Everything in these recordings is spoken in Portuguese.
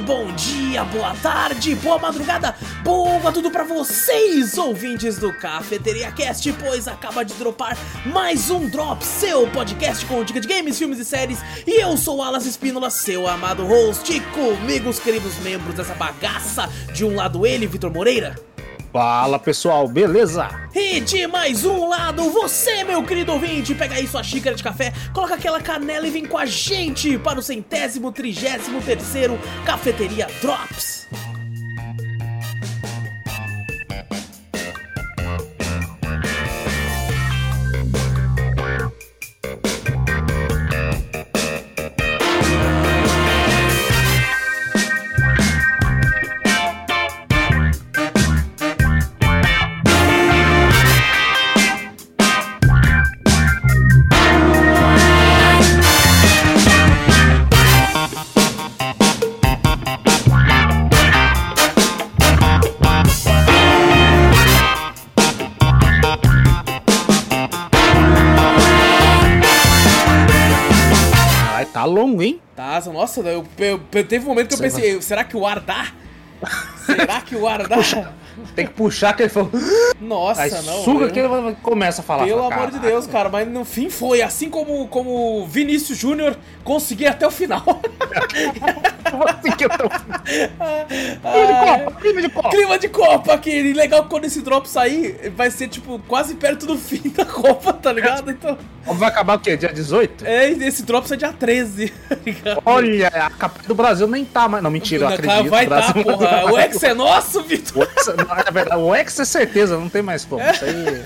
bom dia, boa tarde, boa madrugada, boa tudo pra vocês, ouvintes do Cafeteria Cast, pois acaba de dropar mais um Drop, seu podcast com dica de games, filmes e séries. E eu sou Alas Espínola, seu amado host, e comigo os queridos membros dessa bagaça. De um lado ele, Vitor Moreira. Fala pessoal, beleza? E de mais um lado, você, meu querido ouvinte, pega aí sua xícara de café, coloca aquela canela e vem com a gente para o centésimo, trigésimo terceiro Cafeteria Drops. Nossa, eu, eu- eu- teve um momento que eu pensei, será que o ar dá? Será que o ar dá? Tem que puxar que ele falou. Nossa, Aí não. suga eu- que ele começa a falar. Pelo fala, amor de "Caraca, Deus, cara, mas no fim foi assim como como Vinícius Júnior conseguir até o final. como assim que eu tô- Clima de Ah, copa, clima de copa. Clima de Copa, que legal que quando esse drop sair, vai ser tipo quase perto do fim da Copa, tá ligado? Então, Vai acabar o quê? Dia 18? é, esse drop sai dia 13, tá? Olha, a capa do Brasil nem tá mais. Não, mentira, eu Não, acredito. vai o tá, porra. O ex é nosso, O Vitor. Hexa, não, é verdade, o Hexa é certeza, não tem mais como. Isso aí.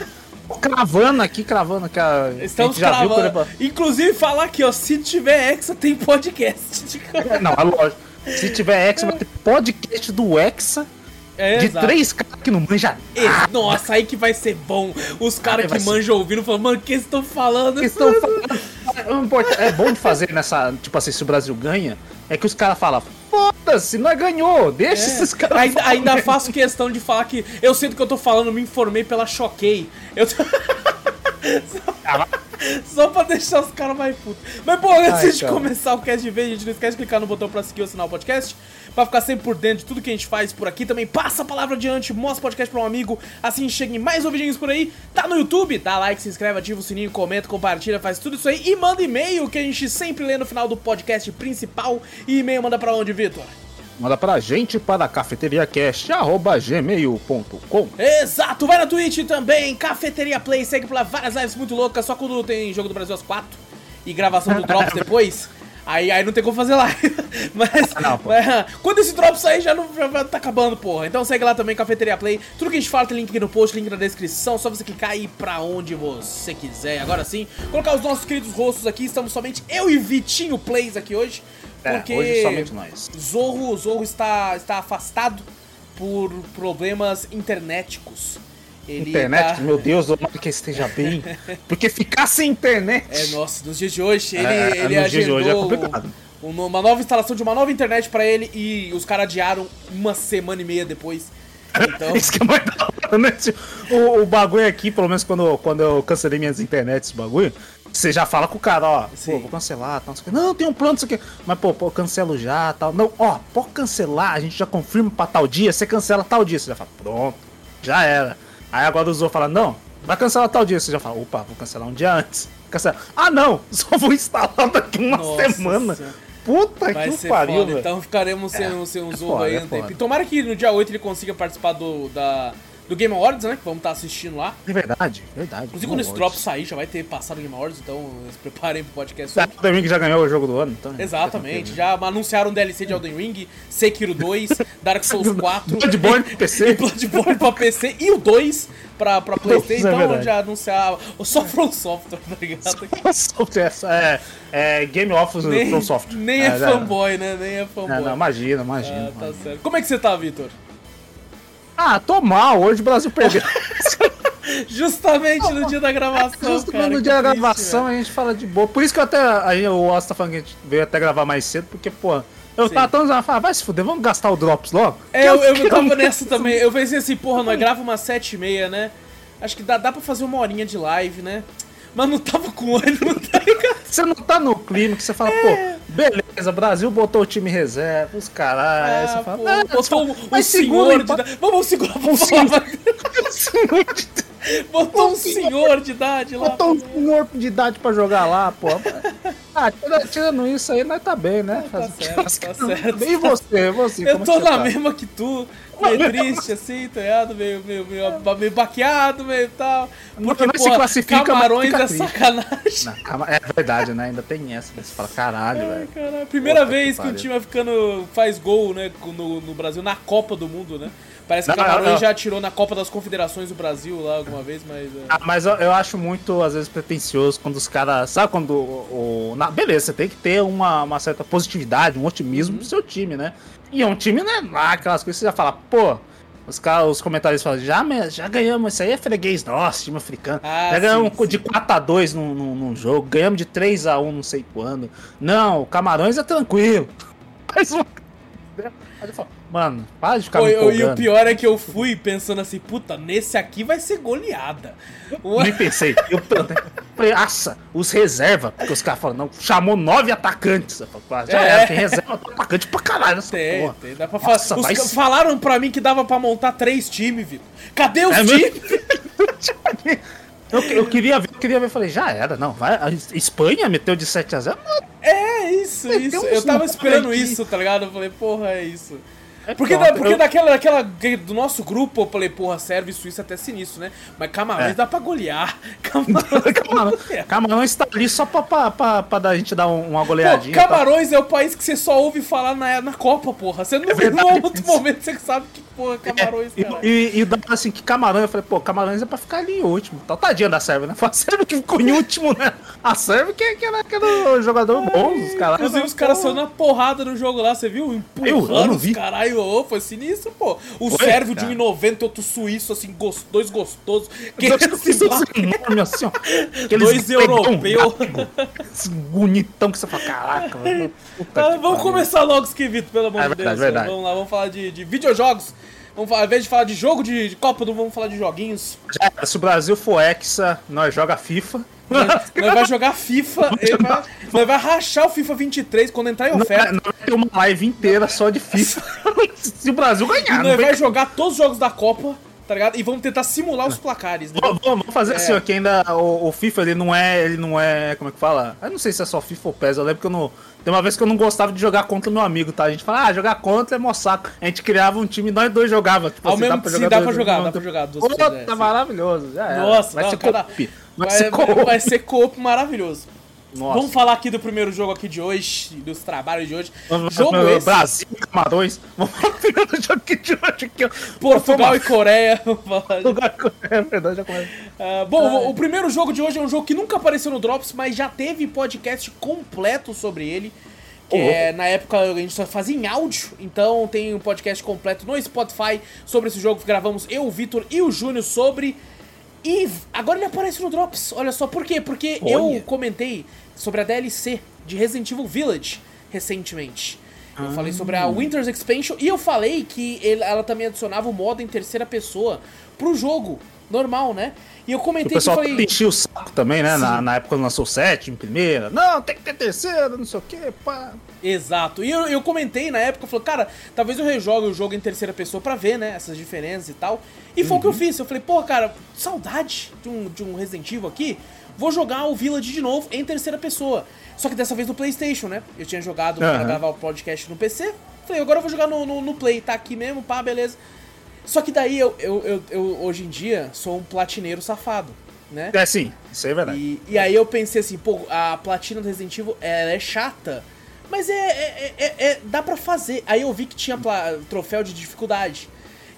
Cravando aqui, cravando que a. Estamos já viu gravando. quando ele- Inclusive, falar aqui, ó, se tiver Hexa, tem podcast. Não, é lógico. Se tiver Hexa, vai ter podcast do Hexa É, de exato. três caras que não manjam Esse- Nossa, aí que vai ser bom. Os caras que ser- manjam ouvindo falando, mano, o que estão falando? Eles estão falando. É É bom de fazer nessa. Tipo assim, se o Brasil ganha, é que os caras falam: foda-se, nós ganhou, deixa esses caras. É. Ainda, falarem." ainda faço questão de falar que eu do que eu tô falando, me informei pela Choquei. Eu tô... Só pra deixar os caras mais putos. Mas, bom, antes Ai, de cara. começar o cast de vez, gente, não esquece de clicar no botão pra seguir ou assinar o podcast. Pra ficar sempre por dentro de tudo que a gente faz por aqui. Também passa a palavra adiante, mostra o podcast pra um amigo. Assim cheguem mais ouvidinhos por aí. Tá no YouTube, dá like, se inscreve, ativa o sininho, comenta, compartilha, faz tudo isso aí. E manda e-mail que a gente sempre lê no final do podcast principal. E e-mail manda pra onde, Vitor? Manda pra gente para cafeteriacast.gmail.com. Exato, vai na Twitch também, Cafeteria Play, segue por lá várias lives muito loucas, só quando tem jogo do Brasil às 4 e gravação do Drops depois. Aí, aí não tem como fazer live. Mas, Não, pô. mas, quando esse drop sair, já, não, já tá acabando, porra. Então segue lá também, Cafeteria Play. Tudo que a gente fala tem link aqui no post, link na descrição. Só você clicar e ir pra onde você quiser. Agora sim, colocar os nossos queridos rostos aqui. Estamos somente eu e Vitinho Plays aqui hoje. É, Porque hoje somente nós. Zorro, Zorro está, está afastado por problemas internéticos. Ele Internet, tá- meu Deus, tomara que esteja bem. Porque ficar sem internet. É, nossa, nos dias de hoje, ele, É, ele nos dias de hoje é complicado. um- uma nova instalação de uma nova internet pra ele e os caras adiaram uma semana e meia depois. Então, Isso que é mais da hora, né? O, o bagulho aqui, pelo menos quando, quando eu cancelei minhas internets, bagulho, você já fala com o cara, ó, Sim. pô, vou cancelar, tal, não sei o quê. Não, tem um plano, isso aqui. Mas, pô, pô, cancelo já, tal. Não, ó, pode cancelar, a gente já confirma pra tal dia, você cancela tal dia. Você já fala, pronto, já era. Aí agora o Zou fala, não, vai cancelar tal dia. Você já fala, opa, vou cancelar um dia antes. Cancela. Ah, não, só vou instalar daqui uma Nossa semana. Senhora. Puta vai que pariu, foda. Então ficaremos sem, um- sem um é Zorro aí é um tempo. E Tomara que no dia 8 ele consiga participar do, da, do Game Awards, né? Que vamos estar assistindo lá. É verdade, verdade. Inclusive quando esse drop sair, já vai ter passado o Game Awards, então se preparem pro podcast. Sabe também que já ganhou o jogo do ano, então. Exatamente, já anunciaram DLC de Elden Ring, Sekiro 2, Dark Souls 4, Bloodborne pro PC. Bloodborne pra PC e o 2 pra, pra Playstation, é então verdade. já anunciaram o só From Software, tá ligado? é, é Game of Nem, From Software. nem é, já- fanboy, né? Nem é fanboy. Não, não, imagina, imagina. Ah, tá certo. Como é que você tá, Vitor? Ah, tô mal, hoje o Brasil perdeu. Justamente no dia da gravação, Justo cara. no dia da triste, gravação a gente fala de boa. Por isso que eu até. Aí o Oz tá falando que a gente veio até gravar mais cedo, porque, pô. Eu Sim. tava tão já falando, vai se fuder, vamos gastar o Drops logo? É, eu, eu, eu tava nessa também. Eu pensei assim, porra, nós grava umas sete e meia, né? Acho que dá, dá pra fazer uma horinha de live, né? Mas não tava com ânimo, tá ligado? Você não tá no clima que você fala, pô, Beleza, Brasil botou o time reserva, os aí Ah, você fala, pô, "Ah, botou um, um mas senhor de idade. Vamos segurar Um vamos senhor. falar. senhor de- Botou um senhor de idade lá. Botou um senhor de idade pra jogar lá, pô. Ah, tira- tirando isso aí, nós tá bem, né? Tá Faz- certo, tá certo. E você, você? Eu tô na tá? mesma que tu, meio triste assim, tá ligado? Meio, meio, meio, meio baqueado, meio tal. Porque, Não se porra, classifica, mas Camarões é sacanagem. Não, é verdade, né? Ainda tem essa. né? Você fala, caralho, Ai, velho. caralho. Primeira que vez que, o pariu. time vai ficando faz gol, né, no, no Brasil, na Copa do Mundo, né? Parece que Não, Camarões não. já tirou na Copa das Confederações do Brasil lá alguma vez, mas. é. Ah, mas eu, eu acho muito, às vezes, pretencioso quando os caras. Sabe quando o. o- na- beleza, você tem que ter uma, uma certa positividade, um otimismo Uhum. pro seu time, né? E é um time, né? Lá, aquelas coisas que você já fala, pô. Os, caras, os comentários falam, já, já ganhamos, isso aí é freguês nosso, time africano. Ah, já ganhamos sim, de 4x2 num, num, num jogo, ganhamos de 3x1 não sei quando. Não, o Camarões é tranquilo. Faz uma. Aí eu falo, Mano, para de ficar Pô, me eu- e o pior é que eu fui pensando assim, puta, nesse aqui vai ser goleada. Nem pensei. Eu falei, nossa, os reserva. Porque os caras falam, não, chamou nove atacantes. Eu falei, já É. era, tem reserva, atacante pra caralho nessa Tem, porra. tem, dá pra Nossa, vai Os se- falaram pra mim que dava pra montar três times, Vitor. Cadê os É times? Eu, eu queria ver, eu queria ver, eu falei, já era, não, vai. A Espanha meteu de 7x0. É isso, Tem isso. uns Eu tava esperando aqui. isso, tá ligado? Eu falei, porra, é isso. É Porque, da, porque eu- daquela, daquela. Do nosso grupo, eu falei, porra, serve Suíça até sinistro, né? Mas Camarões É. dá pra golear. Camarões. Camarão está ali só pra, pra, pra, pra dar- a gente dar um- uma Pô, goleadinha. tá? Camarões é o país que você só ouve falar na, na Copa, porra. Você não É viu em verdade. outro momento você sabe que porra é Camarões, É, cara. e, e, e dá assim, que Camarões, eu falei, pô, Camarões é pra ficar ali em último. Tal, tadinha da Sérvia, né? Foi a Sérvia que ficou em último, né? A Sérvia que, que, era, que era o jogador bom, os caras. Inclusive, os caras são na porrada no jogo lá, você viu? Eu- eu Empurrando não os vi. caralho, ô, foi sinistro, pô. O Foi, sérvio de cara. 1,90 e outro suíço, assim, gos- dois gostosos. Que Dois enormes assim, ó. Dois pegão europeu. rápido, esse bonitão que você fala, caraca. Puta Ah, vamos começar logo, Skivito, pelo amor É de verdade, Deus. verdade. Vamos lá, vamos falar de, de videojogos. Vamos falar, ao invés de falar de jogo de, de Copa do Mundo, vamos falar de joguinhos. Era, se o Brasil for Hexa, nós joga FIFA. Nós vai jogar FIFA, vai, nós vai rachar o FIFA 23 quando entrar em oferta. nós vai ter uma live inteira só de FIFA. se o Brasil E ganhar, não vai jogar todos os jogos da Copa, tá ligado? E vamos tentar simular os placares. né? Vamos, vamos fazer É. assim, ó, que ainda o, o FIFA ele não é, ele não é, como é que fala? Eu não sei se é só FIFA ou PES, eu lembro que eu não, tem uma vez que eu não gostava de jogar contra meu amigo, tá? A gente fala, ah, jogar contra é mó saco. A gente criava um time e nós dois jogava. Tipo, Ao assim, mesmo dá pra sim, jogar dá pra jogar, dois- dá pra jogar duas é, sim. maravilhoso, já era. Nossa, vai não, ser cada-. Vai, Vai, ser vai ser coop maravilhoso. Nossa. Vamos falar aqui do primeiro jogo aqui de hoje, dos trabalhos de hoje. Vamos- Jogo vamos- esse, Brasil, Camarões. Vamos falar do primeiro jogo aqui de hoje aqui, ó. Portugal e Coreia. Falar de- Lugar- É verdade, já começa. Ah, bom, o, o primeiro jogo de hoje é um jogo que nunca apareceu no Drops, mas já teve podcast completo sobre ele. Que é, na época a gente só fazia em áudio, então tem um podcast completo no Spotify sobre esse jogo que gravamos eu, o Vitor e o Júnior sobre. E agora ele aparece no Drops, olha só, por quê? Porque eu Olha. comentei sobre a DLC de Resident Evil Village recentemente. Eu falei sobre Ah. a Winter's Expansion e eu falei que ela também adicionava o modo em terceira pessoa pro jogo normal, né? E eu O comentei que pessoal falei. enchia o saco também, né? Na, na época quando lançou o 7 em primeira. Não, tem que ter terceira, não sei o que, pá. Exato. E eu, eu comentei na época, eu falei, cara, talvez eu rejogue o jogo em terceira pessoa pra ver, né, essas diferenças e tal. E foi o que eu fiz. Eu falei, pô, cara, saudade de um, de um Resident Evil aqui. Vou jogar o Village de novo em terceira pessoa. Só que dessa vez no PlayStation, né? Eu tinha jogado pra Aham. gravar o podcast no PC. Falei, agora eu vou jogar no, no, no Play, tá aqui mesmo, pá, beleza. Só que daí eu, eu, eu, eu, hoje em dia, sou um platineiro safado, né? É sim, isso é verdade. E, e aí eu pensei assim, pô, a platina do Resident Evil é chata, mas é, é, é- é- dá pra fazer. Aí eu vi que tinha troféu de dificuldade.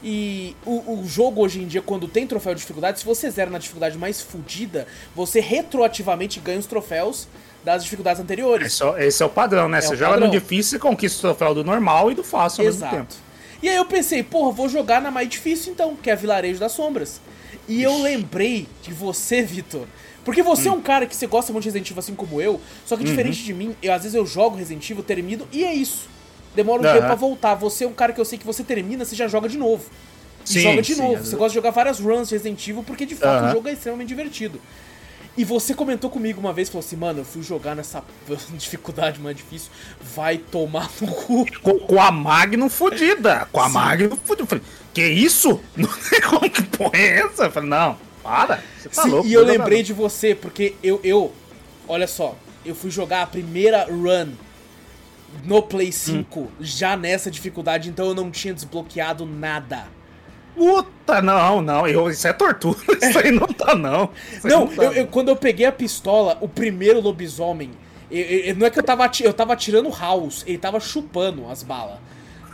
E o, o jogo hoje em dia, quando tem troféu de dificuldade, se você zera na dificuldade mais fodida, você retroativamente ganha os troféus das dificuldades anteriores. Esse é, esse é o padrão, né? você o joga padrão. no difícil, você conquista o troféu do normal e do fácil ao mesmo tempo. E aí eu pensei, porra, vou jogar na mais difícil então, que é Vilarejo das Sombras. E eu lembrei de você, Vitor. Porque você é um cara que você gosta muito de Resident Evil assim como eu, só que diferente de mim, eu, às vezes eu jogo Resident Evil, termino e é isso. Demora um Aham. tempo pra voltar. Você é um cara que eu sei que você termina, você já joga de novo. E Sim, joga de sim, novo. Você gosta de jogar várias runs de Resident Evil porque de fato o Aham. jogo é extremamente divertido. E você comentou comigo uma vez, falou assim, mano, eu fui jogar nessa dificuldade mais difícil, vai tomar no cu. Com, com a Magnum fodida. Com a Sim. Magnum fodida. Eu falei, que isso? Como que porra é essa? Eu falei, não, para. Você tá Sim, louco. e eu lembrei de você, porque eu, eu, olha só, eu fui jogar a primeira run no Play 5 já nessa dificuldade, então eu não tinha desbloqueado nada. Puta, não, não. Eu, isso é tortura. Isso aí não tá, não. Isso aí Não, tá, eu, eu- quando eu peguei a pistola, o primeiro lobisomem, eu- não é que eu tava, eu tava atirando house, ele tava chupando as balas.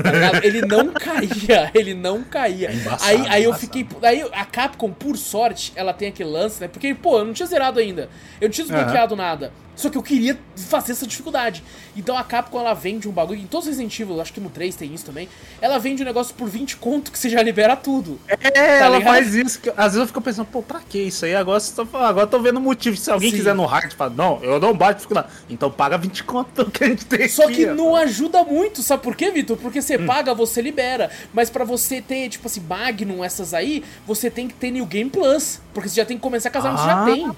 Tá? Ele não caía, ele não caía. É embaçado, aí, aí eu fiquei. Aí a Capcom, por sorte, ela tem aquele lance, né? Porque, pô, eu não tinha zerado ainda. Eu não tinha desbloqueado nada. Só que eu queria fazer essa dificuldade. Então a Capcom, ela vende um bagulho. Em todos os Resident Evil, acho que no 3 tem isso também. Ela vende um negócio por 20 conto que você já libera tudo. É, Tá ela ligado? faz isso. que- às vezes eu fico pensando, pô, pra que isso aí? Agora, tá, agora eu tô vendo motivo. Se alguém Sim. quiser no hard, fala, não, eu não bato dificuldade. Então paga 20 conto que a gente tem Só aqui, que não ajuda muito, sabe por quê, Vitor? Porque você Hum. paga, você libera. Mas pra você ter, tipo assim, Magnum, essas aí, você tem que ter New Game Plus. Porque você já tem que começar armas que você já tem.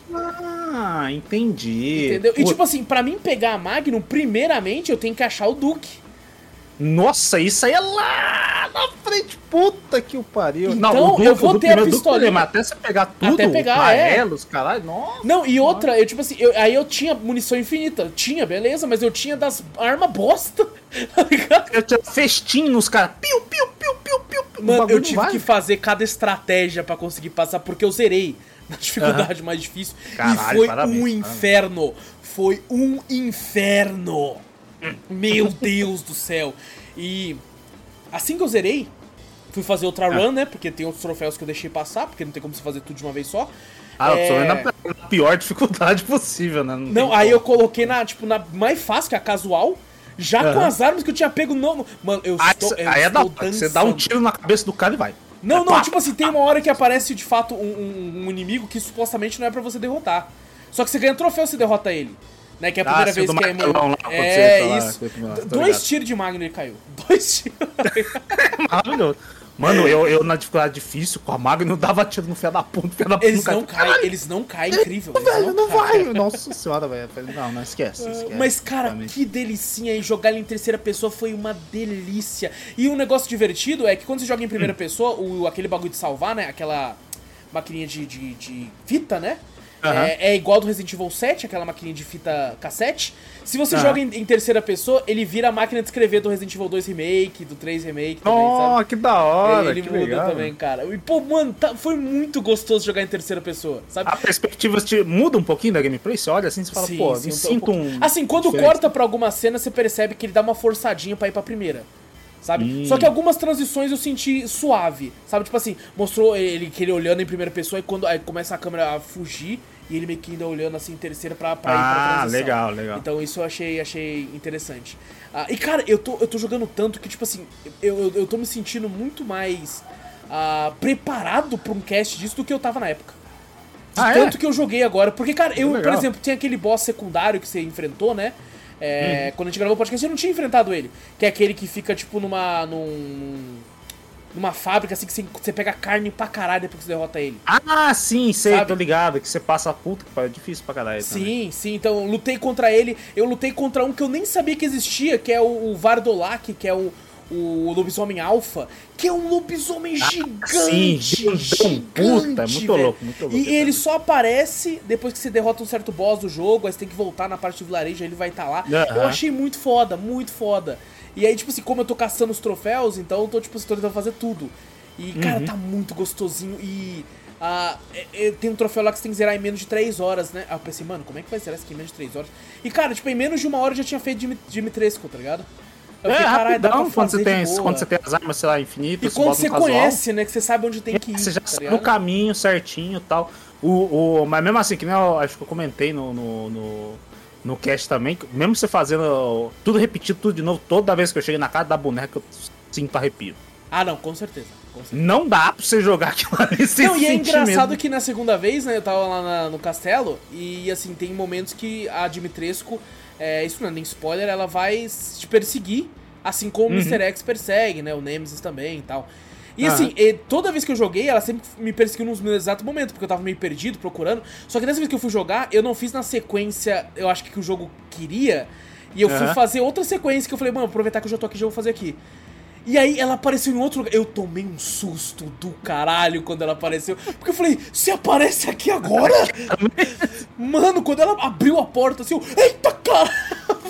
Ah, entendi. Entendeu? E Pô, tipo assim, pra mim pegar a Magnum, primeiramente eu tenho que achar o Duke. Nossa, isso aí é lá na frente. Puta que o pariu. Então, o eu vou do ter a pistolinha. problema, até você pegar tudo, Até pegar, os é. amarelos, caralho, nossa. Não, e outra, eu tipo assim, eu- aí eu tinha munição infinita. Tinha, beleza, mas eu tinha das armas bosta. Tá ligado? Eu tinha festim nos caras. Piu, piu, piu, piu, piu. Mano, eu não tive vai. que fazer cada estratégia pra conseguir passar, porque eu zerei na dificuldade mais difícil. e Caralho, foi parabéns, um inferno. Foi um inferno. Meu Deus do céu. E assim que eu zerei, fui fazer outra Ah. run, né? Porque tem outros troféus que eu deixei passar, porque não tem como você fazer tudo de uma vez só. Ah, É, na, na pior dificuldade possível, né? Não, tem aí como. eu coloquei na, tipo, na mais fácil, que é a casual. Já com Aham. as armas que eu tinha pego no. Mano, eu Aí, estou. eu aí é da estou hora, Você dá um tiro na cabeça do cara e vai. Não, É não, pá. tipo assim, tem uma hora que aparece de fato um, um- um inimigo que supostamente não é pra você derrotar. Só que você ganha troféu se derrota ele. Né? Que é a Ah, primeira sim, vez que é. quando é, tá isso. lá, tô Dois tiros de Magno ele caiu. Dois tiros. Maravilhoso. Mano, eu, eu na dificuldade difícil, com a maga, não dava tiro no fé da puta, fé da puta. Eles cai. não caem, eles não caem incrível. eles Velho, não caem. vai. Nossa senhora, velho. Não, não esquece. esquece Mas, cara, que delicinha aí. Jogar ele em terceira pessoa foi uma delícia. E um negócio divertido é que quando você joga em primeira pessoa, o, aquele bagulho de salvar, né? Aquela maquininha de, de, de fita, né? Aham. É, é igual do Resident Evil 7, aquela maquininha de fita cassete. Se você Aham. joga em, em terceira pessoa, ele vira a máquina de escrever do Resident Evil 2 Remake, do 3 Remake também, Oh, sabe? que da hora, ele muda legal. também, cara. E, pô, mano, tá- foi muito gostoso jogar em terceira pessoa, sabe? A perspectiva te muda um pouquinho da gameplay, você olha assim e fala, Sim, pô, sim, me um sinto um. Assim, quando diferente. corta pra alguma cena, você percebe que ele dá uma forçadinha pra ir pra primeira. Sabe? Hum. Só que algumas transições eu senti suave. Sabe? Tipo assim, mostrou ele que ele olhando em primeira pessoa e quando aí começa a câmera a fugir e ele meio que ainda olhando assim em terceira pra, pra ir pra Ah, transição. legal, legal. Então isso eu achei, achei interessante. Ah, e cara, eu tô, eu tô jogando tanto que, tipo assim, eu, eu, eu tô me sentindo muito mais ah, preparado pra um cast disso do que eu tava na época. De Ah, é? tanto que eu joguei agora. Porque, cara, eu, por exemplo, tem aquele boss secundário que você enfrentou, né? É, Quando a gente gravou o podcast, eu não tinha enfrentado ele. Que é aquele que fica, tipo, numa. num. numa fábrica, assim, que você, pega carne pra caralho depois que você derrota ele. Ah, sim, sei, Sabe? tô ligado. Que você passa a puta, que é difícil pra caralho. também. Sim, sim. Então, lutei contra ele. Eu lutei contra um que eu nem sabia que existia, que é o, o Vardolak, que é o, o lobisomem alfa, que é um lobisomem gigante. Ah, sim, grandão, puta, é muito louco, muito louco E ele também. só aparece depois que você derrota um certo boss do jogo, aí você tem que voltar na parte do vilarejo, ele vai estar lá. Eu Aham. achei muito foda, muito foda. E aí, tipo assim, como eu tô caçando os troféus, então eu tô, tipo, tô tentando fazer tudo. E, Uhum. cara, tá muito gostosinho e. ah, é- é- tem um troféu lá que você tem que zerar em menos de 3 horas, né? Aí eu pensei, mano, como é que vai zerar isso aqui em menos de 3 horas? E, cara, tipo, em menos de uma hora eu já tinha feito Dimi- Dimitrescu, tá ligado? Eu É, fiquei, "Caralho, dá pra rapidão, quando você, tem, de boa." quando você tem as armas, sei lá, infinitas, E quando você no conhece, né? Que você sabe onde tem que ir. Você já tá sabe ligado? o caminho certinho e tal. O, o, mas mesmo assim, que nem eu acho que eu comentei no, no, no, no cast também, mesmo você fazendo tudo repetido, tudo de novo, toda vez que eu cheguei na casa da boneca, eu sinto arrepio. Ah, não, com certeza. Com certeza. Não dá pra você jogar aquilo ali sem Não, e é engraçado que na segunda vez, né, eu tava lá na- no castelo e, assim, tem momentos que a Dimitrescu, é, isso não é nem spoiler, ela vai te perseguir, assim como o Mr. X persegue, né, o Nemesis também e tal. E Aham. assim, toda vez que eu joguei, ela sempre me perseguiu nos meus exato momento, porque eu tava meio perdido, procurando. Só que dessa vez que eu fui jogar, eu não fiz na sequência, eu acho que, que o jogo queria. E eu fui Aham. fazer outra sequência que eu falei, mano, aproveitar que eu já tô aqui, já vou fazer aqui. E aí ela apareceu em outro lugar. Eu tomei um susto do caralho quando ela apareceu. Porque eu falei, você aparece aqui agora? Mano, quando ela abriu a porta assim, eu, eita cara!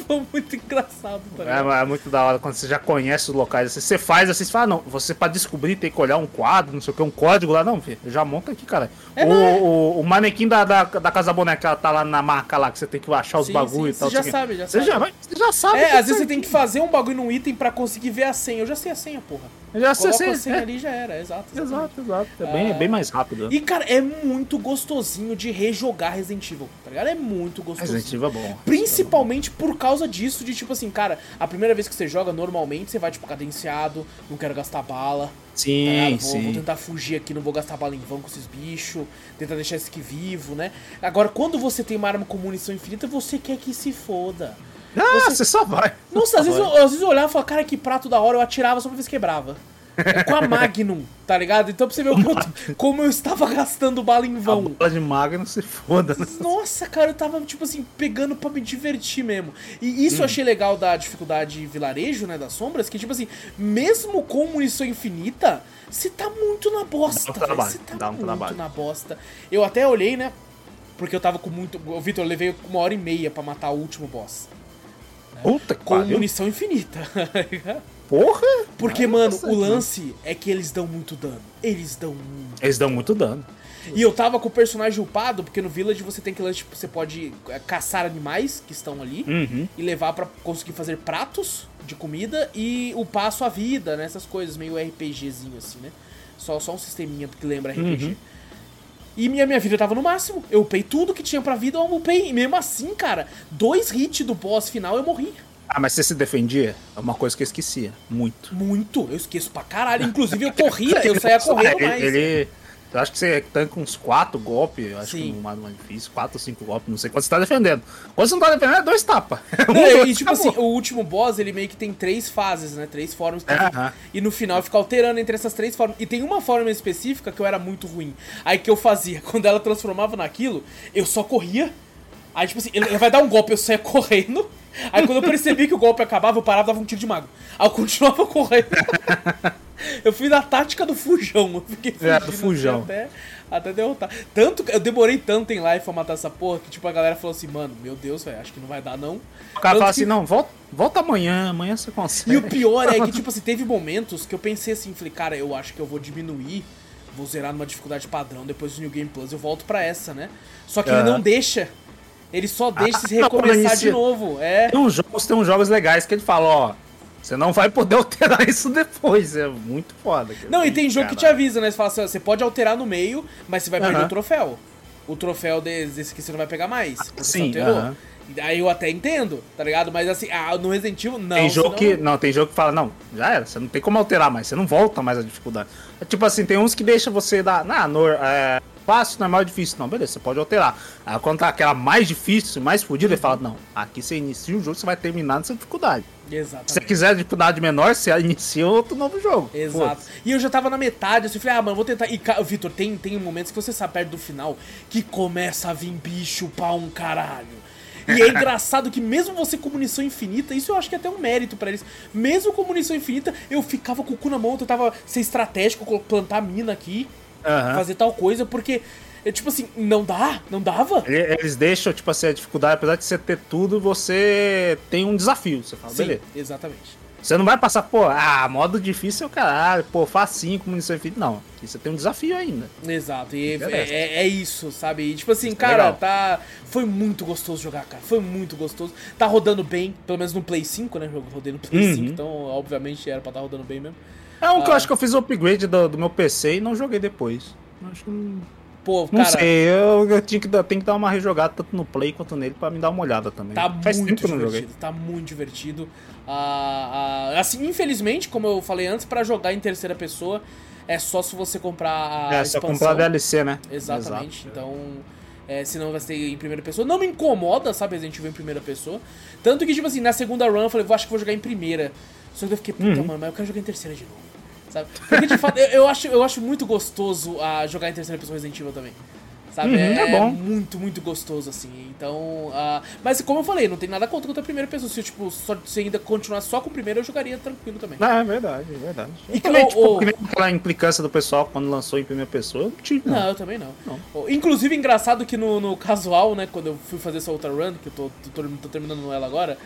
Muito engraçado, tá? É, é muito da hora quando você já conhece os locais. Assim, você faz assim, você fala, ah, não, você pra descobrir tem que olhar um quadro, não sei o que, um código lá. Não, filho, já monta aqui, cara. É, o, é? o, o manequim da, da, da Casa Boneca tá lá na marca lá, que você tem que achar os Sim, bagulho sim, e tal. você já quê. sabe, já você sabe. Já, você já sabe. É, às vezes você tem que fazer um bagulho num item pra conseguir ver a senha. Eu já sei a senha, porra. Já Coloca sei, a senha é. ali já era, exato. exatamente. Exato, exato. É bem, é bem mais rápido. E, cara, é muito gostosinho de rejogar Resident Evil, tá ligado? É muito gostosinho. Resident Evil é bom. Principalmente por causa disso, de tipo assim, cara, a primeira vez que você joga, normalmente você vai, tipo, cadenciado, não quero gastar bala. tá Sim? Vou, vou sim. tentar fugir aqui, não vou gastar bala em vão com esses bichos, tentar deixar esse aqui vivo, né? Agora, quando você tem uma arma com munição infinita, você quer que se foda. Ah, Você- você só vai. Nossa, às vezes, eu, às vezes eu olhava e falava, cara, que prato da hora, eu atirava só pra ver se quebrava. É com a Magnum, tá ligado? Então pra você ver o quanto, como eu estava gastando bala em A vão. bola de maga não se foda, né? Nossa, cara, eu tava, tipo assim, pegando pra me divertir mesmo. E isso eu achei legal da dificuldade vilarejo, né, das sombras, que, tipo assim, mesmo com munição infinita, você tá muito na bosta, Dá um velho. Você tá dá um muito trabalho. na bosta. Eu até olhei, né, porque eu tava com muito... Ô, Vitor, eu levei uma hora e meia pra matar o último boss. Puta que Com pariu. munição infinita. Porra! Porque, Ai, mano, o lance é que eles dão muito dano. Eles dão muito Eles dão muito dano. e eu tava com o personagem upado, porque no Village você tem que tipo, você pode é, caçar animais que estão ali Uhum. e levar pra conseguir fazer pratos de comida e upar a sua vida, né? Essas coisas, meio RPGzinho assim, né? Só, só um sisteminha que lembra RPG. Uhum. E minha, minha vida tava no máximo. Eu upei tudo que tinha pra vida, eu upei. E mesmo assim, cara, dois hits do boss final eu morri. Ah, mas você se defendia? É uma coisa que eu esquecia. Muito. Muito. Eu esqueço pra caralho. Inclusive eu corria, eu saía correndo mais. Ele. Eu acho que você tanca uns 4 golpes, eu acho Sim. que no mais difícil, 4 ou 5 golpes, não sei quando você tá defendendo. Quando você não tá defendendo, é dois tapas. Um, Não, dois, e tipo acabou. assim, o último boss, ele meio que tem três fases, né? Três formas. que- Aham. E no final fica alterando entre essas três formas. E tem uma forma específica que eu era muito ruim. Aí que eu fazia, quando ela transformava naquilo, eu só corria. Aí, tipo assim, ele ele vai dar um golpe, eu saia correndo. Aí quando eu percebi que o golpe acabava, eu parava e dava um tiro de mago. Aí eu continuava correndo. eu fui na tática do fujão. Eu fiquei É, do fugindo fujão. Até, até derrotar. Tanto que eu demorei tanto em live pra matar essa porra que, tipo, a galera falou assim, mano, meu Deus, velho, acho que não vai dar, não. O cara fala que- assim, não, volta, volta amanhã, amanhã você consegue. E o pior é que, tipo assim, teve momentos que eu pensei assim, falei, cara, eu acho que eu vou diminuir, vou zerar numa dificuldade padrão, depois do New Game Plus eu volto pra essa, né? Só que ele Aham. não deixa. Ele só deixa se não, recomeçar de novo. É. Tem uns jogos, tem uns jogos legais que ele fala, ó, você não vai poder alterar isso depois, é muito foda. Não, e tem jogo que te Caralho. avisa, né? Você fala assim, você pode alterar no meio, mas você vai perder Aham. o troféu. O troféu desse aqui você não vai pegar mais. você sim, alterou. aham. E Aí eu até entendo, tá ligado? Mas assim, ah, no Resident Evil, não. Tem jogo senão- que. Não, tem jogo que fala, não, já era, você não tem como alterar mais, você não volta mais a dificuldade. É tipo assim, tem uns que deixa você dar. Na, no, é, fácil, normal, difícil. Não, beleza, você pode alterar. Aí quando tá aquela mais difícil, mais fodida, ele fala, não, aqui você inicia o jogo, você vai terminar nessa dificuldade. Se você quiser dificuldade menor, você inicia outro novo jogo. Exato. Foda-se. E eu já tava na metade, assim, eu falei, ah, mano, vou tentar. E, Vitor, tem, tem momentos que você sabe perto do final que começa a vir bicho pra um caralho. E é engraçado que mesmo você com munição infinita, isso eu acho que é até um mérito pra eles. Mesmo com munição infinita, eu ficava com o cu na mão, eu tentava ser estratégico, plantar mina aqui, Aham. fazer tal coisa, porque, é, tipo assim, não dá, não dava. Ele- Eles deixam, tipo assim, a dificuldade, apesar de você ter tudo, você tem um desafio. Você fala, Sim, beleza. exatamente. Você não vai passar, pô, ah, modo difícil é o caralho, pô, facinho com munição infinita. Não, aqui você tem um desafio ainda. Exato, e é, é- é isso, sabe? E, tipo assim, Isso é cara, legal. tá. Foi muito gostoso jogar, cara. Foi muito gostoso. Tá rodando bem, pelo menos no Play 5, né? Eu rodei no Play Uhum. 5, então obviamente era pra estar rodando bem mesmo. É um que eu Ah. acho que eu fiz o upgrade do, do meu PC e não joguei depois. Acho que não, Pô, não cara, sei, eu, eu tinha que, tenho que dar uma rejogada tanto no Play quanto nele pra me dar uma olhada também. tá Faz muito que eu não joguei. divertido. Tá muito divertido. Ah, ah, assim, infelizmente, como eu falei antes, pra jogar em terceira pessoa é só se você comprar a É, só expansão. comprar DLC, né? Exatamente. Exato. Então, é, senão vai ser em primeira pessoa. Não me incomoda, sabe, Resident Evil em primeira pessoa. Tanto que, tipo assim, na segunda run eu falei, vou, acho que vou jogar em primeira. Só que eu fiquei, puta, Uhum. mano, mas eu quero jogar em terceira de novo. Sabe? Porque de fato, eu, eu acho, eu acho muito gostoso a jogar em terceira pessoa Resident Evil também. Sabe? Uhum, é bom. muito, muito gostoso, assim. Então. ah, mas como eu falei, não tem nada contra contra a primeira pessoa. Se eu, tipo, só, se ainda continuar só com o primeiro, eu jogaria tranquilo também. Não, é verdade, é verdade. E E também, o- tipo, o- aquela implicância do pessoal quando lançou em primeira pessoa, eu não tive, não. Eu também não. Não. Inclusive, engraçado que no, no casual, né, quando eu fui fazer essa outra run, que eu tô, tô, tô- tô terminando ela agora,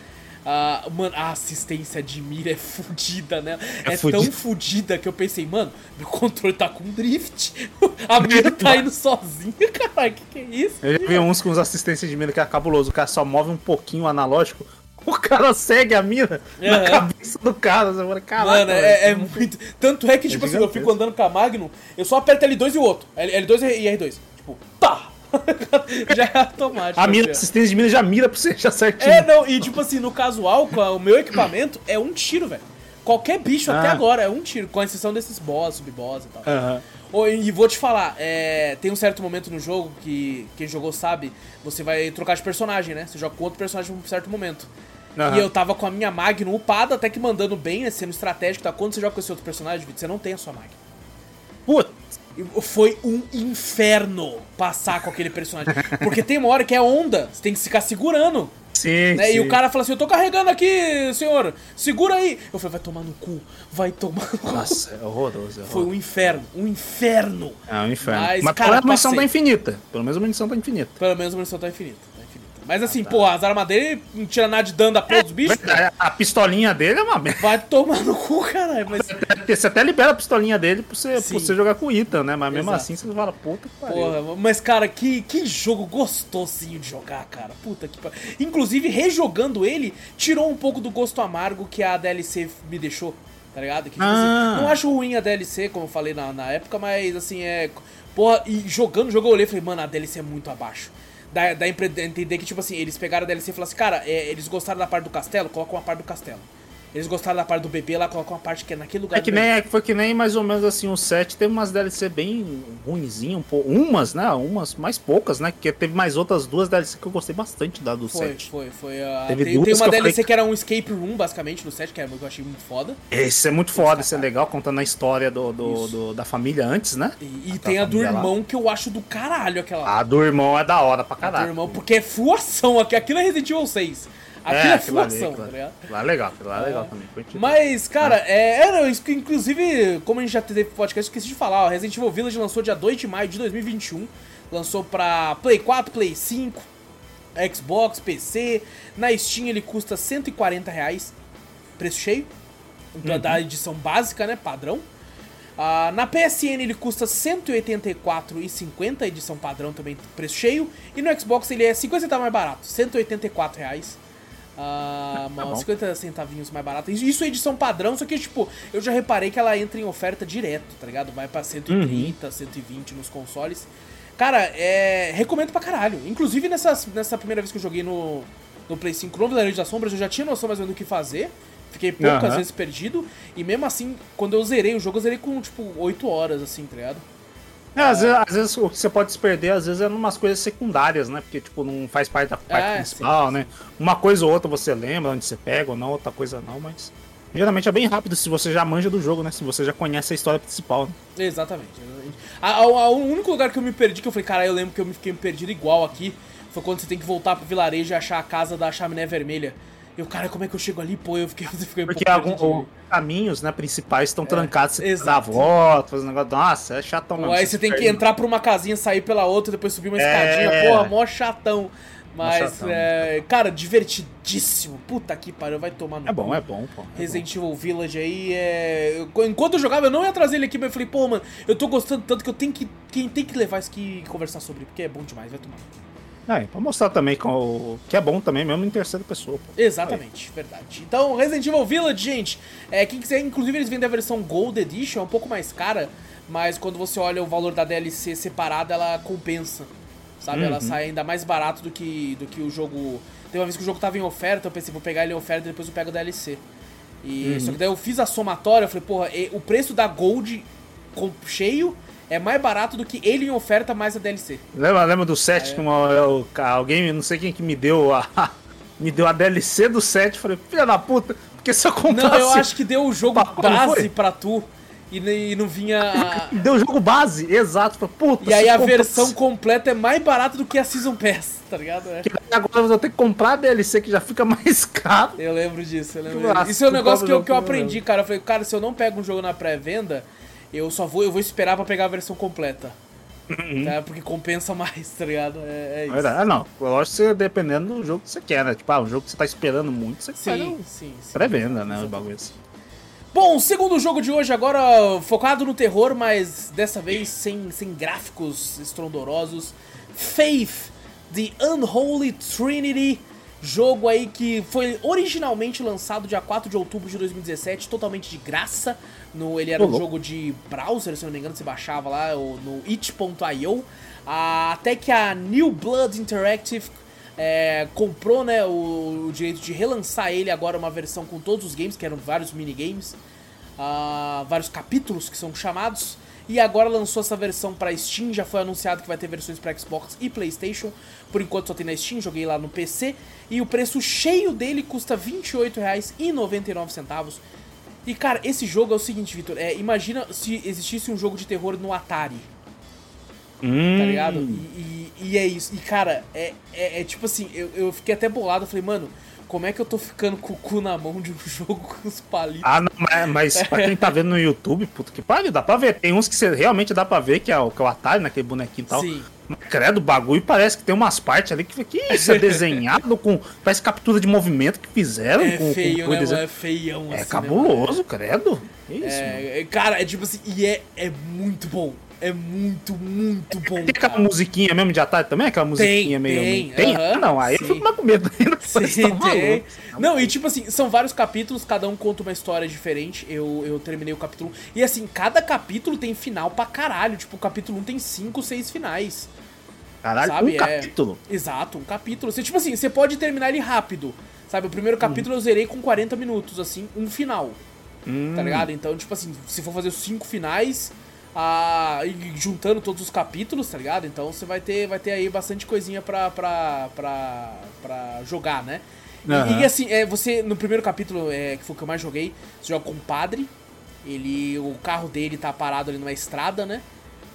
ah, mano, a assistência de mira é fudida, né? É, É tão fudida que eu pensei, mano, meu controle tá com drift. A mira tá indo sozinha, caralho, que que é isso? Eu já vi uns com os assistências de mira que é cabuloso. O cara só move um pouquinho o analógico, o cara segue a mira na Aham. cabeça do cara. Você fala, caraca. Mano, é, é muito. Tanto é que, tipo assim, eu fico andando com a Magnum, eu só aperto L2 e o outro. L- L2 e R2. Tipo, tá! Já é automático. A mira, assistência de mira já mira pra você já certinho. É, não, e tipo assim, no casual, o meu equipamento é um tiro, velho. Qualquer bicho até Ah. agora é um tiro, com exceção desses boss, sub-boss e tal. Aham. E vou te falar, é, tem um certo momento no jogo que quem jogou sabe, você vai trocar de personagem, né? Você joga com outro personagem num certo momento. Aham. E eu tava com a minha Magnum upada, até que mandando bem, né? Sendo estratégico, tá? Quando você joga com esse outro personagem, você não tem a sua Magnum. Putz, E Foi um inferno passar com aquele personagem. Porque tem uma hora que é onda, você tem que ficar segurando. sim, Né? sim. E o cara fala assim: Eu tô carregando aqui, senhor, segura aí. Eu falei: Vai tomar no cu, vai tomar no cu. Nossa, é horroroso. É, Foi um inferno, um inferno. é um inferno. Mas, Mas, cara, pelo menos a munição tá infinita. Pelo menos a munição tá infinita. Pelo menos a munição tá infinita. Tá. Mas assim, pô, as armas dele não tira nada de dano da porra dos bichos. Verdade, A pistolinha dele é uma merda. Vai tomar no cu, caralho. Mas, Você até libera a pistolinha dele pra você, Sim. pra você jogar com o Ethan, né? Mas mesmo Exato. assim você fala, puta que pariu. porra, mas cara, que, que jogo gostosinho de jogar, cara. Puta que pariu. Inclusive, rejogando ele, tirou um pouco do gosto amargo que a DLC me deixou. Tá ligado? Que, tipo Ah. assim, não acho ruim a DLC, como eu falei na, na época, mas assim, é. Porra, e jogando o jogo eu olhei e falei, mano, a DLC é muito abaixo. Dá, dá a empre- a entender que, tipo assim, eles pegaram a DLC e falaram assim, cara, é, eles gostaram da parte do castelo, colocam uma parte do castelo. Eles gostaram da parte do bebê, lá colocam uma parte que é naquele lugar É que nem, foi que nem mais ou menos assim, o 7 teve umas DLC bem ruinzinhas, um pouco. Umas, né? Umas mais poucas, né? Porque teve mais outras duas DLC que eu gostei bastante da do Foi, 7. foi, foi. a- Teve tem, duas tem uma DLC falei- que era um escape room, basicamente, no set, que era que eu achei muito foda. Esse é muito foda, esse é legal, contando a história do, do- do- da família antes, né? E, e tem a do família lá. irmão que eu acho do caralho aquela. A do irmão é da hora pra a do caralho. irmão, porque é full ação aqui. Aquilo é Resident Evil 6. Aquilo é, aquilo ali, ação, aquilo tá ligado? Lá é legal, lá é legal também. curti. Mas, cara, é, é, que, inclusive, como a gente já teve podcast, esqueci de falar, ó, Resident Evil Village lançou dia 2 de maio de 2021. Lançou pra Play 4, Play 5, Xbox, PC. Na Steam ele custa 140 reais, preço cheio. Então, Da edição básica, né? Padrão. Ah, na PSN ele custa R$ 184,50, edição padrão também, preço cheio. E no Xbox ele é 50 centavos mais barato, 184 reais. Ah, Tá bom. 50 centavinhos mais barato. Isso- é edição padrão, só que, tipo, eu já reparei que ela entra em oferta direto, tá ligado? Vai pra 130, 120 nos consoles. Cara, é. Recomendo pra caralho. Inclusive, nessa, nessa primeira vez que eu joguei no, no Play 5 no Vilarejo das Sombras, eu já tinha noção mais ou menos do que fazer. Fiquei poucas Aham. vezes perdido. E mesmo assim, quando eu zerei o jogo, eu zerei com, tipo, 8 horas, assim, tá ligado? É, às, vezes, às vezes o que você pode se perder, às vezes é numas coisas secundárias, né? Porque, tipo, não faz parte da parte É, principal, sim, né? Uma coisa ou outra você lembra onde você pega ou não, outra coisa não, mas. Geralmente é bem rápido se você já manja do jogo, né? Se você já conhece a história principal. Né? Exatamente. exatamente. A- a- a- o único lugar que eu me perdi, que eu falei, cara, eu lembro que eu me fiquei perdido igual aqui, foi quando você tem que voltar pro vilarejo e achar a casa da chaminé vermelha. Eu, cara, como é que eu chego ali? Pô, eu fiquei, eu fiquei Porque perdido. os caminhos né, principais estão trancados, você que dar a exato. volta, fazer um negócio. Nossa, é chatão Pô, mesmo. aí você tem que entrar por uma casinha, sair pela outra, depois subir uma É. escadinha. Porra, mó chatão. Mas, chatão. é, cara, divertidíssimo. Puta que pariu, vai tomar no É bom, cu. é bom, pô. é Resident Evil Village aí é. Enquanto eu jogava, eu não ia trazer ele aqui, mas eu falei, pô, mano, eu tô gostando tanto que eu tenho que. Quem tem que levar isso aqui e conversar sobre, porque é bom demais, vai tomar. Bom. É, pra mostrar também o- que é bom também, mesmo em terceira pessoa, pô. Exatamente, verdade. Então, Resident Evil Village, gente, é, quem quiser, inclusive eles vendem a versão Gold Edition, é um pouco mais cara, mas quando você olha o valor da DLC separada, ela compensa. Sabe? Ela Uhum. sai ainda mais barato do que, do que o jogo. Tem uma vez que o jogo tava em oferta, eu pensei, vou pegar ele em oferta e depois eu pego a DLC. E, Uhum. Só que daí eu fiz a somatória, eu falei, porra, e- o preço da Gold com- cheio é mais barato do que ele em oferta mais a DLC. Lembra, lembra do 7 É. que uma, eu- alguém, não sei quem que me deu a. me deu a DLC do 7, falei, filha da puta, porque se eu Não, comprasse. eu acho que deu o jogo não base pra tu. e, e não vinha. A... Deu o jogo base, exato. Puta, e aí a versão completa é mais barata do que a Season Pass, tá ligado? É. agora você tem que comprar a DLC que já fica mais caro. Eu lembro disso, eu lembro Nossa, Isso é um negócio que eu, que eu aprendi, cara. Eu falei, cara, se eu não pego um jogo na pré-venda, eu só vou, eu vou esperar pra pegar a versão completa. Uhum. Tá? Porque compensa mais, tá ligado? É, é isso. Ah, não. Lógico que dependendo do jogo que você quer, né? Tipo, ah, um jogo que você tá esperando muito, você sim, sim, sim. Pré-venda, né? O bagulho assim. Bom, segundo jogo de hoje agora focado no terror, mas dessa vez sem, sem gráficos estrondorosos. Faith, The Unholy Trinity, jogo aí que foi originalmente lançado dia 4 de outubro de 2017, totalmente de graça. No, ele era um jogo de browser, se não me engano, você baixava lá no it.io. Ah, até que a New Blood Interactive é, comprou né, o, o, direito de relançar ele agora uma versão com todos os games, que eram vários minigames, uh, vários capítulos que são chamados. E agora lançou essa versão para Steam, já foi anunciado que vai ter versões para Xbox e PlayStation. Por enquanto só tem na Steam, joguei lá no PC. E o preço cheio dele custa R$ 28,99. E cara, esse jogo é o seguinte, Vitor, é, imagina se existisse um jogo de terror no Atari. Hum. Tá ligado? E, e, e, é isso. E cara, é, é, é tipo assim, eu, eu fiquei até bolado, eu falei, mano, como é que eu tô ficando com o cu na mão de um jogo com os palitos? Ah, não, mas, mas pra quem tá vendo no YouTube, puta que pariu, dá pra ver. Tem uns que você realmente dá pra ver que é o, que é o Atari, naquele bonequinho e tal. Sim. Credo, o bagulho parece que tem umas partes ali que, que isso é desenhado com. Parece captura de movimento que fizeram é com. Feio, com, né? É feião, É assim, cabuloso, né, credo. Isso, é, cara, é tipo assim, e é, é muito bom. É muito, muito bom. Tem aquela cara. musiquinha mesmo de Atari também? Aquela musiquinha tem, meio. Tem, tem? Uh -huh, não, aí sim. eu fico mais com medo ainda. Sim, tá tem. Não, e tipo assim, são vários capítulos, cada um conta uma história diferente. Eu, eu terminei o capítulo 1. E assim, cada capítulo tem final pra caralho. Tipo, o capítulo 1 tem 5, 6 finais. Caralho, sabe? um é... capítulo? Exato, um capítulo. Você, tipo assim, você pode terminar ele rápido. Sabe, o primeiro capítulo hum. eu zerei com 40 minutos, assim, um final. Hum. Tá ligado? Então, tipo assim, se for fazer os cinco finais, e juntando todos os capítulos, tá ligado? Então você vai ter, vai ter aí bastante coisinha pra, pra, pra, pra jogar, né? Uhum. E, e, assim, é, você, no primeiro capítulo, é, que foi o que eu mais joguei, você joga com um padre, ele, o carro dele tá parado ali numa estrada, né?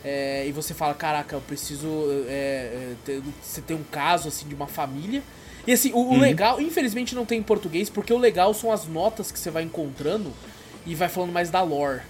É, e você fala, caraca, eu preciso. É, é ter, você tem um caso assim de uma família. E assim, o, uhum. o, legal, infelizmente não tem em português, porque o legal são as notas que você vai encontrando e vai falando mais da lore.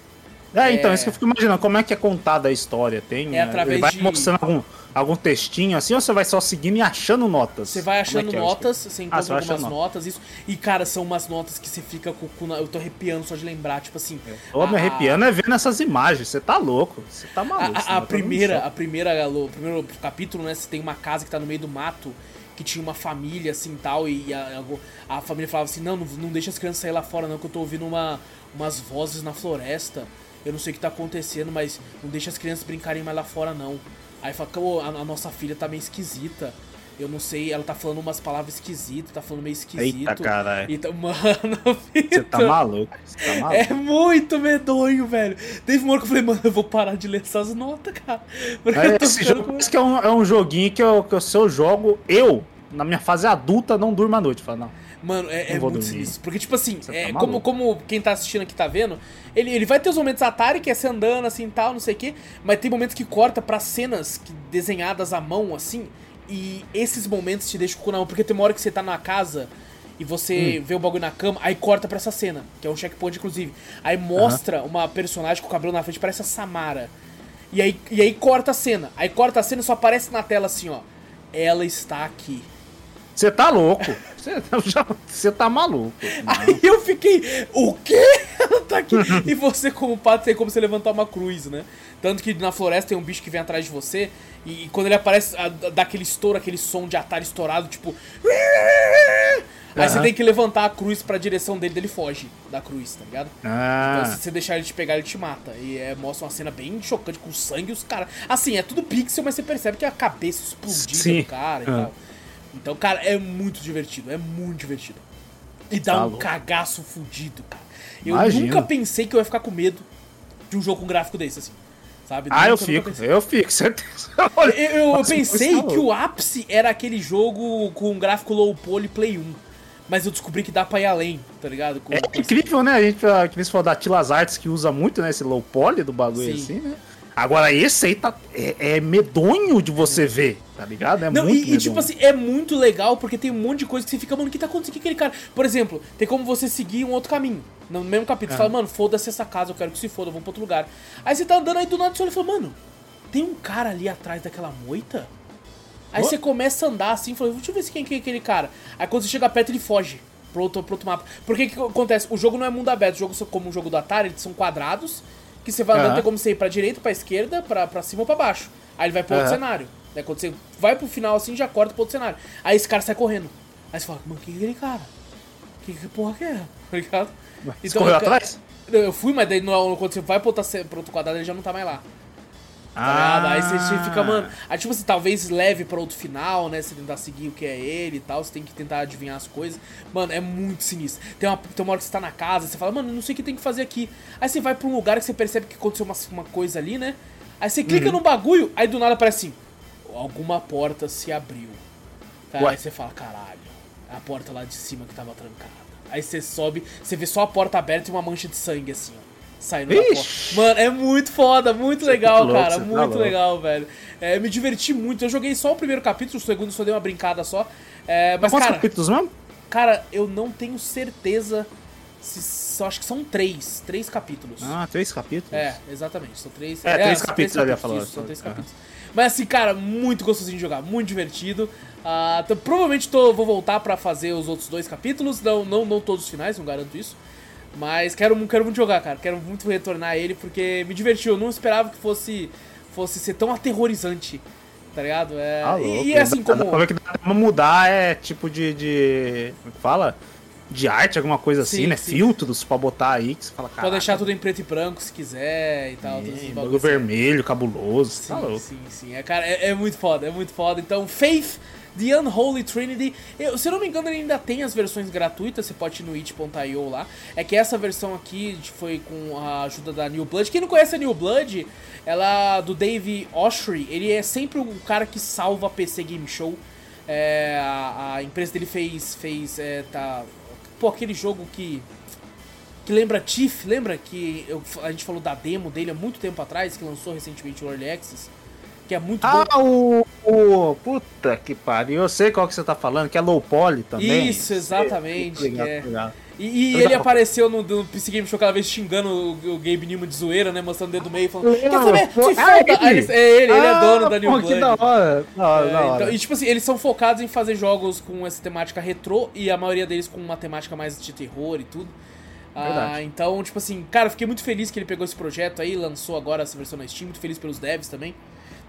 É, então, é... isso que eu fico imaginando, como é que é contada a história? Tem, é através vai de... mostrando algum, algum textinho assim, ou você vai só seguindo e achando notas? Você vai achando é, é notas, você encontra ah, você algumas notas, notas, isso. E, cara, são umas notas que você fica com na... Eu tô arrepiando só de lembrar, tipo assim... Eu tô a... me arrepiando é vendo essas imagens, você tá louco, você tá maluco. A, a, a primeira, a primeira, o primeiro capítulo, né, você tem uma casa que tá no meio do mato, que tinha uma família assim tal, e a, a, a família falava assim, não, não, não deixa as crianças sair lá fora não, que eu tô ouvindo uma, umas vozes na floresta eu não sei o que tá acontecendo, mas não deixa as crianças brincarem mais lá fora, não. Aí fala, oh, a, a, nossa filha tá meio esquisita. Eu não sei, ela tá falando umas palavras esquisitas, tá falando meio esquisito. Eita, caralho. Então, mano, Você tá maluco, você tá maluco. É muito medonho, velho. Teve uma hora que eu falei, mano, eu vou parar de ler essas notas, cara. É, esse jogo com... que é um, é um joguinho que eu, que eu, se eu jogo, eu, na minha fase adulta, não durmo à noite. Fala, não. Mano, é, é muito sinistro. Porque, tipo assim, tá é, como, como quem tá assistindo aqui tá vendo, ele, ele vai ter os momentos Atari, que é você andando assim tal, não sei o quê, mas tem momentos que corta pra cenas que, desenhadas à mão, assim, e esses momentos te deixam com na mão, porque tem uma hora que você tá na casa e você hum. vê o bagulho na cama, aí corta pra essa cena, que é um checkpoint, inclusive. Aí mostra uhum. uma personagem com o cabelo na frente, parece a Samara. E aí, e aí corta a cena. Aí corta a cena e só aparece na tela assim, ó. Ela está aqui. Você tá louco. Você tá maluco. Aí eu fiquei, o quê? Ela tá aqui. e você, como pato, tem como você levantar uma cruz, né? Tanto que na floresta tem um bicho que vem atrás de você. E, e quando ele aparece, a, dá aquele estouro, aquele som de atalho estourado, tipo. Aí uhum. você tem que levantar a cruz pra direção dele, dele foge da cruz, tá ligado? Ah. Então se você deixar ele te pegar, ele te mata. E é, mostra uma cena bem chocante com sangue e os caras. Assim, é tudo pixel, mas você percebe que a cabeça explodiu do cara e uhum. tal. Então, cara, é muito divertido, é muito divertido. E dá tá um louco. cagaço fudido, cara. Eu Imagina. nunca pensei que eu ia ficar com medo de um jogo com gráfico desse, assim. Sabe? Ah, eu fico, eu fico, certeza. eu, eu, eu pensei que o ápice era aquele jogo com gráfico low poly Play 1. Mas eu descobri que dá pra ir além, tá ligado? Com, É incrível, né? A gente, que nem você falou da Tilas Arts, que usa muito, né? Esse low poly do bagulho Sim. assim, né? Agora, esse aí tá, é, é medonho de você ver, tá ligado? É Não, muito e, e, medonho. tipo assim, é muito legal porque tem um monte de coisa que você fica, mano, o que tá acontecendo com aquele cara? Por exemplo, tem como você seguir um outro caminho. No mesmo capítulo, você Ah. fala, mano, foda-se essa casa, eu quero que se foda, vamos pra outro lugar. Aí você tá andando aí do nada você olha e fala, mano, tem um cara ali atrás daquela moita? Aí você começa a andar assim, fala, deixa eu ver se quem que é aquele cara. Aí quando você chega perto, ele foge pro outro, pro outro mapa. Porque que acontece? O jogo não é mundo aberto, o jogo como o jogo do Atari, eles são quadrados, que você vai andando, Aham. tem como você ir pra direita, pra esquerda, pra, pra cima ou pra baixo. Aí ele vai pro outro cenário. Né? Quando você vai pro final assim, já corta pro outro cenário. Aí esse cara sai correndo. Aí você fala, mano, quem é aquele cara? Que, que porra que é? Tá ligado? Você correu eu- atrás? Eu fui, mas daí no- quando você vai pro outro, pro outro quadrado, ele já não tá mais lá. Tá ligado? Aí você, você fica, mano. Aí, tipo assim, talvez leve pra outro final, né? Você tentar seguir o que é ele e tal. Você tem que tentar adivinhar as coisas. Mano, é muito sinistro. Tem uma, tem uma hora que você tá na casa, você fala, mano, não sei o que tem que fazer aqui. Aí você vai pra um lugar que você percebe que aconteceu uma, uma coisa ali, né? Aí você Uhum. clica no bagulho, aí do nada aparece assim: alguma porta se abriu. Cara, aí você fala, caralho, é a porta lá de cima que tava trancada. Aí você sobe, você vê só a porta aberta e uma mancha de sangue assim, ó. Saindo da porta. Ixi. Mano, é muito foda, muito legal, louco, cara. você tá Muito louco. legal, velho. É, me diverti muito. Eu joguei só o primeiro capítulo, o segundo só dei uma brincada só. É, mas, Quantos cara, capítulos mesmo? cara, eu não tenho certeza. Se, acho que são três. Três capítulos. Ah, três capítulos? É, exatamente. São três. É, três são capítulos, eu ia falar. isso, são três capítulos. Mas assim, cara, muito gostosinho de jogar, muito divertido. Ah, então, provavelmente tô, vou voltar pra fazer os outros dois capítulos. Não, não, não todos os finais, não garanto isso. Mas quero, quero muito jogar, cara. Quero muito retornar a ele porque me divertiu. Eu não esperava que fosse, fosse ser tão aterrorizante. Tá ligado? É, Ah, e- e, assim Dá- como. Dá ver que dá pra mudar, é tipo de. de como é que fala? De arte, alguma coisa assim, Sim, né? sim. Filtros pra botar aí, que você fala, cara. Pode deixar tudo em preto e branco se quiser e tal. bagulhos assim. vermelho, cabuloso. Sim, tá louco. sim, sim. É, cara, é, é muito foda, é muito foda. Então, Faith, The Unholy Trinity. Eu, se eu não me engano, ele ainda tem as versões gratuitas, você pode ir no itch.io lá. É que essa versão aqui foi com a ajuda da New Blood. Quem não conhece a New Blood, ela do Dave Oshry, ele é sempre o cara que salva a PC Game Show. É, a, a empresa dele fez. fez é, tá, pô, aquele jogo que. Que lembra Tiff, lembra que eu- a gente falou da demo dele há muito tempo atrás, que lançou recentemente o Early Access? Que é muito bom. Ah, o, o. Puta que pariu. Eu sei qual que você tá falando, que é low poly também. Isso, exatamente, é. ligado. E, e ele apareceu no, no PC Game Show cada vez xingando o, o Gabe Newman de zoeira, né? Mostrando o dedo meio, falando: Quer saber? Pô, Se ah, foda! ele? Aí ele- é ele, ele é Ah, dono da New pô, Blood. Que da hora. Da hora, É, da hora. então, e tipo assim, eles são focados em fazer jogos com essa temática retrô e a maioria deles com uma temática mais de terror e tudo. Ah, então, tipo assim, cara, fiquei muito feliz que ele pegou esse projeto aí, lançou agora essa versão na Steam, muito feliz pelos devs também.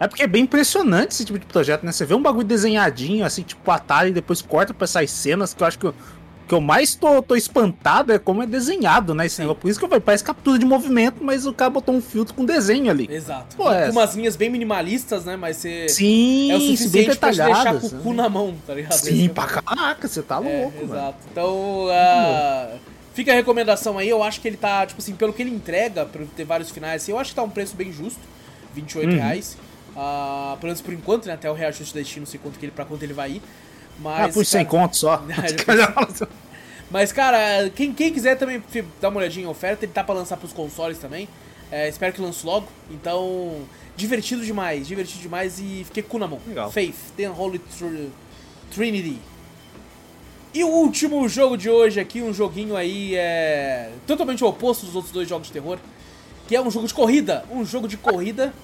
É porque é bem impressionante esse tipo de projeto, né? Você vê um bagulho desenhadinho, assim, tipo Atari, e depois corta pra essas cenas que eu acho que eu, que eu mais tô, tô espantado é como é desenhado, né? Esse negócio. Por isso que eu falei, parece captura de movimento, mas o cara botou um filtro com desenho ali. Exato. Pô, com é. umas linhas bem minimalistas, né? Mas você. Sim, é o bem suficiente pra te deixar com o cu na mão, tá ligado? Sim, Esse- pra caraca, você tá É, louco, mano. exato. Então, ah, fica a recomendação aí. Eu acho que ele tá, tipo assim, pelo que ele entrega, por ter vários finais, assim, eu acho que tá um preço bem justo. 28 Uhum. reais. Ah, pelo menos por enquanto, né? Até o reajuste da Steam, não sei quanto que ele, pra quanto ele vai ir. Mas, Ah, por 100 cara, conto só. É, Mas, cara, quem, quem quiser também dar uma olhadinha em oferta, ele tá pra lançar pros consoles também. É, espero que lance logo. Então, divertido demais, divertido demais e fiquei cu na mão. Legal. Faith, The Unholy Tr- Trinity. E o último jogo de hoje aqui, um joguinho aí é totalmente o oposto dos outros dois jogos de terror, que é um jogo de corrida, um jogo de corrida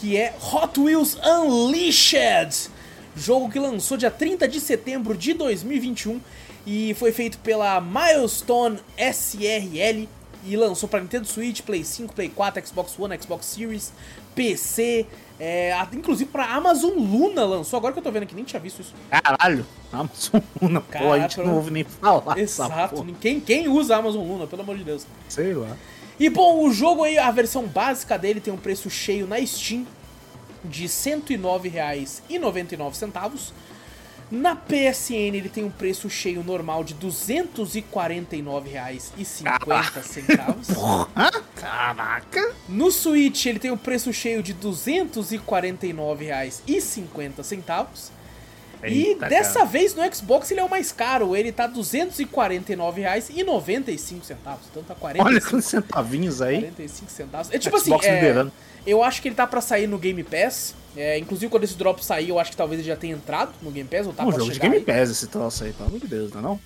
que é Hot Wheels Unleashed. Jogo que lançou dia 30 de setembro de 2021 e foi feito pela Milestone SRL e lançou para Nintendo Switch, Play 5, Play 4, Xbox One, Xbox Series, PC, é, inclusive para Amazon Luna lançou. Agora que eu tô vendo aqui, nem tinha visto isso. Caralho, Amazon Luna, pô, a gente não ouve nem falar Exato, quem, quem usa Amazon Luna, pelo amor de Deus. Sei lá. E bom, o jogo aí, a versão básica dele tem um preço cheio na Steam de R$ 109,99. Na PSN ele tem um preço cheio normal de R$ 249,50. Porra, caraca. No Switch ele tem um preço cheio de R$ 249,50. E Eita, dessa cara. vez no Xbox ele é o mais caro, ele tá R$ 249,95 Então tá 45, Olha quantos centavinhos aí. 45 centavos. É tipo Xbox assim, é, eu acho que ele tá pra sair no Game Pass. É, inclusive quando esse drop sair, eu acho que talvez ele já tenha entrado no Game Pass ou tá um jogo de Game aí. Pass esse troço aí, pelo amor de Deus, não é não?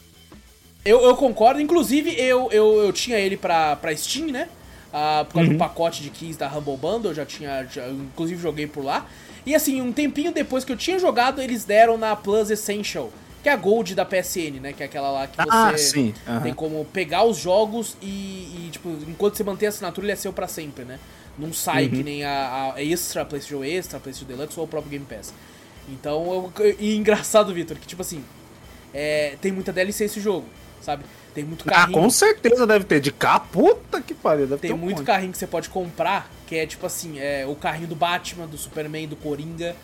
Eu, eu concordo, inclusive eu, eu, eu tinha ele pra, pra Steam, né? Ah, por causa Uhum. do pacote de keys da Humble Bundle, eu já tinha, já, inclusive joguei por lá. E assim, um tempinho depois que eu tinha jogado, eles deram na Plus Essential, que é a Gold da PSN, né? Que é aquela lá que você Ah, sim. aham. tem como pegar os jogos e, e, tipo, enquanto você mantém a assinatura, ele é seu pra sempre, né? Não sai Uhum. que nem a, a Extra, PlayStation Extra, PlayStation Deluxe ou o próprio Game Pass. Então, eu, e engraçado, Vitor, que tipo assim, é, tem muita DLC esse jogo, sabe? Tem muito Ah, carrinho. com certeza deve ter. De cá, puta que pariu. Deve Tem ter um muito monte. carrinho que você pode comprar, que é tipo assim, é o carrinho do Batman, do Superman, do Coringa,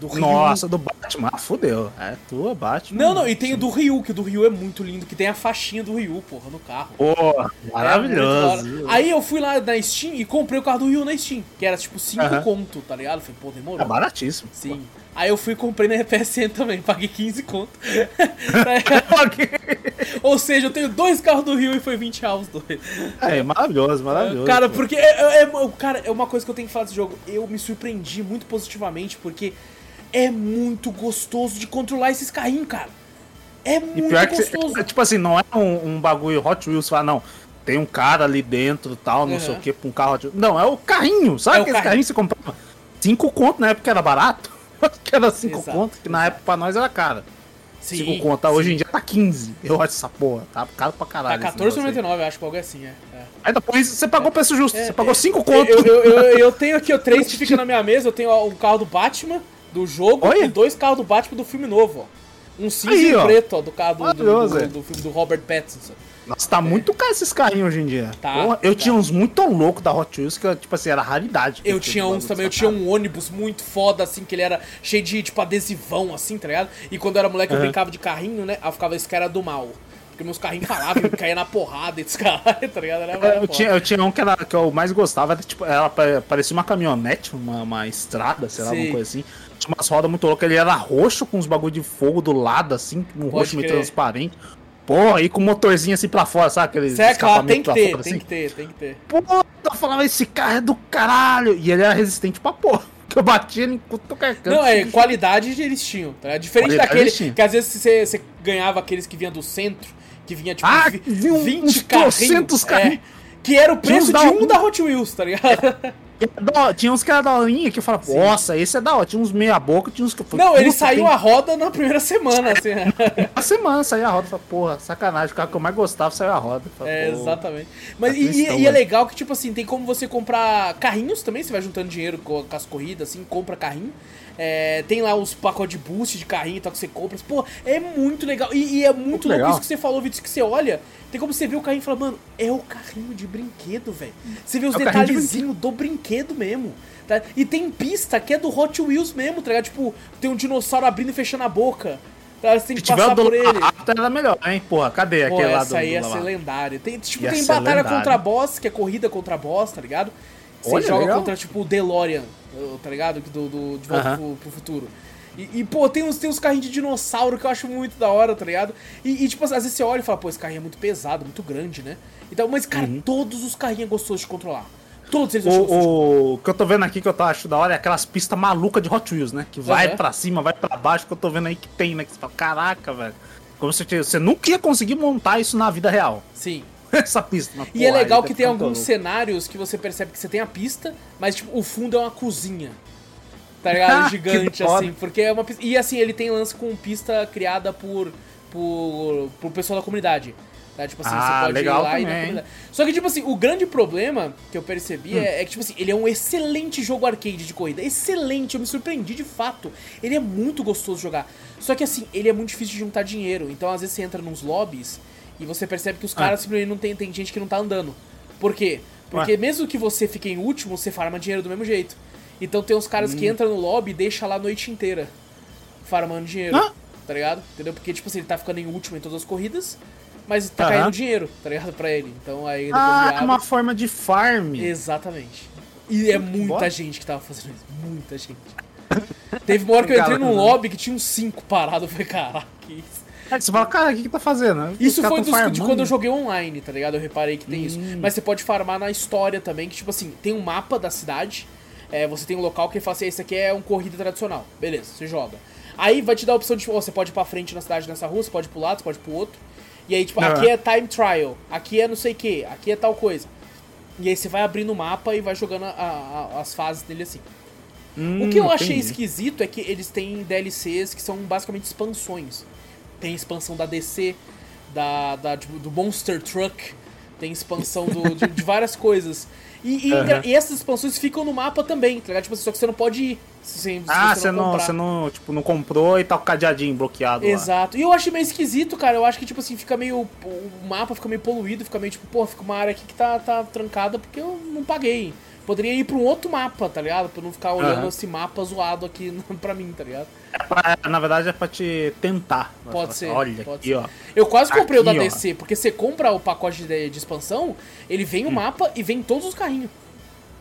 do Ryu. Nossa, do Batman. Ah, fudeu. É tua, Batman. Não, não, e tem o do Ryu, que o do Ryu é muito lindo, que tem a faixinha do Ryu, porra, no carro. Pô, É maravilhoso. Aí eu fui lá na Steam e comprei o carro do Ryu na Steam, que era tipo 5 Aham. conto, tá ligado? Falei, pô, demorou. É baratíssimo. Sim. Aí eu fui e comprei na PSN também, paguei 15 conto. Ou seja, eu tenho dois carros do Rio e foi 20 reais os dois. É, maravilhoso, maravilhoso. Cara, pô. porque é, é- é- cara, é uma coisa que eu tenho que falar desse jogo. Eu me surpreendi muito positivamente, porque é muito gostoso de controlar esses carrinhos, cara. É E muito gostoso. é, tipo assim, não é um, um bagulho Hot Wheels, fala, não. Tem um cara ali dentro tal, não Uhum. sei o que, pra um carro. Não, é o carrinho, sabe? É o Aquele carrinho. carrinho que você comprava? Cinco conto na época era barato. que era cinco Exato, conto, que na época pra nós era caro. Sim, Cinco conto, tá? hoje em dia tá 15. Eu acho essa porra, tá caro pra Tá caralho. aí. 14,99, eu acho que algo assim, é. é. Aí depois você pagou o preço justo, É, você pagou é, 5 Eu, conto. eu, eu, eu tenho aqui ó, três que ficam na minha mesa. Eu tenho ó, um carro do Batman, do jogo, Olha. e dois carros do Batman do filme novo, ó. Um cinza Aí, e um preto, ó, do carro do, do, do, é. do filme do Robert Pattinson. Nossa, tá muito caro esses carrinhos hoje em dia. Tá, Porra, eu tá. tinha uns muito loucos da Hot Wheels que, tipo assim, era raridade. Eu tinha uns também, eu tinha um ônibus muito foda, assim, que ele era cheio de, tipo, adesivão, assim, tá ligado? E quando eu era moleque eu Aham. brincava de carrinho, né? Aí eu ficava, esse cara é do mal. Porque meus carrinhos falavam, eu caía na porrada e caralho, tá ligado? Era, É, era Eu tinha, eu tinha um que, era, que eu mais gostava, era, tipo, ela pa- parecia uma caminhonete, uma, uma estrada, sei lá, Sim. alguma coisa assim. Tinha umas rodas muito loucas, ele era roxo com uns bagulho de fogo do lado, assim, um Pode roxo meio crer. transparente. Pô, aí com o motorzinho assim pra fora, sabe? Aquele Isso é claro, tem que ter, fora, tem assim. que ter, tem que ter. Puta, eu falava, esse carro é do caralho. E ele era resistente pra porra. Que eu batia ele em qualquer canto. Não, é, qualidade eles tinham, tá? ligado? Diferente Qualidade daquele que às vezes você, você ganhava aqueles que vinham do centro, que vinha tipo Ah, vi- vinha uns 20 trocentos carrinhos. carrinhos. É, que era o uns preço de um da Hot Wheels, tá ligado? Da- Tinha uns que era da horinha que eu falava, Sim. nossa, esse é da hora. Tinha uns meia boca, tinha uns que eu falei, Não, ele saiu tem a roda na primeira semana, assim. né? Uma semana saiu a roda. Falei, porra, sacanagem. O carro que eu mais gostava saiu a roda. Falei, É, exatamente. Mas tá e, tristão, e- e é legal que, tipo assim, tem como você comprar carrinhos também, você vai juntando dinheiro com, com as corridas, assim, compra carrinho. É, tem lá os pacotes de boost de carrinho e tal que você compra. Pô, é muito legal. E, e é muito, Muito louco legal. isso que você falou, Vitor, que você olha, tem como você ver o carrinho e fala, mano, é o carrinho de brinquedo, velho. Você vê os É carrinho de detalhezinhos do brinquedo mesmo. tá? E tem pista que é do Hot Wheels mesmo, tá ligado? Tipo, tem um dinossauro abrindo e fechando a boca. Tá? Você tem Se que tiver passar por ele. rápido era melhor, hein? Porra, cadê Pô, aquele lá do, aí ia lá? ser lendária. Tem, tipo, Ia tem batalha lendário. contra boss, que é corrida contra boss, tá ligado? Você Olha, joga legal. contra, tipo, o DeLorean, tá ligado? Do, do, de volta pro, pro futuro. E, e, pô, tem uns, tem uns carrinhos de dinossauro que eu acho muito da hora, tá ligado? E, e, tipo, às vezes você olha e fala, pô, esse carrinho é muito pesado, muito grande, né? Então, mas, cara, Uhum. todos os carrinhos é gostoso de controlar. Todos eles acho O, o que eu tô vendo aqui que eu tô achando da hora é aquelas pistas malucas de Hot Wheels, né? Que vai Aham. pra cima, vai pra baixo, que eu tô vendo aí que tem, né? Que você fala, caraca, velho. Como se você nunca ia conseguir montar isso na vida real. Sim. Essa pista. Mas, E é legal que tem ficar muito alguns louco. cenários que você percebe que você tem a pista, mas tipo, o fundo é uma cozinha. Tá ligado? Gigante, assim. Porque é uma pista. E assim, ele tem lance com pista criada por. por. por pessoal da comunidade. Tá? Tipo assim, Ah, você pode legal ir lá e na também. comunidade. Só que, tipo assim, o grande problema que eu percebi Hum. é, é que, tipo assim, ele é um excelente jogo arcade de corrida. Excelente, eu me surpreendi de fato. Ele é muito gostoso de jogar. Só que assim, ele é muito difícil de juntar dinheiro. Então, às vezes, você entra nos lobbies e você percebe que os Ah. caras simplesmente não tem, tem gente que não tá andando. Por quê? Porque mesmo que você fique em último, você farma dinheiro do mesmo jeito. Então tem uns caras Hum. que entram no lobby e deixam lá a noite inteira farmando dinheiro. Ah. Tá ligado? Entendeu? Porque, tipo assim, ele tá ficando em último em todas as corridas, mas tá Aham. caindo dinheiro, tá ligado? Pra ele. Então aí depois Ah, ele é uma forma de farm. Exatamente. E é muita bora. gente que tava fazendo isso. Muita gente. Teve uma hora que eu entrei num lobby que tinha uns 5 parados. Eu falei, caraca, que isso? Aí você fala, cara, o que que tá fazendo? Isso foi dos, de quando eu joguei online, tá ligado? Eu reparei que tem isso. Hum. Mas você pode farmar na história também, que tipo assim, tem um mapa da cidade, é, você tem um local que fala assim, esse aqui é um corrida tradicional. Beleza, você joga. Aí vai te dar a opção de, tipo, você pode ir pra frente na cidade nessa rua, você pode ir pro lado, você pode ir pro outro. E aí, tipo, Ah. aqui é time trial, aqui é não sei o que, aqui é tal coisa. E aí você vai abrindo o mapa e vai jogando a- a- as fases dele assim. Hum, O que eu achei entendi. esquisito é que eles têm DLCs que são basicamente expansões. Tem expansão da DC, da, da- do Monster Truck, tem expansão do- de, de várias coisas. E, e, Aham. e essas expansões ficam no mapa também, tá ligado? Tipo, assim, só que você não pode ir. Se, se Ah, você não, você não, tipo, não comprou e tá o cadeadinho bloqueado lá. Exato. E eu achei meio esquisito, cara. Eu acho que, tipo assim, fica meio. O mapa fica meio poluído, fica meio tipo, pô, fica uma área aqui que tá, tá trancada porque eu não paguei. Poderia ir pra um outro mapa, tá ligado? Pra não ficar olhando Aham. esse mapa zoado aqui pra mim, tá ligado? É pra- na verdade é pra te tentar. Pode ser, Olha pode aqui, ser. ó. Eu quase comprei o da Aqui, ó. DC, porque você compra o pacote de, de expansão, ele vem o Hum. mapa e vem todos os carrinhos.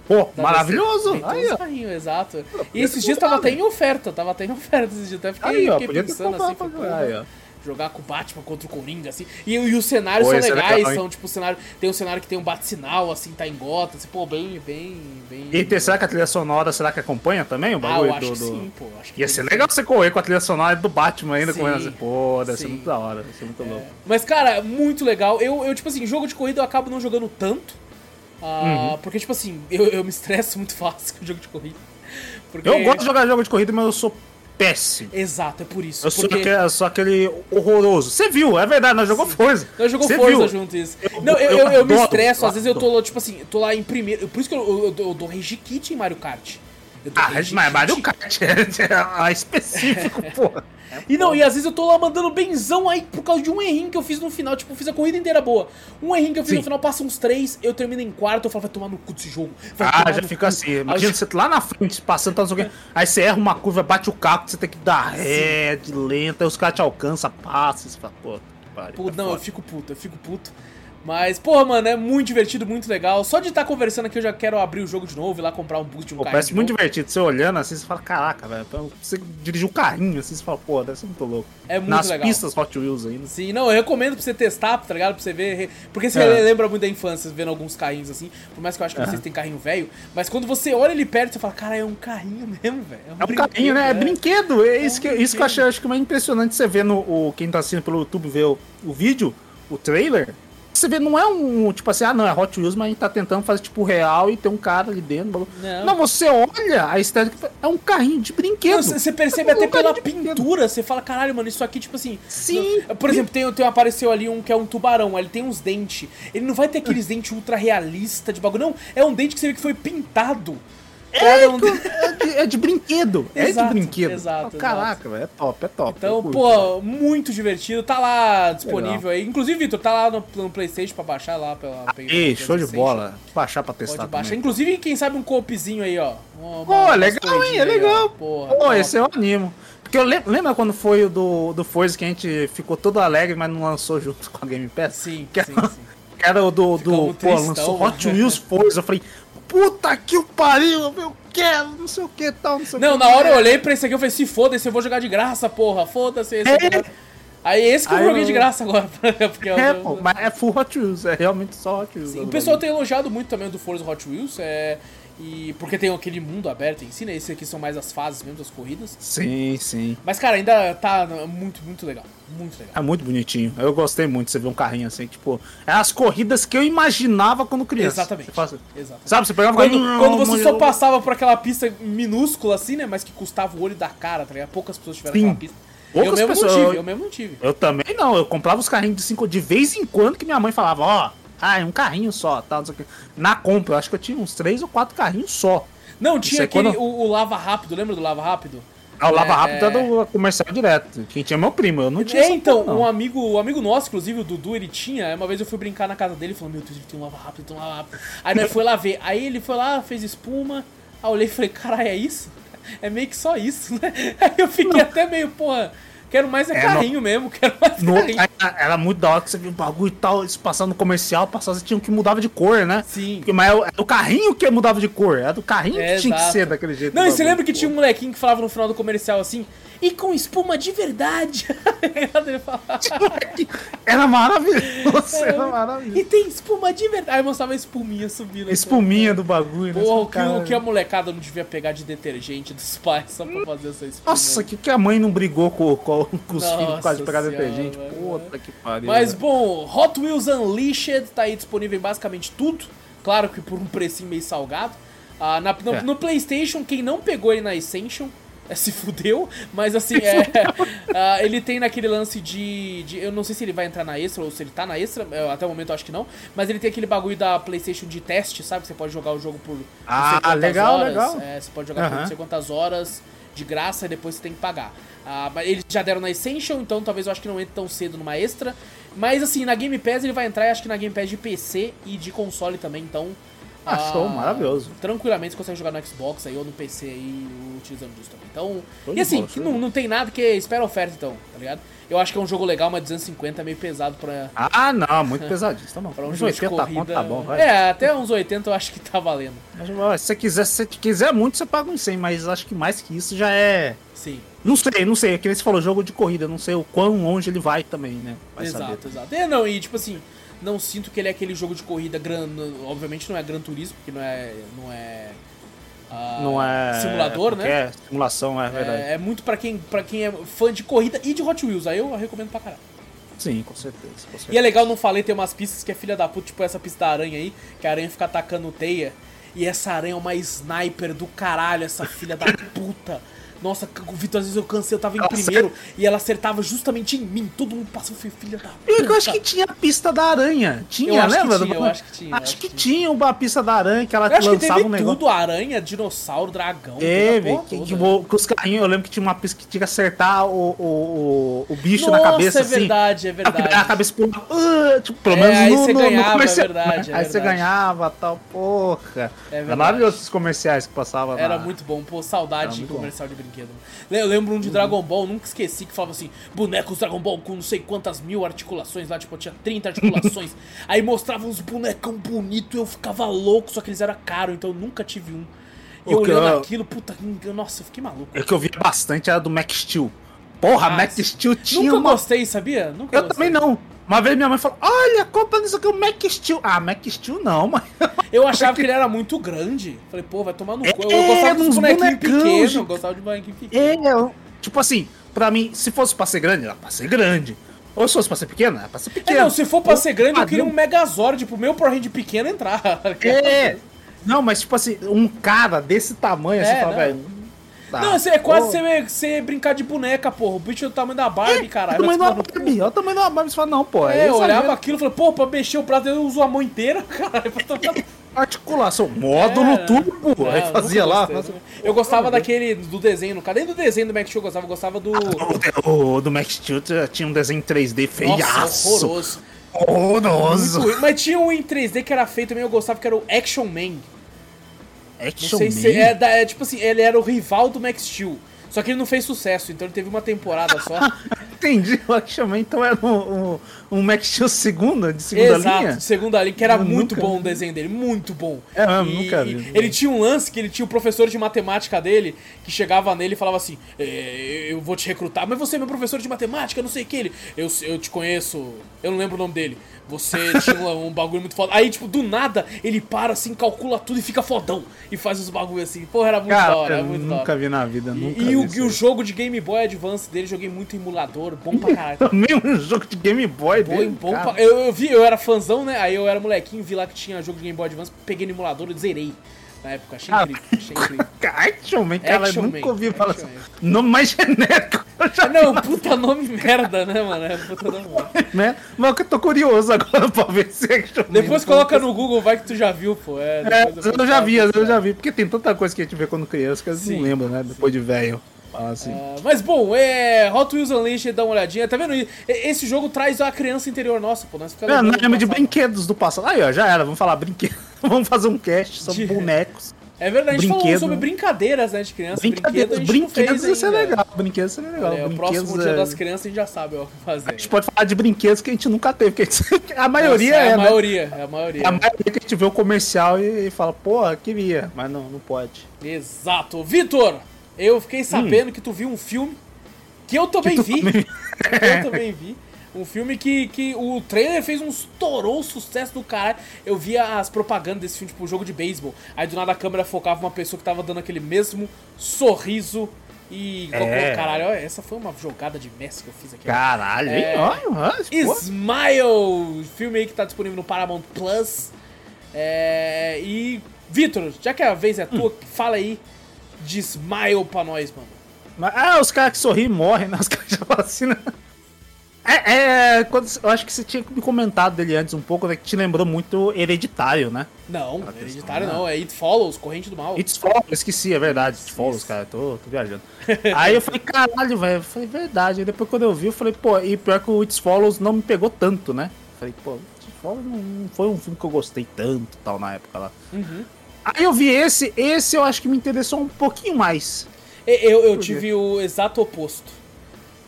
Pô, da maravilhoso! DC. Vem todos Aí, os carrinhos, exato. E esses dias tava até em oferta, tava até em oferta esses dias. Até fiquei, Aí, ó, fiquei pensando assim, pra aí, ó. Jogar com o Batman contra o Coringa, assim. E, e os cenários Pô, são é legais, legal, são tipo cenário. Tem um cenário que tem um bate-sinal, assim, tá em gota, assim, pô, bem, bem, bem. E tem- será que a trilha sonora, será que acompanha também o Ah, bagulho eu acho do... do- sim, pô. Acho que Ia ser sim. legal você correr com a trilha sonora do Batman ainda, Sim, correndo assim. Pô, deve ser sim. muito da hora, deve ser muito louco. Mas, cara, muito legal. Eu, eu, tipo assim, jogo de corrida eu acabo não jogando tanto. ah, Uhum. Porque, tipo assim, eu, eu me estresso muito fácil com jogo de corrida. Porque... Eu gosto de jogar jogo de corrida, mas eu sou péssimo. Exato, é por isso. Eu sou, porque... aquele, eu sou aquele horroroso. Você viu, é verdade, nós jogou Forza. Nós jogou Forza viu? junto isso. Eu- não, eu, eu eu, me estresso, às vezes eu tô, tipo assim, tô lá em primeiro. Por isso que eu, eu, eu, eu dou rage kit em Mario Kart. Eu Ah, mas. Mario Kart é, é específico, porra. E não, e às vezes eu tô lá mandando benzão aí por causa de um errinho que eu fiz no final. Tipo, eu fiz a corrida inteira boa. Um errinho que eu fiz Sim. no final, passa uns três, eu termino em quarto, eu falo, vai tomar no cu desse jogo. Ah, já fica cu. assim. Aí eu Imagina você lá na frente, passando, tá, não sei o quê. Aí você erra uma curva, bate o carro, você tem que dar ré, de lenta, aí os caras te alcançam, passa, você fala, pô, que pariu. Pô, é não, eu foda. fico puto, eu fico puto. Mas, porra, mano, é muito divertido, muito legal. Só de estar conversando aqui eu já quero abrir o jogo de novo e lá comprar um boost de um Pô, carrinho. parece muito novo. divertido. Você olhando assim, você fala, caraca, velho. então Você dirigir um carrinho assim, você fala, pô, deve ser muito louco. É muito Nas legal. pistas Hot Wheels ainda. Sim, não, eu recomendo pra você testar, tá ligado? Pra você ver. Porque você É. lembra muito da infância, vendo alguns carrinhos assim. Por mais que eu acho que vocês têm carrinho velho. Mas quando você olha ele perto, você fala, cara, é um carrinho mesmo, velho. É um carrinho, né? É brinquedo. É isso, um que, isso que eu achei, acho que mais impressionante você ver no. O, quem tá assistindo pelo YouTube ver o, o vídeo, o trailer. Você vê, não é um, tipo assim, ah, não, é Hot Wheels, mas a gente tá tentando fazer tipo real e tem um cara ali dentro. blá. Não. você olha a estética, é um carrinho de brinquedo. Não, Você percebe É até um pela de brinquedo. pintura, você fala, caralho, mano, isso aqui, tipo assim. Sim. não- por exemplo, tem, tem apareceu ali um que é um tubarão, ele tem uns dentes. Ele não vai ter aqueles dentes ultra realistas de bagulho, não. É um dente que você vê que foi pintado. É, É um- é, de, é de brinquedo. é Exato, de brinquedo. exato, Caraca, velho, é top, é top. Então, pô, muito divertido. Tá lá disponível Legal. aí. Inclusive, Vitor, tá lá no, no PlayStation pra baixar lá pela. pela Ei, show de bola. Baixar pra testar Pode baixar. também. Inclusive, quem sabe um coopzinho aí, ó. Uma- Pô, legal, hein? É aí, legal. Porra, Pô, esse eu animo. Porque eu lem- lembra quando foi o do, do Forza que a gente ficou todo alegre, mas não lançou junto com a Game Pass? Sim, que sim, era, sim. que era o do. do pô, tristão, lançou Hot né? Wheels Forza. Eu falei, puta que o pariu, eu quero, não sei o que tal, não sei o Não, que. na hora eu olhei pra esse aqui e falei, se foda, esse eu vou jogar de graça, porra. Foda-se esse. É. Aí esse que eu Aí joguei eu- de graça agora. Porque eu- É, pô, mas é full Hot Wheels, é realmente só Hot Wheels. Sim, o pessoal tem elogiado muito também o do Forza Hot Wheels. É, e porque tem aquele mundo aberto em si, né? Esse aqui são mais as fases mesmo, as corridas. Sim, sim. Mas, cara, ainda tá muito, muito legal. Muito legal. É muito bonitinho. Eu gostei muito de você ver um carrinho assim, tipo, é as corridas que eu imaginava quando criança. Exatamente. Faz- Exatamente. Sabe, você pegava Quando, quando você só passava por aquela pista minúscula assim, né? Mas que custava o olho da cara, tá ligado? Poucas pessoas tiveram Sim. aquela pista. Poucas eu mesmo pessoas- não tive, eu mesmo não tive. Eu também não, eu comprava os carrinhos de cinco de vez em quando que minha mãe falava, ó, ah, é um carrinho só, tal, não sei o quê. Na compra, eu acho que eu tinha uns três ou quatro carrinhos só. Não, tinha aí aquele. quando- O, o Lava Rápido, lembra do Lava Rápido? Ah, o Lava É, Rápido é, é. do comercial direto. Quem tinha é meu primo, eu não tinha É, então, porra, um não. amigo, um amigo nosso, inclusive, o Dudu, ele tinha. Uma vez eu fui brincar na casa dele e falou: Meu Deus, ele tem um lava rápido, tem um lava rápido. Aí nós foi lá ver. Aí ele foi lá, fez espuma. Aí eu olhei e falei: Caralho, é isso? É meio que só isso, né? Aí eu fiquei até meio, porra. Quero mais é, É, carrinho mesmo, quero mais No, carrinho. era, era muito da hora que você viu o bagulho e tal, isso passando no comercial, passava, você tinha que mudava de cor, né? Sim. Porque, Mas era o carrinho que mudava de cor, era do carrinho É, que tinha exato. que ser daquele jeito. Não, e você lembra que tinha um molequinho que falava no final do comercial assim, e com espuma de verdade. Era maravilhoso, era maravilhoso. e tem espuma de verdade. Aí mostrava a espuminha subindo. assim. Espuminha do bagulho, né? Porra, o que, o que a molecada não devia pegar de detergente dos pais só pra fazer essa espuma. Nossa, que, que a mãe não brigou com, com, com os Nossa filhos pegar Senhora, detergente. Puta que pariu. Mas bom, Hot Wheels Unleashed tá aí disponível em basicamente tudo. Claro que por um precinho meio salgado. Ah, na- no, É. no PlayStation, quem não pegou ele na Ascension é, se fudeu, mas assim, é, ah, ele tem naquele lance de, de- Eu não sei se ele vai entrar na extra ou se ele tá na extra, eu, até o momento eu acho que não. Mas ele tem aquele bagulho da PlayStation de teste, sabe? Você pode jogar o jogo por. Ah, legal, horas, legal. é, você pode jogar por não sei quantas horas de graça e depois você tem que pagar. Ah, eles já deram na Essential, então talvez eu acho que não entre tão cedo numa extra. Mas assim, na Game Pass ele vai entrar, acho que na Game Pass de PC e de console também, então. Ah, show, maravilhoso. Tranquilamente você consegue jogar no Xbox aí ou no PC aí utilizando disso também. Então. E assim, bola, que não, não tem nada que espera oferta então, tá ligado? Eu acho que é um jogo legal, mas 250 é meio pesado pra. Ah, não, muito pesadinho. Tá bom. Pra um Uns jogo de 80 corrida. conto tá bom, vai. É, até uns 80 eu acho que tá valendo. Mas, Se você quiser, se você quiser muito, você paga uns 100, mas acho que mais que isso já é. Sim. Não sei, não sei. É que você falou, jogo de corrida, não sei o quão longe ele vai também, né? Vai exato, saber. exato. É, não, e tipo assim, não sinto que ele é aquele jogo de corrida gran... Obviamente não é Gran Turismo, porque não é. Não é. ah, Não é. Simulador, né? É, simulação, é verdade. É, é muito pra quem, pra quem é fã de corrida e de Hot Wheels. Aí eu recomendo pra caralho. Sim, com certeza. Com certeza. E é legal, não falei, tem umas pistas que é filha da puta, tipo essa pista da aranha aí, que a aranha fica atacando teia. E essa aranha é uma sniper do caralho, essa filha da puta. Nossa, o Vitor, às vezes eu cansei, eu tava em Ela primeiro e ela acertava justamente em mim. Todo mundo passou, foi filha da puta. Eu acho que tinha a pista da aranha. Tinha, Eu acho que lembra? tinha, eu acho que tinha, Acho acho que que tinha uma pista da aranha que ela Eu acho que lançava teve um negócio. tudo, aranha, dinossauro, dragão. Teve, toda que, toda. tipo, com os carrinhos, eu lembro que tinha uma pista que tinha que acertar o, o, o, o bicho Nossa, na cabeça, é assim. verdade, é verdade. A cabeça pulava, ah, tipo, pelo É, menos aí no, você no, ganhava, no comercial. é verdade, é aí você verdade. ganhava, tal, porra. É Era verdade. maravilhoso esses comerciais que passavam Era na- muito bom, pô, saudade Era de comercial de brinquedo. Eu lembro um de Dragon Ball, nunca esqueci, que falava assim: bonecos Dragon Ball com não sei quantas mil articulações lá, tipo, tinha 30 articulações. Aí mostrava uns bonecão bonito eu ficava louco, só que eles eram caros, então eu nunca tive um. E eu olhando eu- aquilo, puta, nossa, eu fiquei maluco. É que eu via bastante, era do Max Steel. Porra, Ah, Max. Steel tinha Nunca uma... gostei, sabia? Nunca Eu gostei. também não. Uma vez minha mãe falou, olha, compra nisso aqui, o Max Steel. Ah, Max Steel não, mãe. Eu achava que ele era muito grande. Falei, pô, vai tomar no cu. Eu É, gostava dos uns bonequinhos bonecão, pequenos, gente. eu gostava de bonequinho pequeno. É, eu- tipo assim, pra mim, se fosse pra ser grande, era pra ser grande. Ou se fosse pra ser pequeno, era pra ser É, pequeno. não, se for pra ser grande, eu queria um. Megazord, pro meu Power Hand pequeno entrar. É. Não, mas tipo assim, um cara desse tamanho, assim, É, fala, não. velho. Tá, Não, isso é quase pô. você, você brincar de boneca, porra. O bicho é do tamanho da Barbie, É, caralho. o tamanho cu. Barbie, olha o tamanho uma Barbie. Você fala, não, pô. É, eu exagero. olhava aquilo e falei, pô, pra mexer o prato eu uso a mão inteira, caralho. Articulação, módulo É, turbo. não, aí fazia lá. gostei, nunca- Eu gostava daquele, do desenho, no cara. Nem do desenho do Max Steel eu gostava, eu gostava do... O, o do Max Steel tinha um desenho 3D Nossa, feiaço. horroroso. Horroroso. Muito ruim. Mas tinha um em 3D que era feito também, eu gostava, que era o Action Man. Não Action sei Man. se é, da- é tipo assim, ele era o rival do Max Steel. Só que ele não fez sucesso, então ele teve uma temporada só. Entendi, o Action Man então era um, um, um Max Steel segunda, de segunda Exato, linha. de segunda linha, que era Eu muito nunca bom o desenho dele, muito bom. É mesmo, E- nunca vi. Ele tinha um lance que ele tinha o professor de matemática dele, que chegava nele e falava assim: "É, Eu vou te recrutar, mas você é meu professor de matemática, não sei o que. Ele, eu, eu te conheço, eu não lembro o nome dele. Você tinha um, bagulho muito foda. Aí, tipo, do nada, ele para assim, calcula tudo e fica fodão. E faz os bagulhos assim. Porra, era muito da Cara, hora, era muito da nunca hora. vi na vida, E, nunca e vi o, e o jogo de Game Boy Advance dele, joguei muito em emulador, bom pra caralho. Também um jogo de Game Boy Bom, dele, bom pra- eu, eu vi, eu era fãzão, né? Aí eu era molequinho, vi lá que tinha jogo de Game Boy Advance, peguei no emulador e zerei. Na época, achei Ah, incrível, achei incrível. Action Man, cara, Action eu nunca ouvi falar Action assim. Nome mais genérico. eu Ah, não, puta nome merda, né, mano? É puta nome merda. né? Mas eu tô curioso agora pra ver se Action Man. Depois coloca no Google, vai que tu já viu, pô. É, É, depois eu já vi, eu já vi, porque tem tanta coisa que a gente vê quando criança que a gente Sim, não lembra, né? Depois de velho. Assim. Ah, mas bom, é. Hot Wheels Unleashed, dá uma olhadinha. Tá vendo? Esse jogo traz a criança interior nossa, pô. Nós ficamos É, lembra de brinquedos do passado. Aí, ó, já era, vamos falar brinquedos. vamos fazer um cast sobre bonecos. É verdade, a gente falou Brinquedo. sobre brincadeiras, né, de criança. Fez brinquedos isso é ainda. legal. Brinquedos é legal. É, o brinquedos, próximo dia é- das crianças a gente já sabe o que fazer. A gente pode falar de brinquedos que a gente nunca teve, porque a, maioria Nossa, é, é a né? maioria, é a maioria. É a maioria que a gente vê o comercial e, e fala, porra, queria, mas não, não pode. Exato. Vitor, eu fiquei sabendo que tu viu um filme que eu também tu vi. também- eu também vi. Um filme que, que o trailer fez um estourou sucesso do caralho. Eu via as propagandas desse filme, tipo, jogo de beisebol. Aí do nada a câmera focava uma pessoa que tava dando aquele mesmo sorriso. E É. caralho, olha, essa foi uma jogada de mestre que eu fiz aqui. Caralho, hein? É. Olha, olha. Smile! Filme aí que tá disponível no Paramount Plus. É, e, Vitor, já que a vez é tua, fala aí de Smile pra nós, mano. Mas, ah, os caras que sorriem morrem, né? Os caras já né? É, é, quando, eu acho que você tinha me comentado dele antes um pouco, né? Que te lembrou muito hereditário, né? Não, questão, hereditário né? não, é It Follows, Corrente do Mal. It's Follows, esqueci, é verdade. It's Follows, cara, tô, tô viajando. Aí eu falei, caralho, velho. Eu falei, verdade. Aí depois quando eu vi, eu falei, pô, e pior que o It's Follows não me pegou tanto, né? Falei, pô, It's Follows não, foi um filme que eu gostei tanto tal na época lá. Uhum. Aí eu vi esse, esse eu acho que me interessou um pouquinho mais. Eu, eu tive o exato oposto.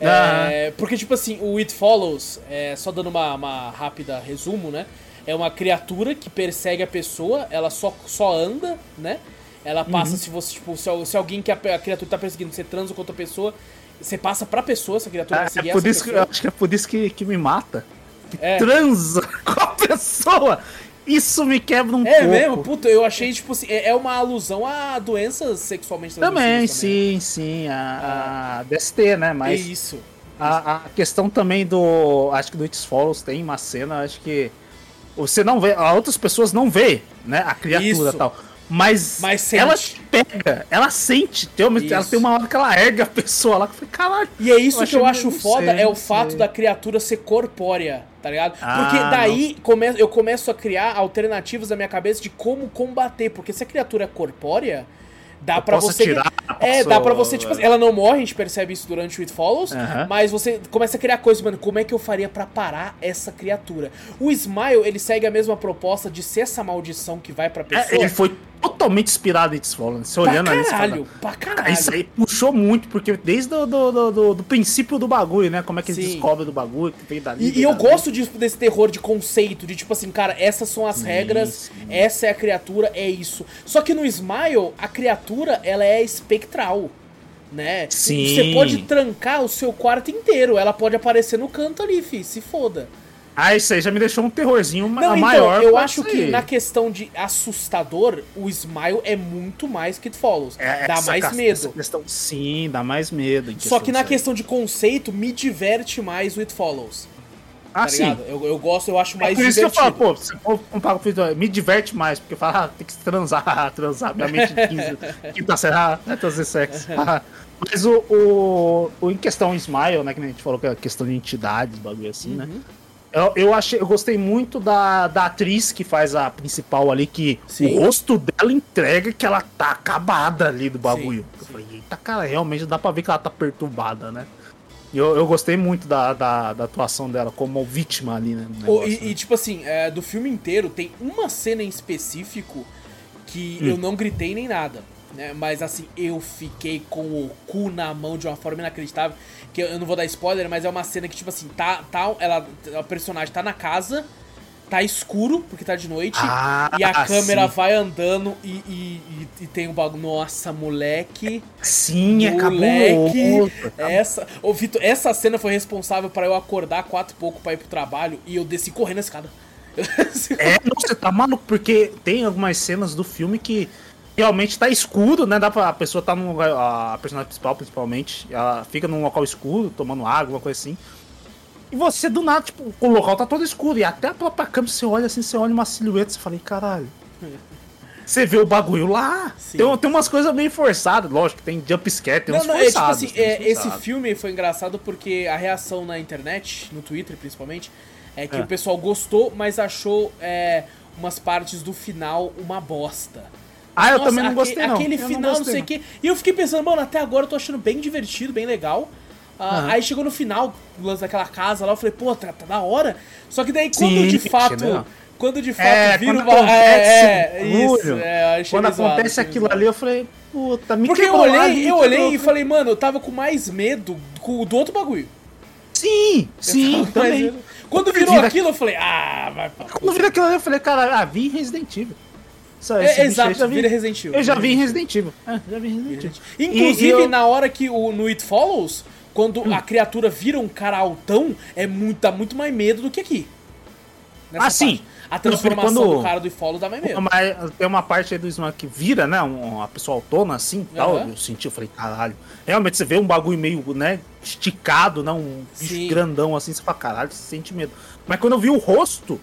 Ah. É, porque, tipo assim, o It Follows, é, só dando uma, uma rápida resumo, né? É uma criatura que persegue a pessoa, ela só, só anda, né? Ela passa, Uhum. se você, tipo, se, se alguém que a, a criatura tá perseguindo, você transa com outra pessoa, você passa pra pessoa, essa criatura vai É, é por essa isso que, acho que é por isso que, que me mata. Que É. transa com a pessoa. Isso me quebra um É pouco. mesmo? Puta, eu achei, tipo assim, é, é uma alusão a doenças sexualmente Também, transmissíveis sim, sim. A, a DST, né? É Mas isso. a, a questão também do. Acho que do It's Follows tem uma cena, acho que. Você não vê. Outras pessoas não vê, né? A criatura e tal. Mas, Mas ela pega, ela sente. Tem uma, ela tem uma hora que ela erga a pessoa lá que falei, caralho. E é isso Eu que eu acho foda, sei, é o fato sei. da criatura ser corpórea, tá ligado? Ah, Porque daí come, eu começo a criar alternativas na minha cabeça de como combater, porque se a criatura é corpórea, dá posso você atirar na É, pessoa, dá pra você, tipo, velho. ela não morre, a gente percebe isso durante o It Follows, Aham. mas você começa a criar coisas, mano, como é que eu faria pra parar essa criatura? O Smile, ele segue a mesma proposta de ser essa maldição que vai pra É, pessoa. ele foi totalmente inspirado em It's Fallen. Você pra olhando ali, você fala, caralho, pra Cara, caralho. isso aí puxou muito, porque desde do, do, do, do- do princípio do bagulho, né? Como é que eles Sim. descobrem do bagulho, que vem dali. E, vem e eu gosto disso, desse terror de conceito, de tipo assim, cara, essas são as Sim, regras, essa é a criatura, é isso. Só que no Smile, a criatura, ela é espectral, né? Sim. Você pode trancar o seu quarto inteiro, ela pode aparecer no canto ali, fi, se foda. Ah, isso aí já me deixou um terrorzinho Não, então, maior. eu acho isso que na questão de assustador, o Smile é muito mais que It Follows. É, dá essa mais medo. Questão, sim, dá mais medo. Só que na questão de conceito, me diverte mais o It Follows. Ah, Tá sim. Eu, eu gosto, eu acho É mais por isso que eu divertido. falo, pô, se for com o me diverte mais, porque fala, ah, tem que transar, transar, minha mente de 15, quinta série, ah, é trazer sexo. ah. Mas o, o, o em questão Smile, né, que a gente falou que é questão de entidades, bagulho assim, né? Eu, eu achei, eu gostei muito da, da atriz que faz a principal ali, que Sim. o rosto dela entrega que ela tá acabada ali do bagulho. Sim, eu falei, eita, cara, realmente dá pra ver que ela tá perturbada, né? E Eu, eu gostei muito da, da, da atuação dela como vítima ali, né? negócio, e, né? e, tipo assim, é, do filme inteiro, tem uma cena em específico que Hum. eu não gritei nem nada. Né? Mas assim, eu fiquei com o cu na mão de uma forma inacreditável. Que eu eu não vou dar spoiler, mas é uma cena que, tipo assim, tá. tá ela, a personagem tá na casa, tá escuro, porque tá de noite, Ah, e a câmera sim. vai andando e, e, e- e tem um bagulho. Nossa, moleque. Sim, é Moleque, cabuloso. essa, ô Vitor, essa cena foi responsável pra eu acordar quatro e pouco pra ir pro trabalho e eu desci correndo a escada. É, não, você tá maluco, porque tem algumas cenas do filme que realmente tá escuro, né? Dá pra, a pessoa tá num lugar, a personagem principal, principalmente, ela fica num local escuro, tomando água, alguma coisa assim. E você, do nada, tipo, o local tá todo escuro. E até a própria câmera, você olha assim, você olha uma silhueta, você fala, "Ih, caralho. Você vê o bagulho lá. Sim. Tem, tem umas coisas meio forçadas, lógico, tem jump scare, tem Não, uns não, é tipo forçados. assim, é, esse forçados. filme foi engraçado porque a reação na internet, no Twitter principalmente, é que É. o pessoal gostou, mas achou é, umas partes do final uma bosta. Ah, eu Nossa, também não gostei, não. Aquele Eu não final, não, gostei, sei o não. que. E eu fiquei pensando, mano, até agora eu tô achando bem divertido, bem legal. Ah, Aham. Aí chegou no final, o lance daquela casa lá, eu falei, pô, tá, tá da hora. Só que daí, quando Sim, de fato né? Quando de fato É, vira quando uma. acontece É, é, isso. É, Quando acontece aquilo ali, eu falei, puta, me Porque eu olhei, eu olhei e falei, mano, eu tava com mais medo do, outro bagulho. Sim, sim, também. Quando virou Vira- aquilo, eu falei, ah, vai pra Quando vira aquilo ali, eu falei, cara, ah, vi Resident Evil. Só esse É, aí exato, eu já vi- vira Resident Evil. Eu já vi em Resident Evil. É, já vi em Resident Evil. Inclusive, E- e eu- na hora que o, no It Follows, quando Hum. a criatura vira um cara altão, é muito, dá muito mais medo do que aqui. Nessa Ah, sim. parte. A transformação Quando- do cara do It Follows dá mais medo. Mas tem uma parte aí do Smack que vira, né? um- Uma pessoa autônoma assim tal. Aham. Eu senti, eu falei, caralho. Realmente você vê um bagulho meio, né? Esticado, né? Um bicho Sim. grandão assim, você fala, caralho, você sente medo. Mas quando eu vi o rosto,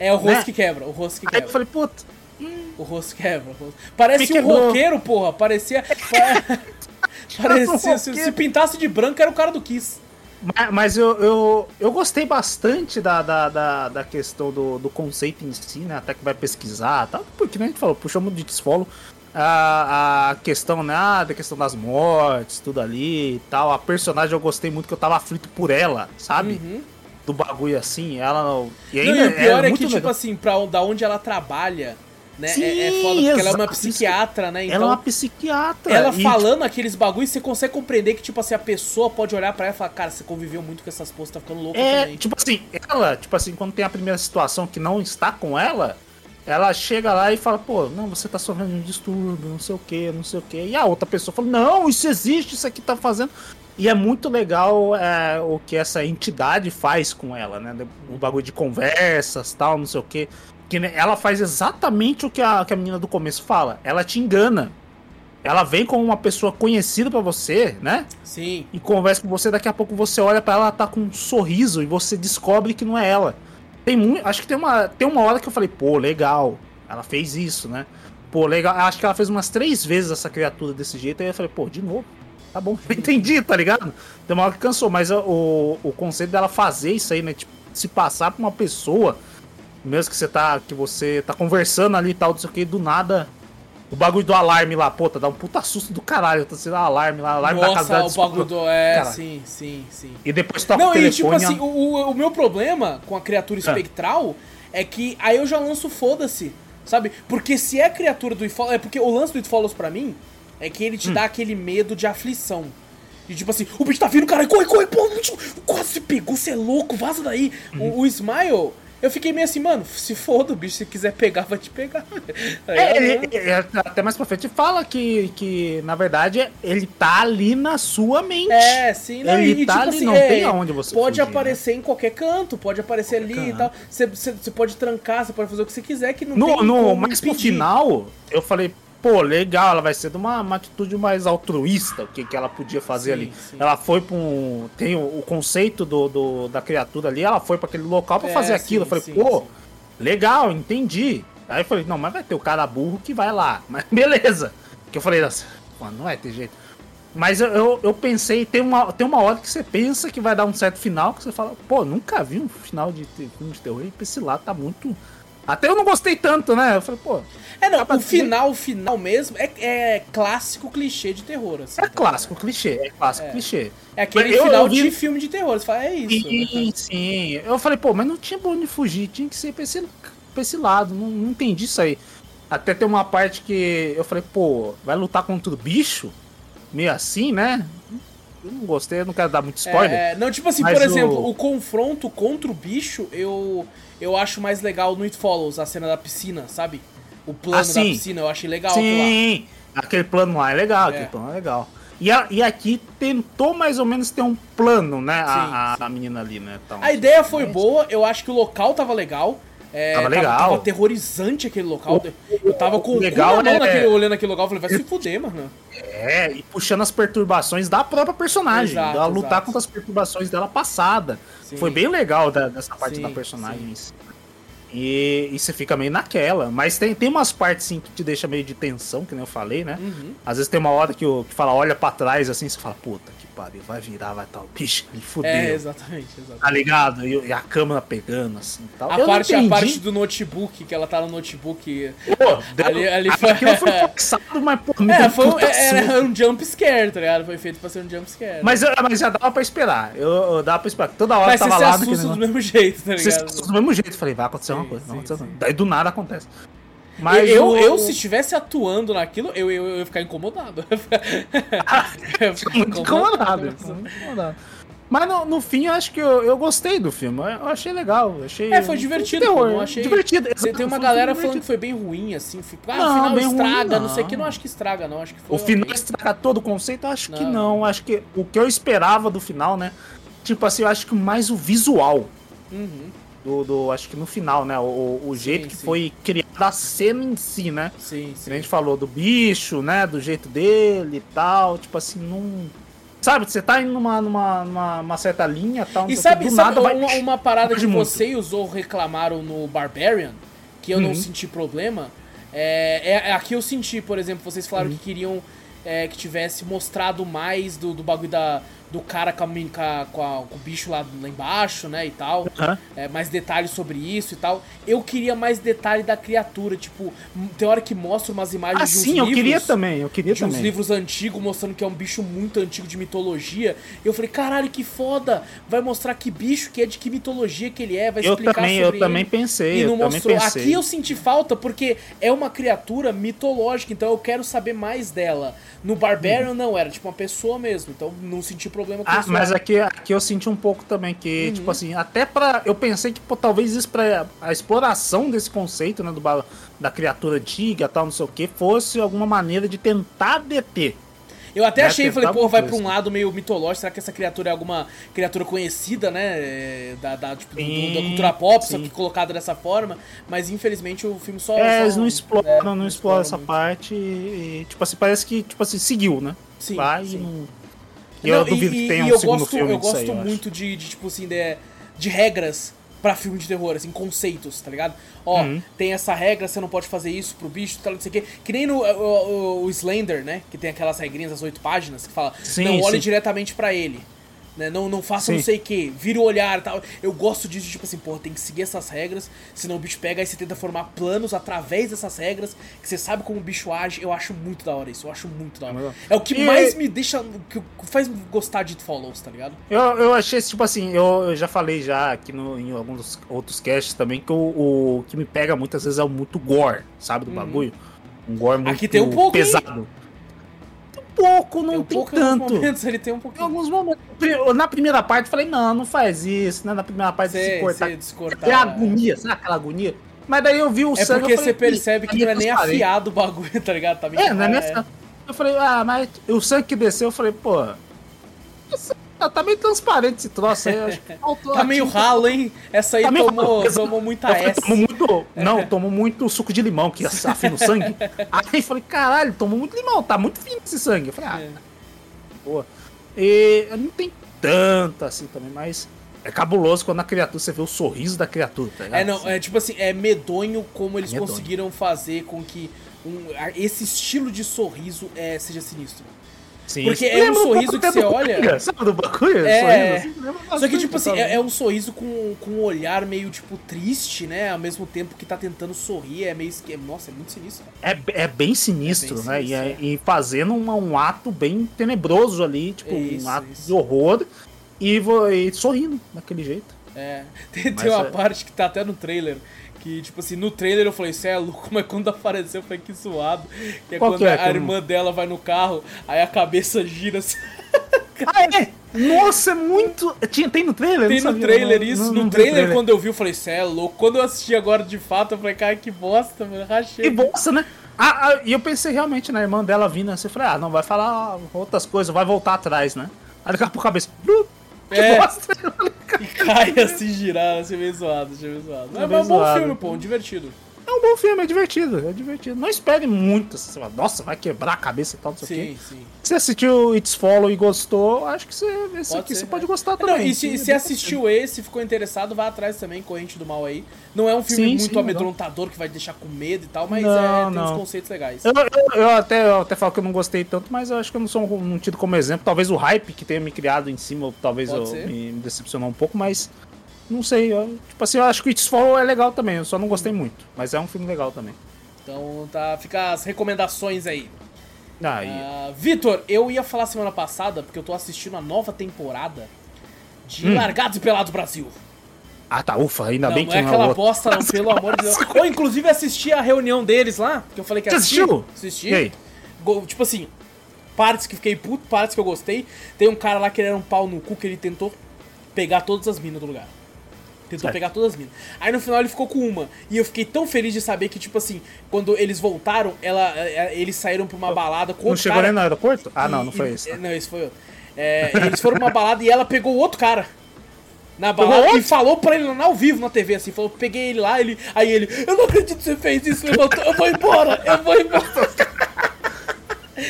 É o rosto né? que quebra, o rosto que aí quebra. eu falei, puta. O rosto quebra. o rosto- Parece Me um roqueiro, porra. Parecia. pa- Parecia. Se, se pintasse de branco, era o cara do Kiss. Mas, mas eu, eu, eu gostei bastante da, da, da, da questão do, do conceito em si, né? Até que vai pesquisar, tá? Porque né, a gente falou, puxamos de desfolo a, a questão, né? ah, da questão das mortes, tudo ali e tal. A personagem eu gostei muito que eu tava aflito por ela, sabe? Uhum. Do bagulho assim, ela não. E Não, ainda e o pior é, que, muito tipo legal. assim, pra, da onde ela trabalha, né? Sim, é, é foda, porque ela é uma psiquiatra, né? Então, ela é uma psiquiatra. ela e, falando aqueles bagulhos, você consegue compreender que, tipo assim, a pessoa pode olhar pra ela e falar, cara, você conviveu muito com essas postas, tá ficando louco É, também. tipo assim, ela, tipo assim, quando tem a primeira situação que não está com ela, ela chega lá e fala, pô, não, você tá sofrendo de um distúrbio, não sei o que, não sei o que. E a outra pessoa fala, não, isso existe, isso aqui tá fazendo. E é muito legal é, o que essa entidade faz com ela, né? O bagulho de conversas tal, não sei o que. Que ela faz exatamente o que a, que a menina do começo fala. Ela te engana. Ela vem como uma pessoa conhecida pra você, né? Sim. e conversa com você, daqui a pouco você olha pra ela, ela tá com um sorriso e você descobre que não é ela. Tem muito, acho que tem uma, tem uma hora que eu falei, pô, legal, ela fez isso, né? Pô, legal, acho que ela fez umas três vezes essa criatura desse jeito, aí eu falei, pô, de novo. Tá bom, entendi, tá ligado? Tem uma hora que cansou, mas o, o conceito dela fazer isso aí, né? Tipo, se passar pra uma pessoa, mesmo que você tá, que você tá conversando ali e tal, não sei o que, do nada, o bagulho do alarme lá, pô, tá dá um puta susto do caralho, tá sendo alarme lá, alarme da casa Nossa, o bagulho do. É, Cara. sim, sim, sim. E depois toca Não, o e telefone. tipo assim, o, o- meu problema com a criatura Ah. espectral é que aí eu já lanço foda-se, sabe? Porque se é criatura do It Follows, é porque o lance do It Follows pra mim é que ele te Hum. dá aquele medo de aflição. E tipo assim, o bicho tá vindo, cara, corre, corre, pô, bicho, quase se pegou, você é louco, vaza daí. Uhum. O, o Smile, eu fiquei meio assim, mano, se foda, o bicho, se quiser pegar, vai te pegar. Tá É, ligado? ele- ele- até mais pra frente fala que, que, na verdade, ele tá ali na sua mente. É, sim, não, Ele e, tá tipo ali, assim, não é, tem aonde você Pode fugir, né? aparecer em qualquer canto, pode aparecer ali e canto. tal. Você, pode trancar, você pode fazer o que você quiser, que não No, tem no, pro impedir. final, eu falei, pô, legal, ela vai ser de uma, uma atitude mais altruísta, o que, que ela podia fazer Sim, ali. sim. Ela foi pra um. Tem o, o conceito do, do- da criatura ali, ela foi pra aquele local pra É, fazer sim, aquilo. Eu falei, sim, pô, sim. legal, entendi. Aí eu falei, não, mas vai ter o cara burro que vai lá. Mas beleza. Que eu falei, nossa, não vai ter jeito. Mas eu, eu, eu pensei, tem uma, tem uma hora que você pensa que vai dar um certo final, que você fala, pô, nunca vi um final de filme de terror e esse lado tá muito. Até eu não gostei tanto, né? Eu falei, pô. É, não, pra o final, o final mesmo, é, é clássico clichê de terror, assim. É clássico, clichê, é clássico, clichê. É aquele eu- final eu vi- de filme de terror, você fala, é isso. né? Sim, sim. Eu falei, pô, mas não tinha pra onde fugir, tinha que ser pra esse, pra esse lado. Não, não entendi isso aí. Até tem uma parte que eu falei, pô, vai lutar contra o bicho? Meio assim, né? Eu não gostei, eu não quero dar muito spoiler. É, não, tipo assim, por o- exemplo, o confronto contra o bicho, eu, eu acho mais legal no It Follows, a cena da piscina, sabe? O plano Ah, da piscina, eu achei legal. Sim, aquele plano lá é legal, É. aquele plano é legal. E, a- e aqui tentou mais ou menos ter um plano, né? a, Sim, a- sim. a menina ali, né? Então, A ideia foi boa, eu acho que o local tava legal. É, Tava legal. Tava, aterrorizante aquele local. Eu tava com o o legal na mão é- naquele, olhando aquele local, falei, vai se fuder, mano. É, e puxando as perturbações da própria personagem. Exato, ela lutar exato. contra as perturbações dela passada. Sim. Foi bem legal da- dessa parte Sim, da personagem. em si. E, e você fica meio naquela. Mas tem, tem umas partes sim que te deixa meio de tensão, que nem eu falei, né? Uhum. Às vezes tem uma hora que, o, que fala, olha pra trás assim, você fala, puta que pariu, vai virar, vai tal. Bicho, me fudeu. É, exatamente, exatamente. Tá ligado? E, e a câmera pegando, assim tal. A Eu parte, a parte do notebook, que ela tá no notebook. Pô, Ali- ali foi- Aquilo foi forçado, mas pô, me É, foi um, puta era um jump scare, tá ligado? Foi feito pra ser um jump scare. Mas, mas já dava pra esperar. Eu, eu dava pra esperar. Toda hora Mas eu você tava se lá assusta do mesmo jeito, tá Você se ligado? assusta do mesmo jeito. Falei, vai acontecer Sim, uma coisa. sim, não aconteceu sim. Daí do nada acontece. Mas eu, o- eu, se estivesse atuando naquilo, eu, eu, eu ia ficar incomodado. Eu ficar muito incomodado. incomodado. Mas no, no fim, eu acho que eu, eu gostei do filme. Eu, eu achei legal. eu Achei É, foi divertido, terror, não achei- Divertido. Tem, exato, tem uma foi um galera falando que foi bem ruim, assim. Fico, ah, Não, o final bem ruim, estraga, não. não. sei o que. Não acho que estraga, não. Acho que foi. O final estraga todo o conceito? Eu acho que Não. não. Acho que o que eu esperava do final, né? Tipo assim, eu acho que mais o visual Uhum, do, do- acho que no final, né? O, o jeito que sim. foi criada a cena em si, né? sim, sim. a gente falou do bicho, né? Do jeito dele e tal. Tipo assim, não. Sabe, você tá indo numa, numa, numa uma certa linha tal. não E sabe, do sabe nada vai. uma, uma parada que muito. você e o Zorro reclamaram no Barbarian, que eu não Uhum. senti problema, é, é- é aqui eu senti, por exemplo, vocês falaram Uhum. que queriam é, que tivesse mostrado mais do, do bagulho da, do cara com, a, com, a- com a- com o bicho lá, lá embaixo, né, e tal. É, mais detalhes sobre isso e tal. Eu queria mais detalhe da criatura, tipo, tem hora que mostra umas imagens Ah, de uns sim, eu livros queria também. Eu queria de uns também. livros antigos mostrando que é um bicho muito antigo de mitologia. Eu falei, caralho, que foda! Vai mostrar que bicho que é de que mitologia que ele é, vai Eu explicar também, eu sobre também ele. pensei. E não eu também mostrou. pensei. Aqui eu senti falta porque é uma criatura mitológica, então eu quero saber mais dela. No Barbarian não, era tipo uma pessoa mesmo, então não senti problema com Ah, isso. mas aqui, aqui eu senti um pouco também que, Uhum. tipo assim, até pra. Eu pensei que pô, talvez isso pra a exploração desse conceito, né, do, da criatura antiga tal, não sei o que, fosse alguma maneira de tentar deter. Eu até Né, achei, falei, pô, vai pra um lado meio mitológico, será que essa criatura é alguma criatura conhecida, né? é, Da, da, tipo, do- Sim, da cultura pop, só sim. que colocada dessa forma. Mas infelizmente o filme só. é, só- eles não exploram, é, não, exploram essa muito. parte e, tipo assim, parece que, tipo assim, seguiu, né? Sim, Vai sim. e não. E eu Não, duvido que tenha um eu segundo gosto, filme eu gosto aí, eu muito de, de, tipo assim, de, de regras pra filme de terror, assim, conceitos, tá ligado? Ó, Uhum. tem essa regra, você não pode fazer isso pro bicho, tal, não sei o quê. Que nem no o, o- o Slender, né? Que tem aquelas regrinhas das oito páginas que fala, Sim, não olhe sim. diretamente pra ele. Né? Não, não faça não Sim. sei o que, vira o olhar e tal. Eu gosto disso, tipo assim, pô, tem que seguir essas regras, senão o bicho pega e você tenta formar planos através dessas regras, que você sabe como o bicho age. Eu acho muito da hora isso, eu acho muito da hora. Legal. É o que E- mais me deixa. que faz gostar de Follows, tá ligado? Eu, eu achei, tipo assim, eu, eu já falei já aqui no, em alguns outros casts também que o, o que me pega muitas vezes é o muito gore, sabe, do Uhum. bagulho. Um gore muito Aqui tem um pouco, hein? pesado. Um pouco, não tem um tem, pouco em alguns tanto. momentos, ele tem um Em pouquinho. alguns momentos. Na primeira parte eu falei, não, não faz isso, né? Na primeira parte Sei, se cortar. sei, descortar. É agonia, sabe aquela agonia? Mas daí eu vi o É sangue porque eu falei, você percebe "Ih, que não é nem transparente." afiado o bagulho, tá ligado? Tá meio É, não é é. Eu falei, ah, mas o sangue que desceu, eu falei, pô. isso Tá, tá meio transparente esse troço aí. Acho que faltou Tá meio ralo, hein? Essa aí Tá meio tomou, ralo. tomou muita Eu falei, S. tomou muito. Não, tomou muito suco de limão, que afina o sangue. Aí falei, caralho, tomou muito limão, tá muito fino esse sangue. Eu falei, ah, É. boa. E não tem tanto assim também, mas é cabuloso quando a criatura, você vê o sorriso da criatura, tá ligado? É, não, é tipo assim, é medonho como eles medonho. conseguiram fazer com que um- esse estilo de sorriso é, seja sinistro. Sim, porque é um lembra sorriso que você olha- Coringa, Sabe do bagulho? É. Sorriso, assim, lembra Só que, tipo assim, é, é um sorriso com, com um olhar meio, tipo, triste, né? Ao mesmo tempo que tá tentando sorrir, é meio... Nossa, é muito sinistro. É, é bem sinistro, É bem né? E, é- sinistro, e fazendo uma- um ato bem tenebroso ali, tipo, Isso, um ato isso. de horror e, e sorrindo daquele jeito. É, tem, Mas tem uma é- parte que tá até no trailer. Que, tipo assim, no trailer eu falei, cê é louco, mas quando apareceu eu falei, que zoado. Que é Qual quando é? a, irmã dela vai no carro, aí a cabeça gira assim. Ah, é? Nossa, é muito. Tinha, tem no trailer? Tem no trailer não- isso. não- no não vi trailer, quando eu vi, eu falei, cê é louco. Quando eu assisti agora de fato, eu falei, cara, que bosta, mano. Rachei. Que bosta, né? Ah, ah, e eu pensei realmente na irmã dela vindo assim, eu falei, ah, não, vai falar outras coisas, vai voltar atrás, né? Aí daqui a pouco a cabeça. "Blu", É. bosta! E cai assim, girar, assim, meio zoado, achei meio zoado. É meio um bom filme, pô, divertido. É um bom filme, é divertido, é divertido. Não espere muito, assim, nossa, vai quebrar a cabeça e tal, não sei o quê. Sim, sim. Se você assistiu It's Follow e gostou, acho que você, esse Pode aqui ser, você é. pode gostar Não, também. e se, se assistiu esse, ficou interessado, vai atrás também, Corrente do Mal aí. Não é um filme Sim, muito amedrontador que vai deixar com medo e tal, mas Não, é, tem não. uns conceitos legais. Eu, eu, eu até, eu até falo que eu não gostei tanto, mas eu acho que eu não sou um, um tido como exemplo. Talvez o hype que tenha me criado em cima, talvez eu me, me decepcionou um pouco, mas não sei. eu- tipo assim, eu acho que It's Follow é legal também, eu só não gostei muito. Mas é um filme legal também. Então tá, fica as recomendações aí. Ah, e- Ah, Vitor, eu ia falar semana passada, porque eu tô assistindo a nova temporada de Hum. Largados e Pelados Brasil. Ah, tá, ufa, ainda Não, bem não que é não aquela é outro. bosta, não, pelo amor de Deus. Ou inclusive assisti a reunião deles lá, que eu falei que Você assisti. assistiu? Assisti. E aí? Tipo assim, partes que fiquei puto, partes que eu gostei. Tem um cara lá que ele era um pau no cu que ele tentou pegar todas as minas do lugar. Tentou Certo. pegar todas as minas. Aí no final ele ficou com uma. E eu fiquei tão feliz de saber que, tipo assim, quando eles voltaram, ela, eh, eles saíram pra uma balada com Não chegou cara. nem no aeroporto? Ah, E- não, não foi isso. Não, esse foi outro. É, eles foram pra uma balada e ela pegou outro cara. Na balada e falou pra ele lá ao vivo na TV, assim, falou, peguei ele lá, ele. Aí ele, eu não acredito que você fez isso, levantou, eu vou embora, eu vou embora.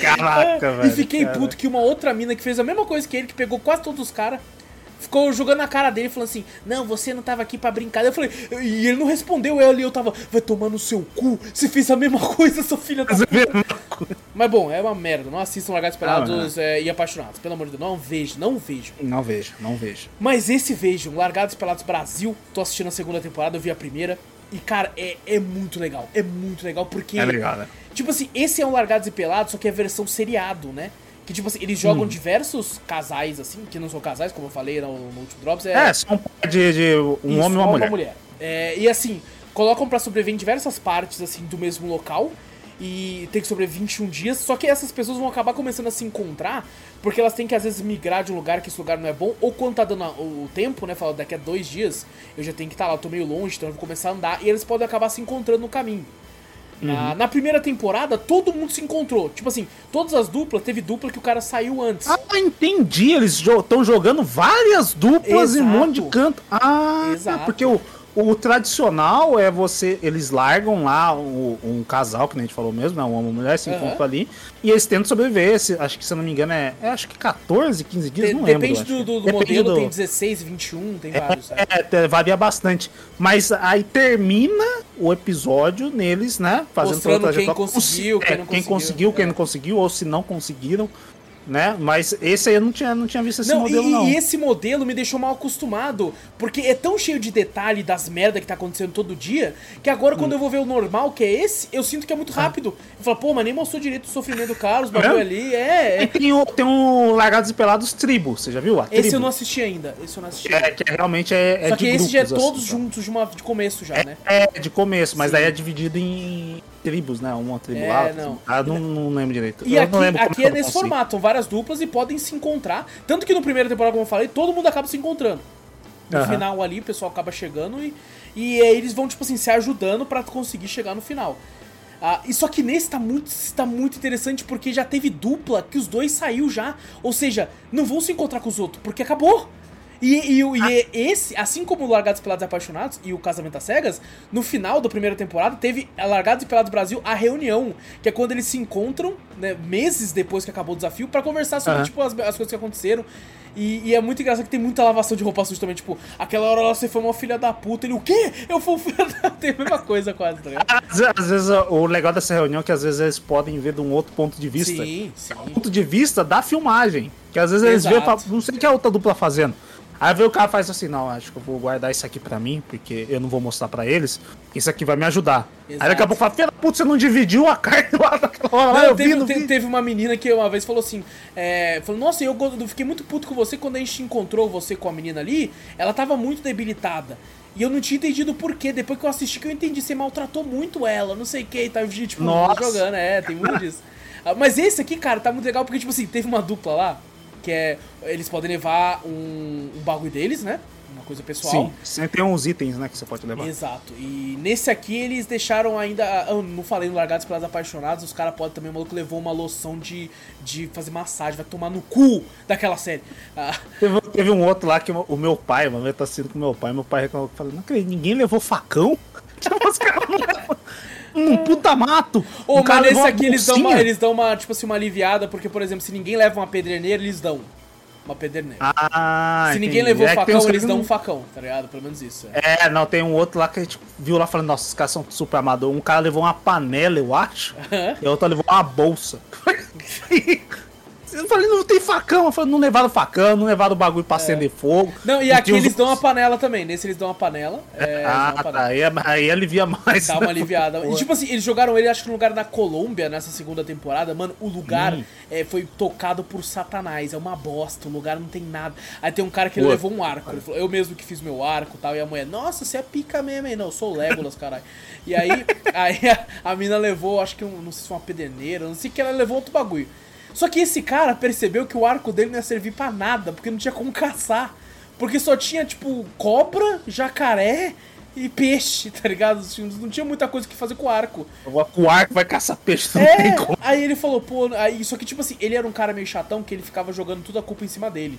Caraca, É, velho. e fiquei cara. puto que uma outra mina que fez a mesma coisa que ele, que pegou quase todos os caras, ficou jogando na cara dele, falando assim: Não, você não tava aqui pra brincar. Eu falei, e ele não respondeu, eu ali, eu tava, vai tomar no seu cu, você fez a mesma coisa, seu filho da vê? Mas bom, é uma merda, não assistam Largados Pelados Ah, é, e Apaixonados, pelo amor de Deus, não vejo, não vejo. Não vejo, não vejo. Mas esse vejam, Largados Pelados Brasil, tô assistindo a segunda temporada, eu vi a primeira. E, cara, é, é muito legal. É muito legal, porque. É legal, né? Tipo assim, esse é um Largados e Pelados, só que é a versão seriado, né? Que, tipo assim, eles Hum. jogam diversos casais, assim, que não são casais, como eu falei no, no último Drops. É, são de, de um isso, homem e uma mulher. É, e assim, colocam pra sobreviver em diversas partes, assim, do mesmo local. E tem que sobreviver 21 dias. Só que essas pessoas vão acabar começando a se encontrar. Porque elas têm que, às vezes, migrar de um lugar que esse lugar não é bom. Ou quando tá dando o tempo, né? Fala, daqui a dois dias eu já tenho que estar lá. Eu tô meio longe, então eu vou começar a andar. E eles podem acabar se encontrando no caminho. Uhum. Na, na primeira temporada, todo mundo se encontrou. Tipo assim, todas as duplas, teve dupla que o cara saiu antes. Ah, entendi. Eles estão jogando várias duplas em um Exato. monte de canto. Ah, Exato. porque o, o tradicional é você. Eles largam lá o- um casal, que nem a gente falou mesmo, né? Um homem e uma mulher se Aham. encontram ali. E eles tentam sobreviver. Se- acho que, se eu não me engano, é, é acho que 14, 15 dias, De- não lembro. depende do, do- do Depende modelo, do- tem 16, 21, tem vários. né? É, é, varia bastante. Mas aí termina o episódio neles, né? Fazendo Mostrando toda a quem trajetória. conseguiu, quem É, não quem conseguiu. conseguiu, quem É. não conseguiu, ou se não conseguiram, né? Mas esse aí eu não tinha, não tinha visto esse Não, modelo, e, não. e esse modelo me deixou mal acostumado, porque é tão cheio de detalhe das merda que tá acontecendo todo dia, que agora Hum. quando eu vou ver o normal, que é esse, eu sinto que é muito rápido. Eu falo, pô, mas nem mostrou direito o sofrimento do cara, os bagulho É? ali, é, E é. tem, o, tem um Largados e Pelados Tribo, você já viu? A Esse tribo? eu não assisti ainda, esse eu não assisti. É, que realmente é, é Só que esse já é grupos, todos assim, juntos de, uma, de começo já, né? É, de começo, mas Sim. daí é dividido em tribos, né? Uma tribo É, lá. não. Ah, não, não lembro direito. E Eu aqui, lembro aqui é nesse consigo. formato, são várias duplas e podem se encontrar. Tanto que no primeiro temporada, como eu falei, todo mundo acaba se encontrando. No Aham. final ali, o pessoal acaba chegando e, e aí eles vão, tipo assim, se ajudando pra conseguir chegar no final. Ah, e só que nesse tá muito, tá muito interessante porque já teve dupla que os dois saiu já. Ou seja, não vão se encontrar com os outros, porque acabou. E, e, e esse, assim como o Largados Pelados e Apaixonados e o Casamento às Cegas, no final da primeira temporada teve Largados e Pelados Brasil a reunião, que é quando eles se encontram, né, meses depois que acabou o desafio, pra conversar sobre, Aham. tipo, as, as coisas que aconteceram. E, e é muito engraçado que tem muita lavação de roupa suja também, tipo, aquela hora lá você foi uma filha da puta, ele, o quê? Eu fui um filho da... Tem a mesma coisa quase, tá ligado? Às, às vezes o legal dessa reunião é que às vezes eles podem ver de um outro ponto de vista. Sim, sim. Ponto de vista da filmagem. Que às vezes eles veem e Exato. falam, não sei o que a outra dupla fazendo. Aí vê o cara faz assim, não, acho que eu vou guardar isso aqui pra mim, porque eu não vou mostrar pra eles. Isso aqui vai me ajudar. Aí daqui a Exato. pouco fala, filha da puta, você não dividiu a carne lá naquela hora lá, Não, vi, teve, não vi. teve uma menina que uma vez falou assim: é, falou, Nossa, eu, fiquei muito puto com você quando a gente encontrou você com a menina ali. Ela tava muito debilitada. E eu não tinha entendido o porquê. Depois que eu assisti, que eu entendi. Você maltratou muito ela, não sei o que. Tá tipo, Nossa. jogando, é, tem muito disso. Ah, Mas esse aqui, cara, tá muito legal porque, tipo assim, teve uma dupla lá. Que é. Eles podem levar um, um bagulho deles, né? Uma coisa pessoal. Sim, sempre tem uns itens, né, que você pode levar. Exato. E nesse aqui eles deixaram ainda. Eu não falei no Largados pelas Apaixonadas, os caras podem também. O maluco levou uma loção de, de fazer massagem, vai tomar no cu daquela série. Ah, Teve, teve um outro lá que o meu pai, mano, eu tô assistindo com meu pai, meu pai reclamou, falou, não acredito, ninguém levou facão? Tipo, os caras não levam um puta mato. Ô, cara mas nesse aqui eles dão, uma, eles dão uma, tipo assim, uma aliviada, porque, por exemplo, se ninguém leva uma pederneira, eles dão uma pederneira. Ah, se ninguém entendi. levou É facão, eles que dão um facão, tá ligado? Pelo menos isso. É. É, não, tem um outro lá que a gente viu lá falando, nossa, os caras são super amador. Um cara levou uma panela, eu acho, e o outro levou uma bolsa. Eu falei, não tem facão. Eu falei, não levaram facão, não levaram o bagulho pra acender fogo. Não, e Não aqui tinha os- eles dão uma panela também. Nesse eles dão uma panela. É, Ah, uma tá. panela. Aí, aí alivia mais. Dá uma aliviada. E tipo assim, eles jogaram ele, acho que no lugar da Colômbia nessa segunda temporada. Mano, o lugar Hum. é, foi tocado por Satanás. É uma bosta. O lugar não tem nada. Aí tem um cara que levou um arco. Ele falou, eu mesmo que fiz meu arco e tal. E a mulher, nossa, você é pica mesmo, hein? Não, eu sou o Legolas, caralho. E aí, aí a, a mina levou, acho que um, não sei se foi uma pederneira, não sei o que ela levou outro bagulho. Só que esse cara percebeu que o arco dele não ia servir pra nada, porque não tinha como caçar. Porque só tinha, tipo, cobra, jacaré e peixe, tá ligado? Não tinha muita coisa que fazer com o arco. O arco vai caçar peixe, não É, tem como. aí ele falou, pô, aí, só que tipo assim, ele era um cara meio chatão que ele ficava jogando toda a culpa em cima dele.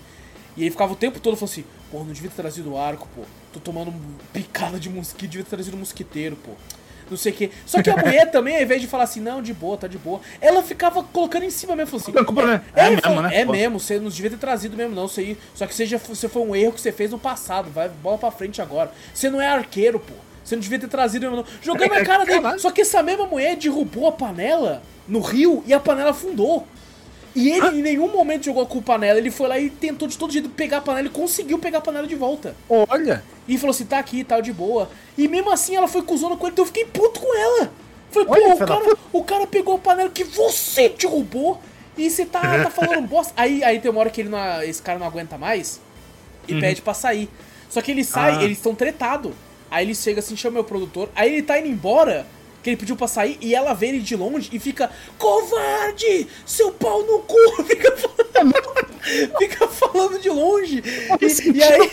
E ele ficava o tempo todo falando assim, pô, não devia ter trazido o arco, pô. Tô tomando picada de mosquito, devia ter trazido um mosquiteiro, pô. Não sei o que. Só que a mulher também, ao invés de falar assim, não, de boa, tá de boa, ela ficava colocando em cima mesmo, assim. Não é- é, é mesmo, né? É mesmo, você não devia ter trazido mesmo, não. Isso aí. Só que seja, você foi um erro que você fez no passado. Vai, bola pra frente agora. Você não é arqueiro, pô. Você não devia ter trazido mesmo, não. Jogando na cara dele. Só que essa mesma mulher derrubou a panela no rio e a panela afundou. E ele em nenhum momento jogou a culpa nela. Ele foi lá e tentou de todo jeito pegar a panela e conseguiu pegar a panela de volta. Olha. E falou assim, tá aqui, tal, de boa. E mesmo assim ela foi cuzona com ele, então eu fiquei puto com ela. Falei, Olha, pô, o da cara, o cara pegou a panela que você derrubou e você tá, tá falando bosta. Aí, aí tem uma hora que ele não, esse cara não aguenta mais e pede pra sair. Só que ele sai, Uhum. Ah. eles estão tretados. Aí ele chega assim, chama o produtor, aí ele tá indo embora, que ele pediu pra sair, e ela vê ele de longe e fica, covarde, seu pau no cu, fica falando, fica falando de longe. E, e aí,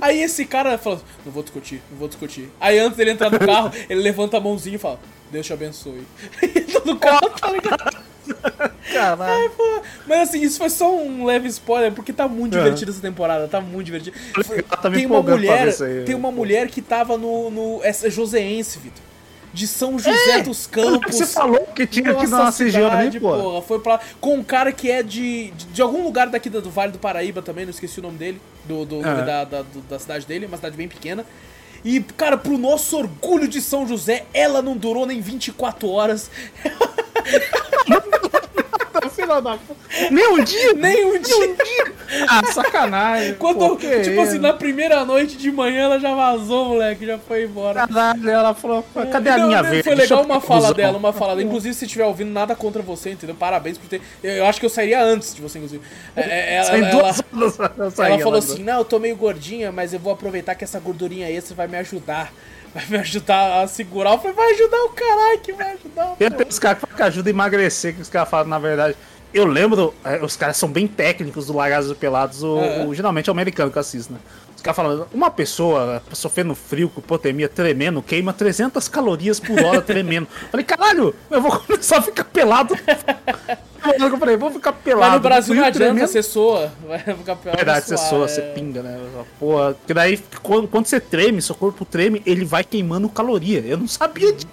aí esse cara fala, não vou discutir, não vou discutir. Aí antes dele entrar no carro, ele levanta a mãozinha e fala, Deus te abençoe. E entra no carro, tá ligado? Caralho. Pô, Mas assim, isso foi só um leve spoiler, porque tá muito Aham. divertido essa temporada, tá muito divertido. Tá tem uma mulher, aí. tem uma mulher que tava no, no essa é Joseense, Vitor. De São José dos Campos. Você falou que tinha aqui na nossa região pô. porra. Foi pra, com um cara que é de, de, de algum lugar daqui do, do Vale do Paraíba também, não esqueci o nome dele, do, do nome da, da, do- da cidade dele, uma cidade bem pequena. E, cara, pro nosso orgulho de São José, ela não durou nem 24 horas. Filha da puta. Nem um dia? Nem um dia. Ah, sacanagem. Quando, tipo assim, na primeira noite de manhã ela já vazou, moleque, já foi embora. Caralho, ela falou, cadê a Não, minha vez? Foi legal uma fala dela, uma fala dela. Inclusive, se estiver ouvindo, nada contra você, entendeu? Parabéns por ter. Eu, eu acho que eu sairia antes de você, inclusive. É, é, ela, ela, saí, ela falou ela- assim: Não, eu tô meio gordinha, mas eu vou aproveitar que essa gordurinha extra vai me ajudar. Vai me ajudar a segurar. Eu falei: Vai ajudar o caralho que vai ajudar. Tem pô." tem os caras que falam que ajuda a emagrecer, que os caras falam, na verdade. Eu lembro, é, os caras são bem técnicos do Largados e Pelados, o, É. o- geralmente é o americano que eu assisto, né? Os caras falam, uma pessoa sofrendo frio, com hipotermia, tremendo, queima 300 calorias por hora tremendo. Falei, caralho, eu vou começar a ficar pelado. eu falei, vou ficar pelado. Mas no Brasil não adianta, tremendo. você soa. Vai ficar pior. É verdade, você soa, suar, você é. pinga, né? Porra, porque daí, quando, quando você treme, seu corpo treme, ele vai queimando caloria. Eu não sabia disso.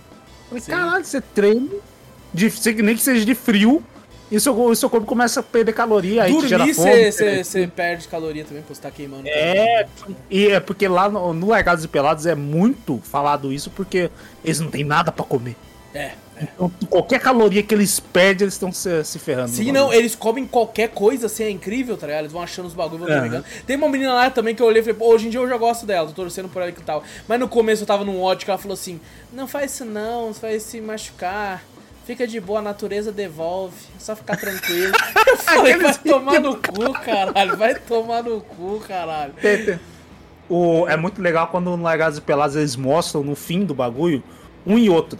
Falei, Sim. caralho, você treme, de, nem que seja de frio, e o seu corpo começa a perder caloria, aí te gera Dormir, fome. você perde caloria também, pô, você tá queimando. É, e é porque lá no, no Largados e Pelados é muito falado isso, porque eles não têm nada pra comer. É. Então, qualquer caloria que eles perdem, eles estão se, se ferrando. Sim, não, eles comem qualquer coisa, assim, é incrível, tá ligado? Eles vão achando os bagulho e vão pegando. Tem uma menina lá também que eu olhei e falei, pô, hoje em dia eu já gosto dela, tô torcendo por ela e tal. Mas no começo eu tava num ódio que ela falou assim, não faz isso não, você vai se machucar. Fica de boa, a natureza devolve, é só ficar tranquilo. Eu falei, vai tomar no cu, caralho, vai tomar no cu, caralho. O, é muito legal quando no Largados e Pelados eles mostram no fim do bagulho um e outro.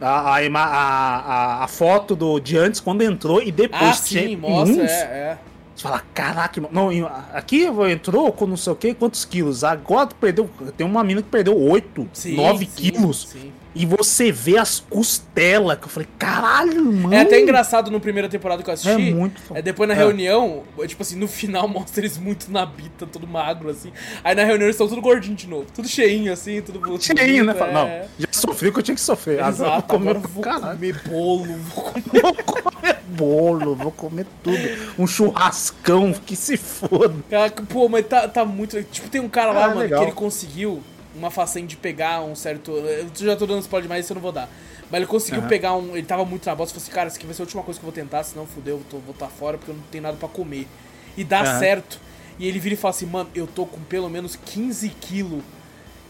A, a, a, a, foto do, de antes, quando entrou, e depois Ah, sim, tinha mostra, uns, é, é. Você fala, caraca, não, aqui entrou com não sei o que, quantos quilos? Agora tu perdeu. Tem uma mina que perdeu 8, Sim, 9 sim, quilos. sim. E você vê as costelas, que eu falei, caralho, mano. É até engraçado no primeira temporada que eu assisti. É muito foda. É depois na É. reunião, tipo assim, no final mostra eles muito na bita, todo magro, assim. Aí na reunião eles estão tudo gordinho de novo. Tudo cheinho, assim, tudo bonito. Cheinho, né? É. Não, já sofri o que eu tinha que sofrer. Agora Exato, comer, agora vou caralho. comer bolo, vou comer... Vou comer bolo, vou comer tudo. Um churrascão, que se foda. Cara, Pô, mas tá, tá muito... Tipo, tem um cara lá, Ah, mano, legal. que ele conseguiu uma façanha de pegar um certo... Eu já tô dando spoiler demais, isso eu não vou dar. Mas ele conseguiu Aham. pegar um. Ele tava muito na bosta e falou assim: cara, isso aqui vai ser a última coisa que eu vou tentar, senão fudeu, eu tô, vou estar fora porque eu não tenho nada pra comer. E dá Aham. certo. E ele vira e fala assim: mano, eu tô com pelo menos 15 quilos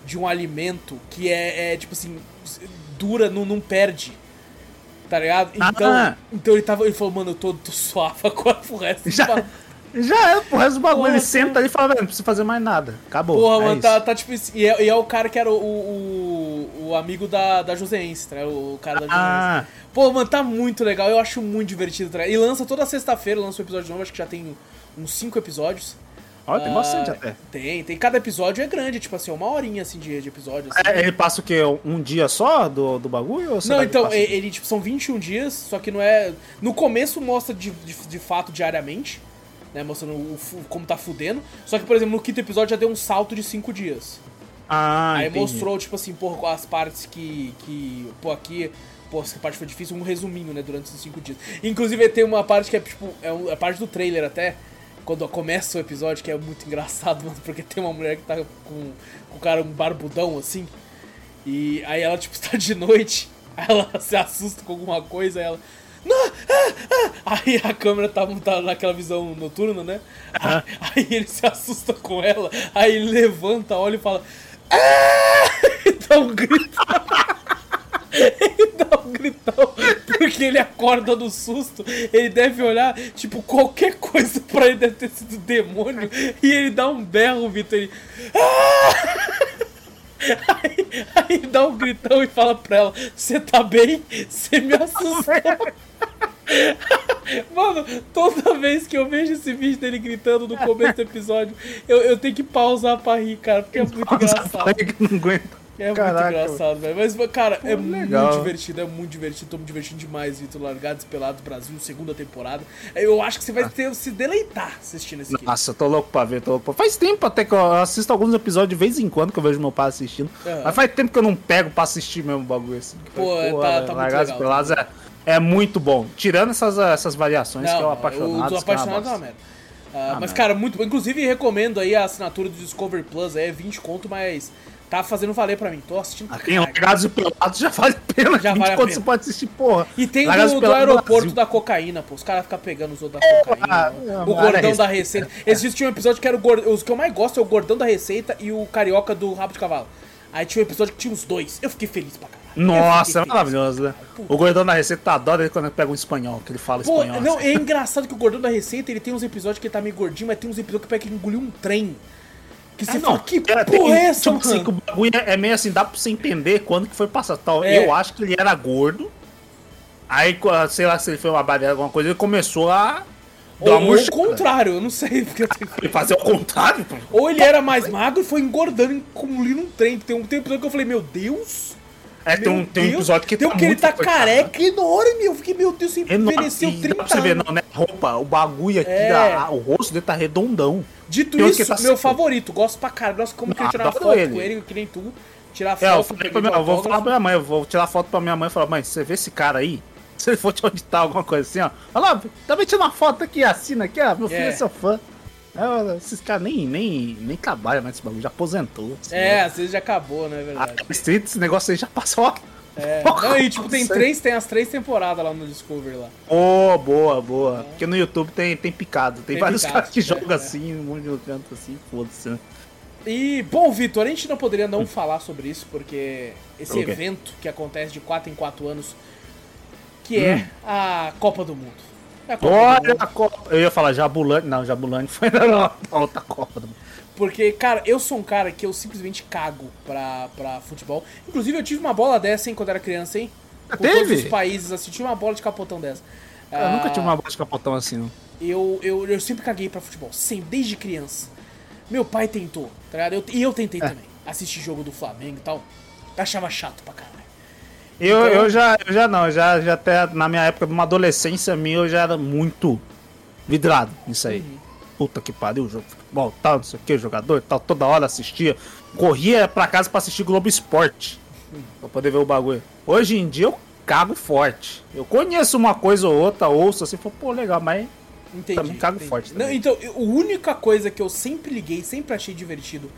de um alimento que é, é, tipo assim, dura, não, não perde. Tá ligado? Então, Ah. então ele tava. Ele falou, mano, eu tô, tô suave agora pro resto. Já, já é, pro resto do bagulho. Porra, ele senta ali e fala, velho, não precisa fazer mais nada. Acabou. Porra, é mano, tá, tá tipo. E é, e é o cara que era o, o, o amigo da, da Joseense, tá ligado? O cara da Joseense. Ah, Pô, mano, tá muito legal. Eu acho muito divertido. Tá? E lança toda sexta-feira, lança um episódio novo. Acho que já tem uns 5 episódios. olha, tem Ah, bastante até. Tem, tem. Cada episódio é grande, tipo assim, uma horinha assim de, de episódio. assim. É, ele passa o quê? Um dia só do, do bagulho? Não, então, passa- e- ele, tipo, são 21 dias, só que não é. No começo mostra de, de, de fato diariamente, né? Mostrando o como tá fudendo. Só que, por exemplo, no quinto episódio já deu um salto de 5 dias. Ah, Aí entendi. mostrou, tipo assim, porra, as partes que. que pô, aqui. Pô, essa parte foi difícil, um resuminho, né, durante esses cinco dias. Inclusive tem uma parte que é, tipo, é um- é parte do trailer até, quando começa o episódio, que é muito engraçado, mano, porque tem uma mulher que tá com, com o cara um barbudão, assim, e aí ela, tipo, está de noite, aí ela se assusta com alguma coisa, ela... Não, ah, ah. Aí a câmera tá, tá naquela visão noturna, né? Aí, aí ele se assusta com ela, aí ele levanta, olha e fala... Ah! E dá um grito. Ele dá um gritão, porque ele acorda do susto. Ele deve olhar, tipo, qualquer coisa pra ele deve ter sido demônio. E ele dá um berro, Vitor. Ele. "Ah!" Aí, aí dá um gritão e fala pra ela: Você tá bem? Você me assustou. Mano, toda vez que eu vejo esse vídeo dele gritando no começo do episódio, eu, eu tenho que pausar pra rir, cara, porque é muito engraçado. que não aguenta. É Caraca, muito engraçado, velho. Mas, cara, é legal. muito divertido, é muito divertido. Tô me divertindo demais, Vitor. Largados Pelados Brasil, segunda temporada. Eu acho que você vai ter, se deleitar assistindo esse aqui. Nossa, eu tô louco pra ver, tô louco pra... Faz tempo até que eu assisto alguns episódios de vez em quando que eu vejo meu pai assistindo. Aham. Mas faz tempo que eu não pego pra assistir mesmo o bagulho assim. Que Pô, tá- porra, tá muito Largados Pelados é, é muito bom. Tirando essas, essas variações que é o Não, apaixonado. o do Apaixonado é uma merda. Ah, mas, cara, muito bom. Inclusive, recomendo aí a assinatura do Discovery Plus. É 20 conto, mas tá fazendo valer pra mim. Tô assistindo Tem caralho. Largados e Pelados já vale a pena. Já 20 vale a pena. você pode assistir, porra. E tem Largados do, do aeroporto da cocaína, pô. Os caras ficam pegando os outros da cocaína. ah, o ah, gordão Receita. da receita. Existe um episódio que era o gordão. Os que eu mais gosto é o gordão da receita e o carioca do rabo de cavalo. Aí tinha um episódio que tinha os dois. Eu fiquei feliz pra caralho. Nossa, é maravilhoso, né? O gordão da receita adora ele quando pega um espanhol, que ele fala Pô, espanhol. não, assim. é engraçado que o gordão da receita, ele tem uns episódios que ele tá meio gordinho, mas tem uns episódios que pega que engoliu um trem. Que você Ah, fala, não, que é, porra é essa, tipo assim, que o bagulho é é meio assim, dá pra você entender quando que foi passado. Tal. É. Eu acho que ele era gordo. Aí, sei lá se ele foi uma barreira, alguma coisa, ele começou a. Ou, ou o contrário, eu não sei. Porque eu tenho- Ele fazia o contrário. Ou ele era mais magro e foi engordando, engolindo um trem. Tem um, tem episódio que eu falei, meu Deus... É, tem um, tem um episódio que tem um que ele tá coitado. careca enorme. Eu fiquei, meu Deus, Enorme. envelheceu E dá 30 pra você ver, não, né? Roupa, o bagulho aqui, É. da- o rosto dele tá redondão. Dito Tem isso, tá meu seco. favorito, gosto pra caralho. Gosto como que ele tirava adoro foto ele. com ele, que nem tu. Tirar É, eu foto falei pra minha, eu vou falar pra minha mãe, eu vou tirar foto pra minha mãe e falar, mãe, você vê esse cara aí? Se ele for te auditar alguma coisa assim, ó. Olha lá, também tira uma foto aqui, assina aqui, ó. Meu filho É. é seu fã. É, esses caras nem, nem, nem trabalham mais nesse bagulho, já aposentou. É, às vezes já acabou, né, é A verdade. Street, esse negócio aí já passou. É. Não, e tipo, tem três, tem as três temporadas lá no Discovery lá. Boa, boa, boa. Porque no YouTube tem, tem picado. Tem, Tem vários picado, caras que é, jogam é. assim, um monte de canto assim, foda-se. né? E, bom, Vitor, a gente não poderia não falar sobre isso, porque esse O quê? evento que acontece de 4 em 4 anos, que é a Copa do Mundo. É a Copa do. Olha a Copa. Eu ia falar Jabulani. Não, Jabulani foi na outra Copa. do Mundo. Porque, cara, eu sou um cara que eu simplesmente cago pra, pra futebol. Inclusive, eu tive uma bola dessa, hein, quando era criança, hein? Por Teve? todos os países, assim, tive uma bola de capotão dessa. Eu nunca Ah, tive uma bola de capotão assim, não. eu, eu, eu sempre caguei pra futebol, sempre, desde criança. Meu pai tentou, tá ligado? Eu- e eu tentei também. Assistir jogo do Flamengo e tal. Achava chato pra caralho. Eu, Então- eu já, eu já não, já, já até na minha época, numa adolescência minha, eu já era muito vidrado nisso aí. Uhum. Puta que pariu, jogo de futebol, tal, não sei o que, jogador, tal, toda hora assistia. Corria pra casa pra assistir Globo Esporte. Pra poder ver o bagulho. Hoje em dia eu cago forte. Eu conheço uma coisa ou outra, ouço assim, falo, pô, legal, mas Entendi. Também cago entendi. forte Não, também. então, eu- a única coisa que eu sempre liguei, sempre achei divertido,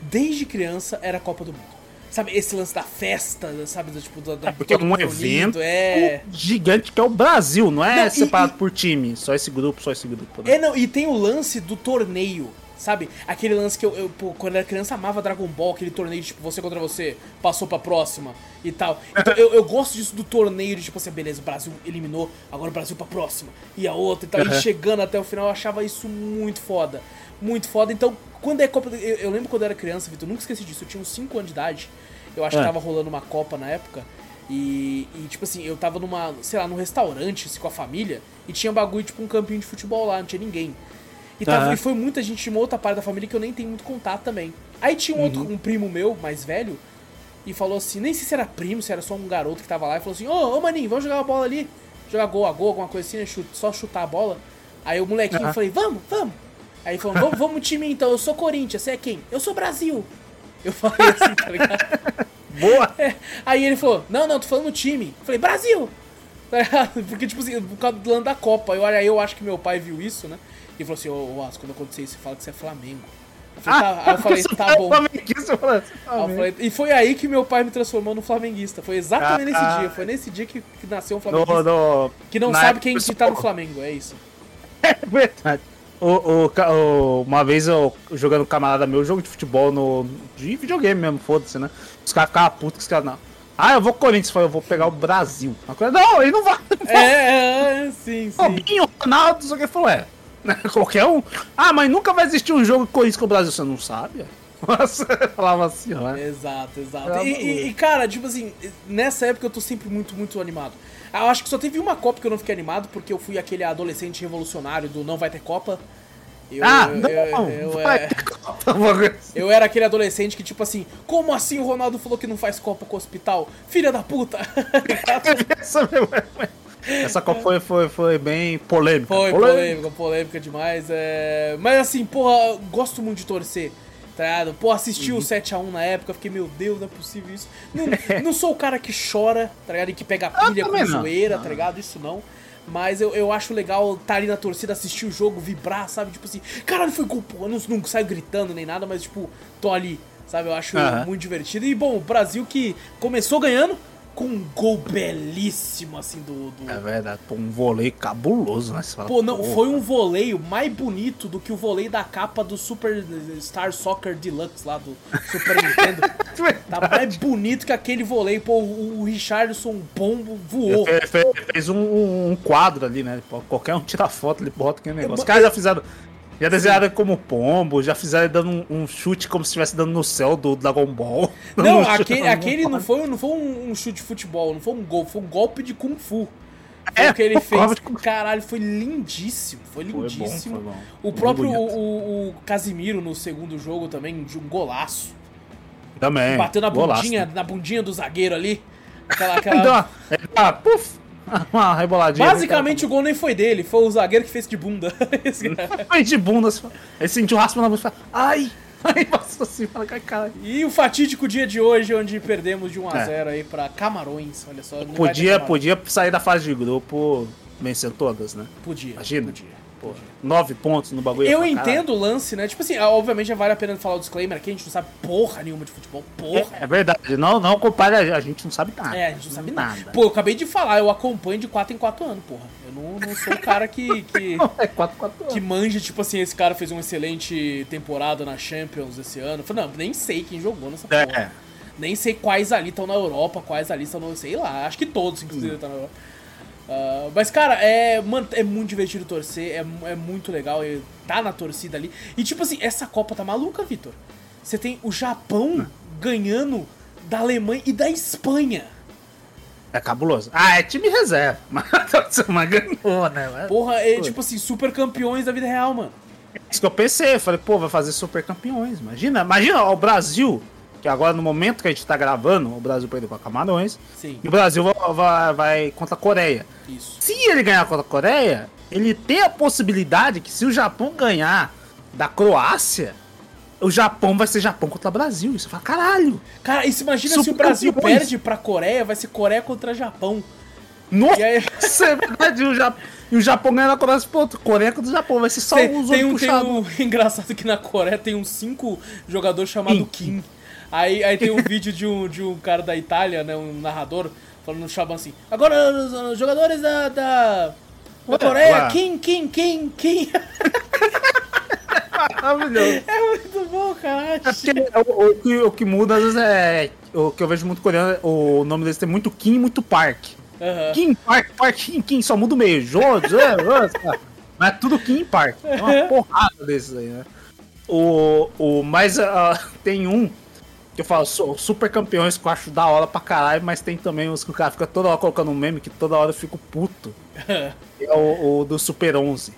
desde criança, era a Copa do Mundo. Sabe, esse lance da festa, sabe? Do, tipo, do, É porque é um evento É. gigante que é o Brasil, não é Não, e- separado e- por time, só esse grupo, só esse grupo. né? É, não, e tem o lance do torneio, sabe? Aquele lance que eu, eu, pô, quando era criança, amava Dragon Ball, aquele torneio de, tipo, você contra você, passou pra próxima e tal. Então eu, eu gosto disso do torneio, de tipo assim, beleza, o Brasil eliminou, agora o Brasil pra próxima, e a outra e tal. E Uhum. chegando até o final, eu achava isso muito foda. Muito foda. Então, quando é Copa. Eu, eu lembro quando eu era criança, Vitor, nunca esqueci disso, eu tinha uns 5 anos de idade. Eu acho que É. tava rolando uma Copa na época. E, e, tipo assim, eu tava numa, sei lá, num restaurante assim, com a família e tinha bagulho, tipo, um campinho de futebol lá, não tinha ninguém. E, tava, Aham. e foi muita gente de uma outra parte da família que eu nem tenho muito contato também. Aí tinha um outro, Uhum. um primo meu, mais velho, e falou assim, nem sei se era primo, se era só um garoto que tava lá, e falou assim, ô, ô maninho, vamos jogar uma bola ali. Jogar gol a gol, alguma coisa assim, né? Só chutar a bola. Aí o molequinho, eu Aham. falei, vamos, vamos. Aí ele falou, vamos, vamos time então, eu sou Corinthians, você é quem? Eu sou Brasil. Eu falei assim, tá ligado? Boa! É, aí ele falou, não, não, tô falando time. Eu falei, Brasil! Tá ligado? Porque, tipo assim, por causa do lance da Copa. Eu, aí eu acho que meu pai viu isso, né? E falou assim, ô, Asco, quando acontecer isso, você fala que você é Flamengo. Eu falei, tá. Aí eu falei, tá bom. flamenguista, eu falei, Flamengo. e foi aí que meu pai me transformou no flamenguista. Foi exatamente Ah, nesse dia. Foi nesse dia que, que nasceu um No- flamenguista. no- que não sabe quem que tá no Flamengo, é isso. É verdade. O, o, uma vez eu jogando camarada meu, jogo de futebol no. de videogame mesmo, foda-se, né? Os caras ficavam putos que os caras não. Ah, eu vou com o Corinthians, eu falei, eu vou pegar o Brasil. Não, ele não vai. É, é, é, sim, sim. Robinho, Ronaldo, o que falou, é. Qualquer um. Ah, mas nunca vai existir um jogo Corinthians com o Brasil, você não sabe? eu falava assim, né? Exato, exato. E, e- e, cara, tipo assim, nessa época eu tô sempre muito, muito animado. Ah, Eu acho que só teve uma Copa que eu não fiquei animado, porque eu fui aquele adolescente revolucionário do não vai ter Copa. Eu, Ah, eu, não, eu, eu, vai é, ter Copa. eu era aquele adolescente que, tipo assim, como assim o Ronaldo falou que não faz Copa com o hospital? Filha da puta! Essa, mesmo, essa Copa foi, foi, foi bem polêmica. Foi polêmica, polêmica demais. É... Mas assim, porra, gosto muito de torcer. Tá? Pô, assisti Uhum. o 7x1 na época, fiquei, meu Deus, não é possível isso. Não, não sou o cara que chora, tá ligado? E que pega pilha com também não. zoeira, tá ligado? Isso não. Mas eu, eu acho legal estar ali na torcida, assistir o jogo, vibrar, sabe? Tipo assim, caralho, foi gol, pô. Eu não, não saio gritando nem nada, mas tipo, tô ali, sabe? Eu acho Aham. muito divertido. E bom, o Brasil que começou ganhando com um gol belíssimo, assim, do- do, É verdade, pô, um vôlei cabuloso, né? Fala, Pô, não, pô, foi um voleio mais bonito do que o voleio da capa do Super Star Soccer Deluxe lá do Super Nintendo. Tá mais bonito que aquele voleio. Pô, o, o Richardson bombo voou. Fe- fe- Fez um, um- quadro ali, né? Qualquer um tira foto, ele bota aquele negócio. Eu- Os caras já fizeram. Já desenharam como pombo, já fizeram dando um, um chute como se estivesse dando no céu do Dragon Ball. Não, aquele, aquele não foi, não foi um, um chute de futebol, não foi um gol, foi um golpe de Kung Fu. Foi É, o que ele fez. golpe de. Caralho, foi lindíssimo. Foi Foi bom, lindíssimo. foi bom. O Muito próprio o, o- Casimiro no segundo jogo também, de um golaço. Também. Bateu na bundinha, na bundinha do zagueiro ali. Aquela, aquela... deu uma, puf, uma reboladinha. Basicamente o gol nem foi dele, foi o zagueiro que fez de bunda. Cara. Foi de bunda, ele sentiu raspa na bunda e falou, ai! Aí passou assim, fala, "Ai, caralho. e o fatídico dia de hoje, onde perdemos de 1x0 aí pra Camarões. Olha só. Podia, podia sair da fase de grupo vencendo todas, né? Podia. Imagina. Podia. Pô, nove pontos no bagulho. Eu pra caralho. entendo o lance, né? Tipo assim, ah, obviamente já vale a pena falar o disclaimer aqui, a gente não sabe porra nenhuma de futebol. Porra. É, é verdade, não, não compare, a gente não sabe nada. É, a gente não sabe nada. Pô, eu acabei de falar, eu acompanho de 4 em 4 anos, porra. Eu não, não sou o cara que, que, É 4 4 que manja, tipo assim, esse cara fez uma excelente temporada na Champions esse ano. Eu falei, não, nem sei quem jogou nessa porra. É. Nem sei quais ali estão na Europa, quais ali estão no. Sei lá, acho que todos, inclusive, estão na Europa. Ah, mas, cara, é, mano, é muito divertido torcer, é, é muito legal é, tá na torcida ali. E, tipo assim, essa Copa tá maluca, Vitor. Você tem o Japão ganhando da Alemanha e da Espanha. É cabuloso. Ah, é time reserva. Mas, ganhou, né? Porra, é tipo assim, super campeões da vida real, mano. Isso que eu pensei, eu falei, pô, vai fazer super campeões. Imagina, imagina ó, o Brasil, que agora no momento que a gente tá gravando, o Brasil perdeu com a Camarões, Sim, e o Brasil vai, vai, vai contra a Coreia. isso. Se ele ganhar contra a Coreia, ele tem a possibilidade que se o Japão ganhar da Croácia, o Japão vai ser Japão contra o Brasil. Isso fala, caralho. Cara, e se imagina se o Brasil campeões. perde pra Coreia, vai ser Coreia contra Japão. Nossa, E aí- é verdade. E o, Japão, e o Japão ganha na Coreia Sul. Coreia do Japão, vai ser só Tem, os tem um, tem puxados. um engraçado que na Coreia tem uns cinco jogadores chamado Kim. Aí, aí tem um vídeo de um, de um cara da Itália, né? Um narrador, falando no Japão assim. Agora os, os jogadores da. da, da Coreia. Kim, Kim, Kim, Kim. Maravilhoso. É muito bom, cara. É porque o, o que, o que muda às vezes é. O que eu vejo muito coreano, o nome deles tem muito Kim e muito Park. Aham. Kim, Park, Park, Kim, Kim, só muda o meio. Jô, Jô, Mas é tudo Kim e Park. É uma porrada desses aí, né? O, o, mas ah, tem um que eu falo, sou super campeões que eu acho da hora pra caralho, mas tem também uns que o cara fica toda hora colocando um meme que toda hora eu fico puto. É o, o do Super 11.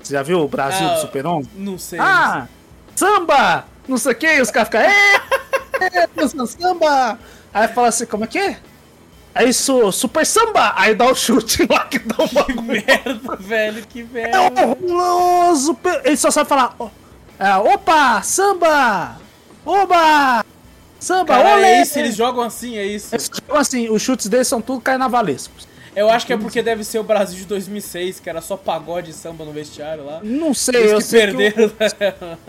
Você já viu o Brasil Ah, do Super 11? Não sei. Ah, samba! Não sei o que, os caras ficam, é, é, samba! Aí fala assim, como é que é? Aí isso, super samba! Aí dá o chute lá que dá o Que merda, velho, que É merda. horroroso! pe- Ele só sabe falar, é, opa, samba! Oba! Samba, Cara, olé! é isso, eles jogam assim, é isso. Eles jogam assim, os chutes deles são tudo carnavalescos. Eu acho que é porque deve ser o Brasil de 2006, que era só pagode e samba no vestiário lá. Não sei, Eles eu que sei que o- perderam.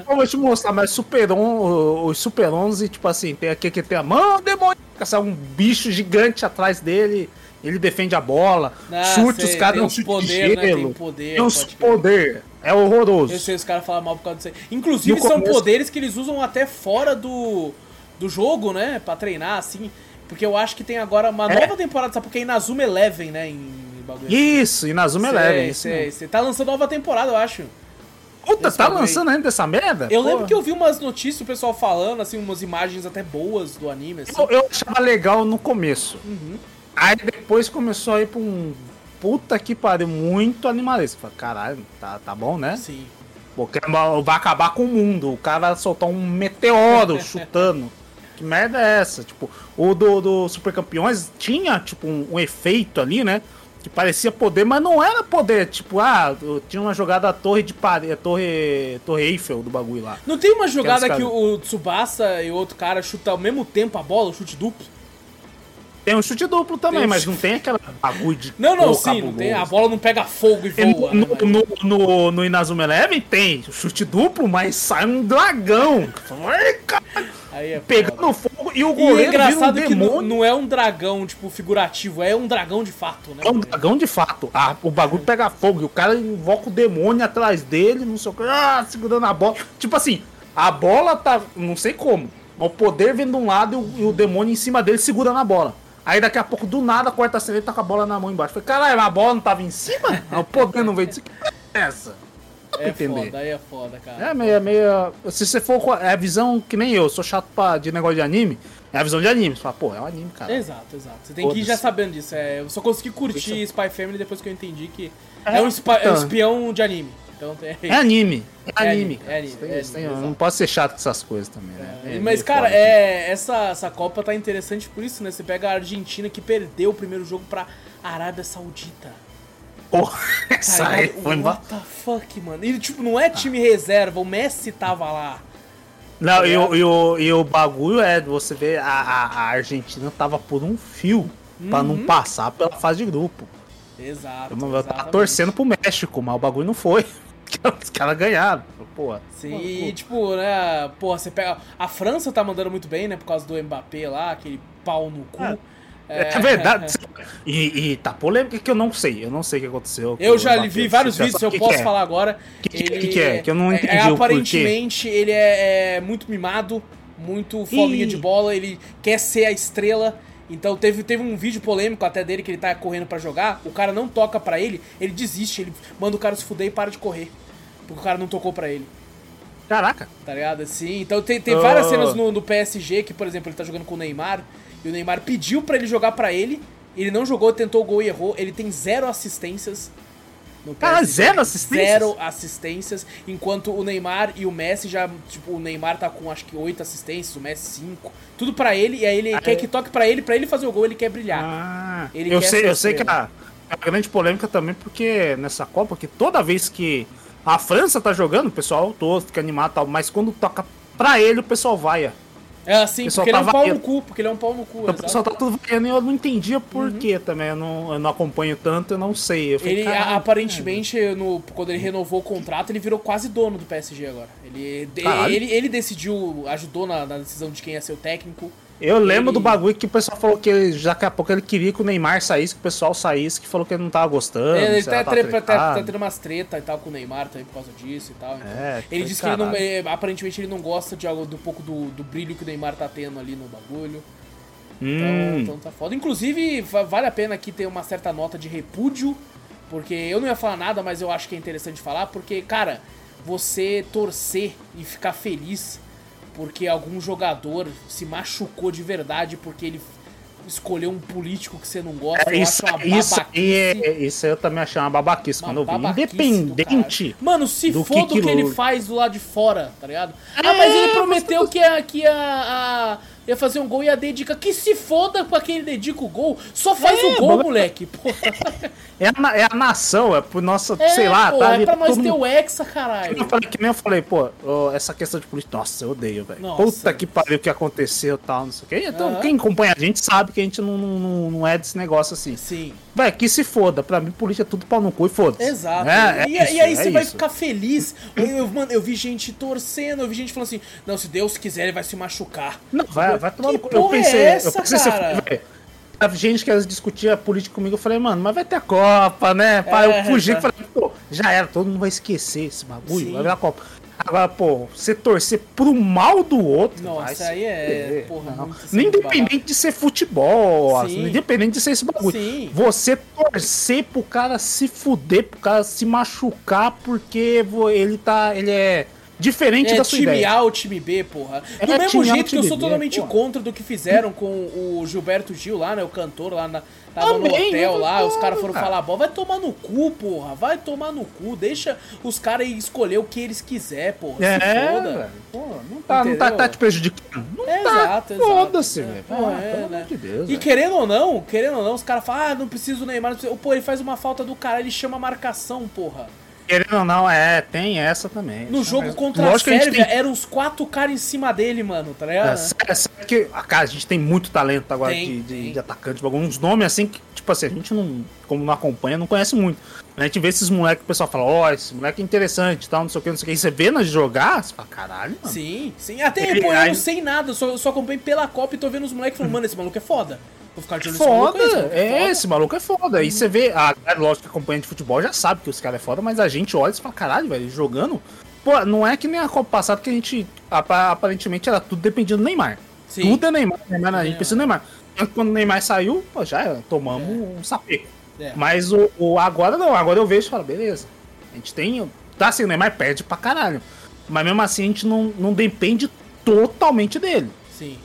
Eu vou te mostrar, mas Super 11, os Super 11, tipo assim, tem aqui que tem a mão demônio, sai um bicho gigante atrás dele, ele defende a bola, Ah, chute, sei, os caras não uns chute poder, de né, tem gelo, poder, tem uns poder, é horroroso. Eu sei, os caras falam mal por causa disso aí. Inclusive, No são começo- poderes que eles usam até fora do, do jogo, né? Pra treinar, assim. Porque eu acho que tem agora uma É. nova temporada, sabe? Porque é Inazuma Eleven, né? Em. Isso, e na Zuma Eleven, Sei, isso sei, sei. Tá lançando nova temporada, eu acho. Puta, esse tá lançando ainda essa merda? Eu Pô, lembro que eu vi umas notícias, o pessoal falando, assim, umas imagens até boas do anime, assim. eu, eu achava legal no começo. Uhum. Aí depois começou a ir pra um puta que pariu, muito animalesco. Falei, caralho, tá, tá bom, né? Sim. Porque vai acabar com o mundo. O cara soltar um meteoro chutando. Que merda é essa? Tipo, o do, do Super Campeões tinha, tipo, um, um efeito ali, né? Que parecia poder, mas não era poder. Tipo, ah, tinha uma jogada torre de parede, torre, torre Eiffel do bagulho lá. Não tem uma jogada Aqueles que o Tsubasa e o outro cara chutam ao mesmo tempo a bola, o chute duplo? Tem um chute duplo também, mas não tem aquela bagulho de Não, não, sim, não tem. A bola não pega fogo e No, voa. né, no, mas- no, no, no Inazuma Eleven tem chute duplo, mas sai um dragão. Ai, cara, Aí é. Pegando fogo e o E é goleiro vira um engraçado que não, não é um dragão, tipo, figurativo, é um dragão de fato, né? É um dragão de fato. Ah, o bagulho pega fogo e o cara invoca o demônio atrás dele, não sei o que, ah, segurando a bola. Tipo assim, a bola tá. Não sei como. mas O poder vem de um lado e o, e o demônio em cima dele segurando a bola. Aí daqui a pouco, do nada, corta a cena e tá com a bola na mão embaixo. Falei, caralho, a bola não tava em cima? O poder não veio de cima. Que é essa? É entender. foda, aí é foda, cara. É meio, é meio. Se você for é a visão que nem eu, sou chato pra, de negócio de anime, é a visão de anime. Você fala, pô, é um anime, cara. Exato, exato. Você tem que ir já sabendo disso. É, eu só consegui curtir Spy Family depois que eu entendi que É, é, um, spa- é um então. espião de anime. Então tem. É anime. É, É anime. anime, é anime, é você tem- anime, não pode ser chato com essas coisas também, né? É Mas, meio cara, é, essa, essa Copa tá interessante por isso, né? Você pega a Argentina que perdeu o primeiro jogo pra Arábia Saudita. Porra, Tá essa aí foi. What the fuck, mano? E, tipo, não é time reserva, o Messi tava lá. Não, Tá e o, e, o, e o bagulho é, você vê, a, a, Argentina tava por um fio pra Uhum. não passar pela fase de grupo. Exato. Eu tava exatamente. torcendo pro México, mas o bagulho não foi. Os caras ganharam. Porra. Sim, e tipo, né, porra, você pega. A França tá mandando muito bem, né, por causa do Mbappé lá, aquele pau no cu. É, verdade. E, e tá polêmica que eu não sei. Eu não sei o que aconteceu. Eu o já Mbappé. vi vários vídeos, eu o que posso que é? falar agora. Que que- que que é? Que eu não entendi é, o porquê. Aparentemente, ele é, é muito mimado, muito fominha de bola, ele quer ser a estrela. Então teve, teve um vídeo polêmico até dele que ele tá correndo pra jogar, o cara não toca pra ele, ele desiste, ele manda o cara se fuder e para de correr. Porque o cara não tocou pra ele. Caraca. Tá ligado? Assim, então tem, tem várias cenas no, no PSG que, por exemplo, ele tá jogando com o Neymar e o Neymar pediu pra ele jogar pra ele, ele não jogou, tentou o gol e errou. Ele tem zero assistências Cara, PSG. zero assistências? Zero assistências, enquanto o Neymar e o Messi já, tipo, o Neymar tá com acho que oito assistências, o Messi cinco, tudo pra ele, e aí ele quer que toque pra ele, pra ele fazer o gol, ele quer brilhar. Ah, Ele eu quer sei, eu sei que a, a grande polêmica também, porque nessa Copa, que toda vez que a França tá jogando, o pessoal todo fica animado e tal, mas quando toca pra ele, o pessoal vai. É assim, porque ele é um tá pau no cu, porque ele é um pau no cu, O pessoal tá tudo e eu não entendia por quê também. Eu não, eu não acompanho tanto, eu não sei. Eu falei, Ele, a- "Caralho, aparentemente, no, quando ele renovou o contrato, ele virou quase dono do PSG agora. Ele, ele, ele decidiu, ajudou na, na decisão de quem ia ser o técnico. Eu lembro Ele- do bagulho que o pessoal falou que ele, daqui a pouco ele queria que o Neymar saísse, que o pessoal saísse, que falou que ele não tava gostando. ele sei tá, lá, tava tre- tá- tá tretado. tendo umas treta e tal com o Neymar também por causa disso e tal. então. É, ele disse que ele não, ele- aparentemente ele não gosta de algo do pouco do, do brilho que o Neymar tá tendo ali no bagulho. Então, Hum, então tá foda. Inclusive, va- vale a pena aqui ter uma certa nota de repúdio, porque eu não ia falar nada, mas eu acho que é interessante falar, porque, cara, você torcer e ficar feliz porque algum jogador se machucou de verdade porque ele escolheu um político que você não gosta, é, eu isso, uma isso, babaquice. é, isso eu também achei uma babaquice Uma quando eu vi. do Independente. Mano, se do foda que o que ele aquilo- faz do lado de fora, tá ligado? Ah, mas ele prometeu que ia, que ia, a- ia fazer um gol e ia dedicar. Que se foda pra quem dedica o gol. Só faz É, o gol, moleque. Porra. É a, é a nação, é por nossa, É, sei lá, pô, tá é pra nós todo ter mundo- o Hexa, Eu caralho. falei, que nem eu falei, pô, essa questão de política, nossa, eu odeio, velho. Puta que pariu o que aconteceu e tal, não sei o quê. Então, Aham. quem acompanha a gente sabe que a gente não, não, não- é desse negócio assim. Sim, Véi, que se foda. Pra mim, política é tudo pau no cu e foda-se. exato. É, é e, isso, e aí é você vai isso. ficar feliz. Eu, eu- mano, eu vi gente torcendo, eu vi gente falando assim: não, se Deus quiser, ele vai se machucar. Não, vai, vai tomar Que no cu. Eu é pensei, essa, eu pensei, assim, cara? a gente que às vezes discutia política comigo, eu falei, mano, mas vai ter a Copa, né? Pá, É, eu fugi tá. e falei, pô, já era, todo mundo vai esquecer esse bagulho, Sim. vai ver a Copa. Agora, pô, você torcer pro mal do outro. Nossa, aí é, porra, Não. simples, independente de ser futebol, Sim. assim, independente de ser esse bagulho. Sim. Você torcer pro cara se fuder, pro cara se machucar, porque ele tá. Ele é diferente É da sua time ideia. A ou time B, porra. Do É, mesmo time A jeito que eu time sou totalmente porra. contra do que fizeram com o Gilberto Gil lá, né? O cantor lá na. Tava no Também, hotel eu lá, os caras foram cara. falar bola. Vai tomar no cu, porra. Vai tomar no cu. Deixa os caras escolher o que eles quiser, porra. É, Se foda. velho. Pô, não tá, não tá, tá te prejudicando. Não É, tá. exato, exato. Foda-se, É, velho. Ah, é, pelo né? amor de Deus. E querendo ou não, querendo ou não, os caras falam, ah, não precisa do Neymar. Não precisa. Pô, ele faz uma falta do cara, ele chama marcação, porra. Querendo ou não, é, tem essa também. No Essa jogo mesmo. contra a Lógico que Sérvia, tem- eram uns quatro caras em cima dele, mano, tá ligado? É, sabe- sabe que, ah, cara, a gente tem muito talento agora Tem, de, de, tem. de atacante, alguns nomes assim que, tipo assim, a gente não, como não acompanha, não conhece muito. A gente vê esses moleques que o pessoal fala, ó, esse moleque é interessante e tal, não sei o que, não sei o que. E você vê nós jogar, você fala, caralho, mano. Sim, sim. Até, pô, eu não sei nada, eu só, eu só acompanho pela Copa e tô vendo os moleques falando, mano, esse maluco é foda. Vou ficar de olho aí, esse Foda, maluco é, foda. esse maluco é foda. Aí você vê, a galera, lógico que acompanha de futebol já sabe que os caras é foda, mas a gente olha e fala, caralho, velho, jogando. Pô, não é que nem a Copa passada que a gente, apa- aparentemente, era tudo dependiendo do Neymar. Sim. Tudo é Neymar, Neymar, a gente É. precisa do Neymar. Tanto que Quando o Neymar saiu, pô, já era, tomamos um sapeco. É. Mas o, o agora não, agora eu vejo e falo, beleza. A gente tem. Tá assim, o Neymar perde pra caralho. Mas mesmo assim a gente não, não depende totalmente dele. Sim.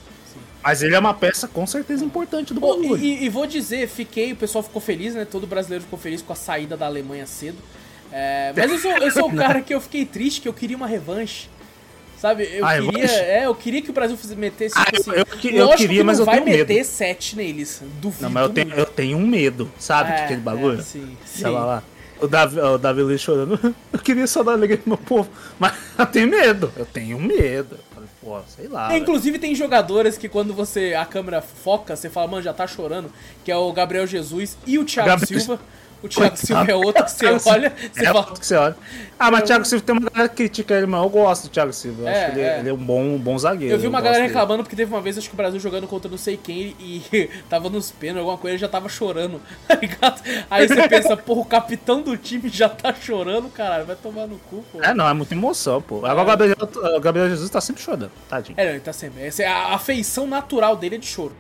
Mas ele é uma peça com certeza importante do Pô, bagulho. e, e vou dizer, fiquei, o pessoal ficou feliz, né? Todo brasileiro ficou feliz com a saída da Alemanha cedo. É, mas eu sou, eu sou o cara que eu fiquei triste, que eu queria uma revanche. Sabe, eu Ah, queria. É, eu queria que o Brasil metesse, Ah, tipo assim. eu- eu eu lógico queria, que mas eu vai tenho medo. meter sete neles. Duvido. Não, mas eu tenho, eu tenho um medo, sabe? É, de aquele bagulho. é, sim, sim. Tava lá. O Davi, o Davi Luiz chorando. Eu queria só dar alegria pro meu povo. Mas eu tenho medo. Eu tenho medo. Pô, sei lá. É, velho. inclusive tem jogadores que quando você a câmera foca, você fala, mano, já tá chorando, que é o Gabriel Jesus e o Thiago Gabriel- Silva. O Thiago. Silva é outro que você Thiago Silva- olha, você é fala. outro que você olha. Ah, mas Thiago Silva tem uma galera que critica ele, mas eu gosto do Thiago Silva. Eu É, acho que ele, é. ele é um bom, um bom zagueiro. Eu vi uma gosto galera dele. reclamando porque teve uma vez, acho que o Brasil jogando contra não sei quem e tava nos pênaltis, alguma coisa, ele já tava chorando, tá ligado? Aí você pensa, porra, o capitão do time já tá chorando, caralho, vai tomar no cu, pô. É, não, é muita emoção, pô. Agora o Gabriel, o Gabriel Jesus tá sempre chorando, tadinho. É, ele tá sempre. Essa é a afeição natural dele é de choro.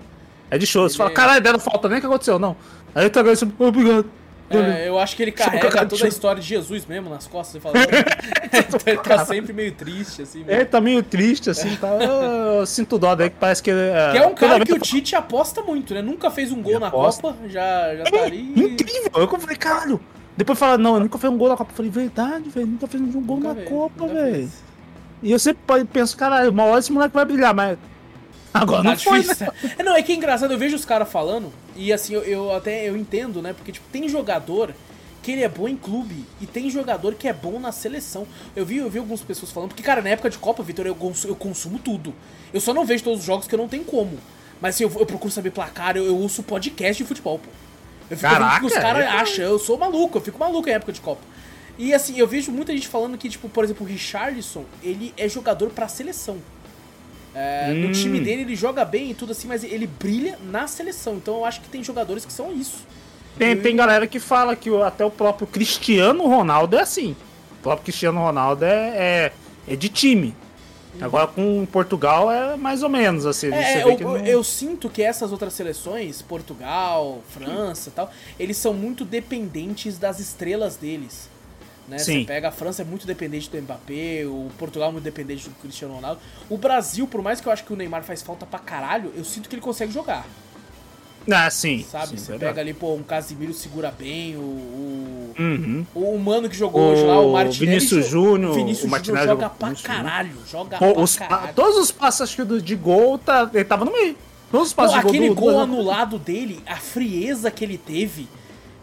É de. Você Ele fala, é- caralho, deram falta, nem o que aconteceu, não. Aí tá ganhando, assim, obrigado. É, eu acho que ele carrega toda a história de Jesus mesmo nas costas. Ele, fala, então ele tá sempre meio triste, assim. Ele Mesmo. tá meio triste, assim, tá. Eu, sinto dó daí que parece que ele. Que é um cara que o Tite aposta muito, né? Nunca fez um gol Ele na. Copa, já, já tá É, ali. incrível! Eu falei, caralho. Depois fala, não, eu nunca fiz um gol na Copa. Eu falei, verdade, velho, nunca fiz um gol Nunca na fez, Copa, velho. fez. E eu sempre penso, caralho, uma hora esse moleque vai brilhar, mas. Agora Tá não foi, né? É, não, é que é engraçado, eu vejo os caras falando, e assim, eu, eu até eu entendo, né? Porque, tipo, tem jogador que ele é bom em clube e tem jogador que é bom na seleção. Eu vi, eu vi algumas pessoas falando, porque, cara, na época de Copa, Vitor, eu, consumo, eu consumo tudo. Eu só não vejo todos os jogos que eu não tenho como. Mas assim, eu, eu procuro saber placar, eu, eu ouço podcast de futebol, pô. Eu fico Caraca, que os caras é? acham, eu sou maluco, eu fico maluco em época de Copa. E assim, eu vejo muita gente falando que, tipo, por exemplo, o Richarlison, ele é jogador pra seleção. É, No Hum. time dele ele joga bem e tudo assim, mas ele brilha na seleção. Então eu acho que tem jogadores que são isso. Tem, tem galera que fala que até o próprio Cristiano Ronaldo é assim. O próprio Cristiano Ronaldo é, é, é de time. Agora com Portugal é mais ou menos assim. Uhum. É, você eu, não- eu sinto que essas outras seleções, Portugal, França e tal, eles são muito dependentes das estrelas deles. Né? Você Sim. pega a França é muito dependente do Mbappé, o Portugal é muito dependente do Cristiano Ronaldo. O Brasil, por mais que eu acho que o Neymar faz falta pra caralho, eu sinto que ele consegue jogar, Ah, sim. sabe? sim, Você verdade. pega ali, pô, um Casimiro segura bem, o, o, Uhum. o mano que jogou hoje lá, o O Martinelli. Vinícius Júnior, o Vinícius o Martinelli joga pra Vinícius caralho, joga Pô, pra os caralho. todos os passos acho que do- de gol, tá, ele tava no meio. Todos os Pô, passos de gol aquele do- gol do- anulado dele, a frieza que ele teve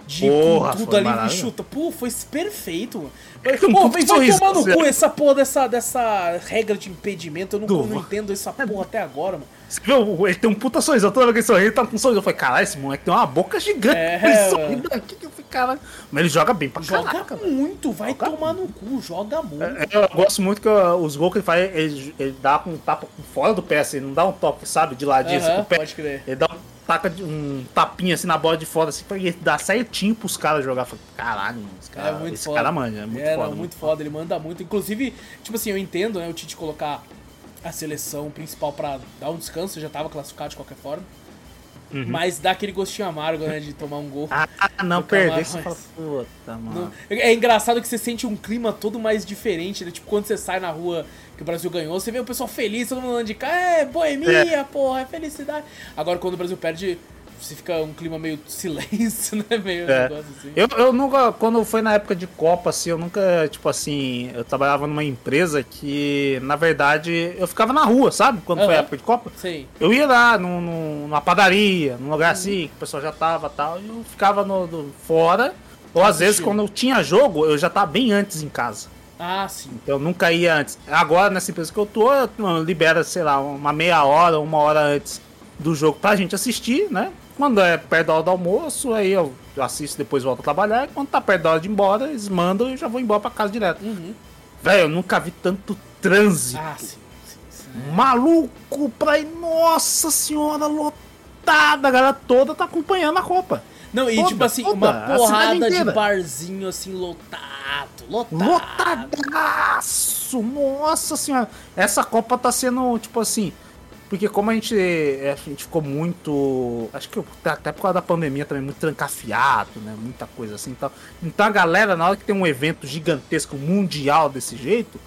de Porra, tudo ali e chuta. Pô, foi perfeito. mano. É um Pô, puto vai, tomar no cu essa porra dessa, dessa regra de impedimento. Eu não, não entendo essa porra até agora, mano. Você viu? Ele tem um puta sorriso. Toda vez que ele sorri, ele tá com um sorriso. Eu falei, caralho, esse moleque tem uma boca gigante. É, ele sorri daqui que eu falei, caralho. Mas ele joga bem pra Joga caraca, muito, vai Joga tomar no cu, joga muito. É, Eu gosto muito que ó, os gols que ele faz, ele, ele dá com um tapa fora do pé, assim, não dá um toque, sabe, de ladinho, assim, Aham, com o pé. pode crer. Ele dá um, taca de- um tapinha assim na bola de fora, assim, pra dar certinho pros caras jogar. Falei, caralho, mano, esse cara, é muito esse foda. cara manja, é muito é, foda. Não, muito foda, ele manda muito. Inclusive, tipo assim, eu entendo, né, o Tite colocar a seleção principal pra dar um descanso, já tava classificado de qualquer forma. Mas dá aquele gostinho amargo, né, de tomar um gol. Uhum. Ah, não, perder, você fala, puta, mano. É engraçado que você sente um clima todo mais diferente, né? Tipo, quando você sai na rua que o Brasil ganhou, você vê o pessoal feliz, todo mundo andando de cá, é boemia, porra, é felicidade. Agora, quando o Brasil perde, você fica um clima meio silêncio, né? Meio É. negócio assim. Eu, eu nunca, quando foi na época de Copa, assim, eu nunca, tipo assim, eu trabalhava numa empresa que, na verdade, eu ficava na rua, sabe? Quando foi a época de Copa. Sei. Eu ia lá num, num- numa padaria, num lugar assim, que o pessoal já tava e tal, e eu ficava no, do- fora. Ou às vezes, quando eu tinha jogo, eu já tava bem antes em casa. Ah, sim. Então eu nunca ia antes. Agora, nessa empresa que eu tô, libera, sei lá, uma meia hora, uma hora antes do jogo pra gente assistir, né? Quando é perto da hora do almoço, aí eu assisto, depois volto a trabalhar. E quando tá perto da hora de ir embora, eles mandam e eu já vou embora pra casa direto. Uhum. Velho, eu nunca vi tanto trânsito. Ah, sim. sim, sim. Maluco pra ir. Nossa senhora, lotada. A galera toda tá acompanhando a Copa. Não, e Toda, tipo assim, toda, uma porrada de barzinho assim, lotado, lotado. Lotadaço! Nossa senhora! Essa Copa tá sendo, tipo assim. Porque como a gente, é, a gente ficou muito. Acho que até por causa da pandemia também, muito trancafiado, né? Muita coisa assim e tal. Então a galera, na hora que tem um evento gigantesco mundial desse jeito,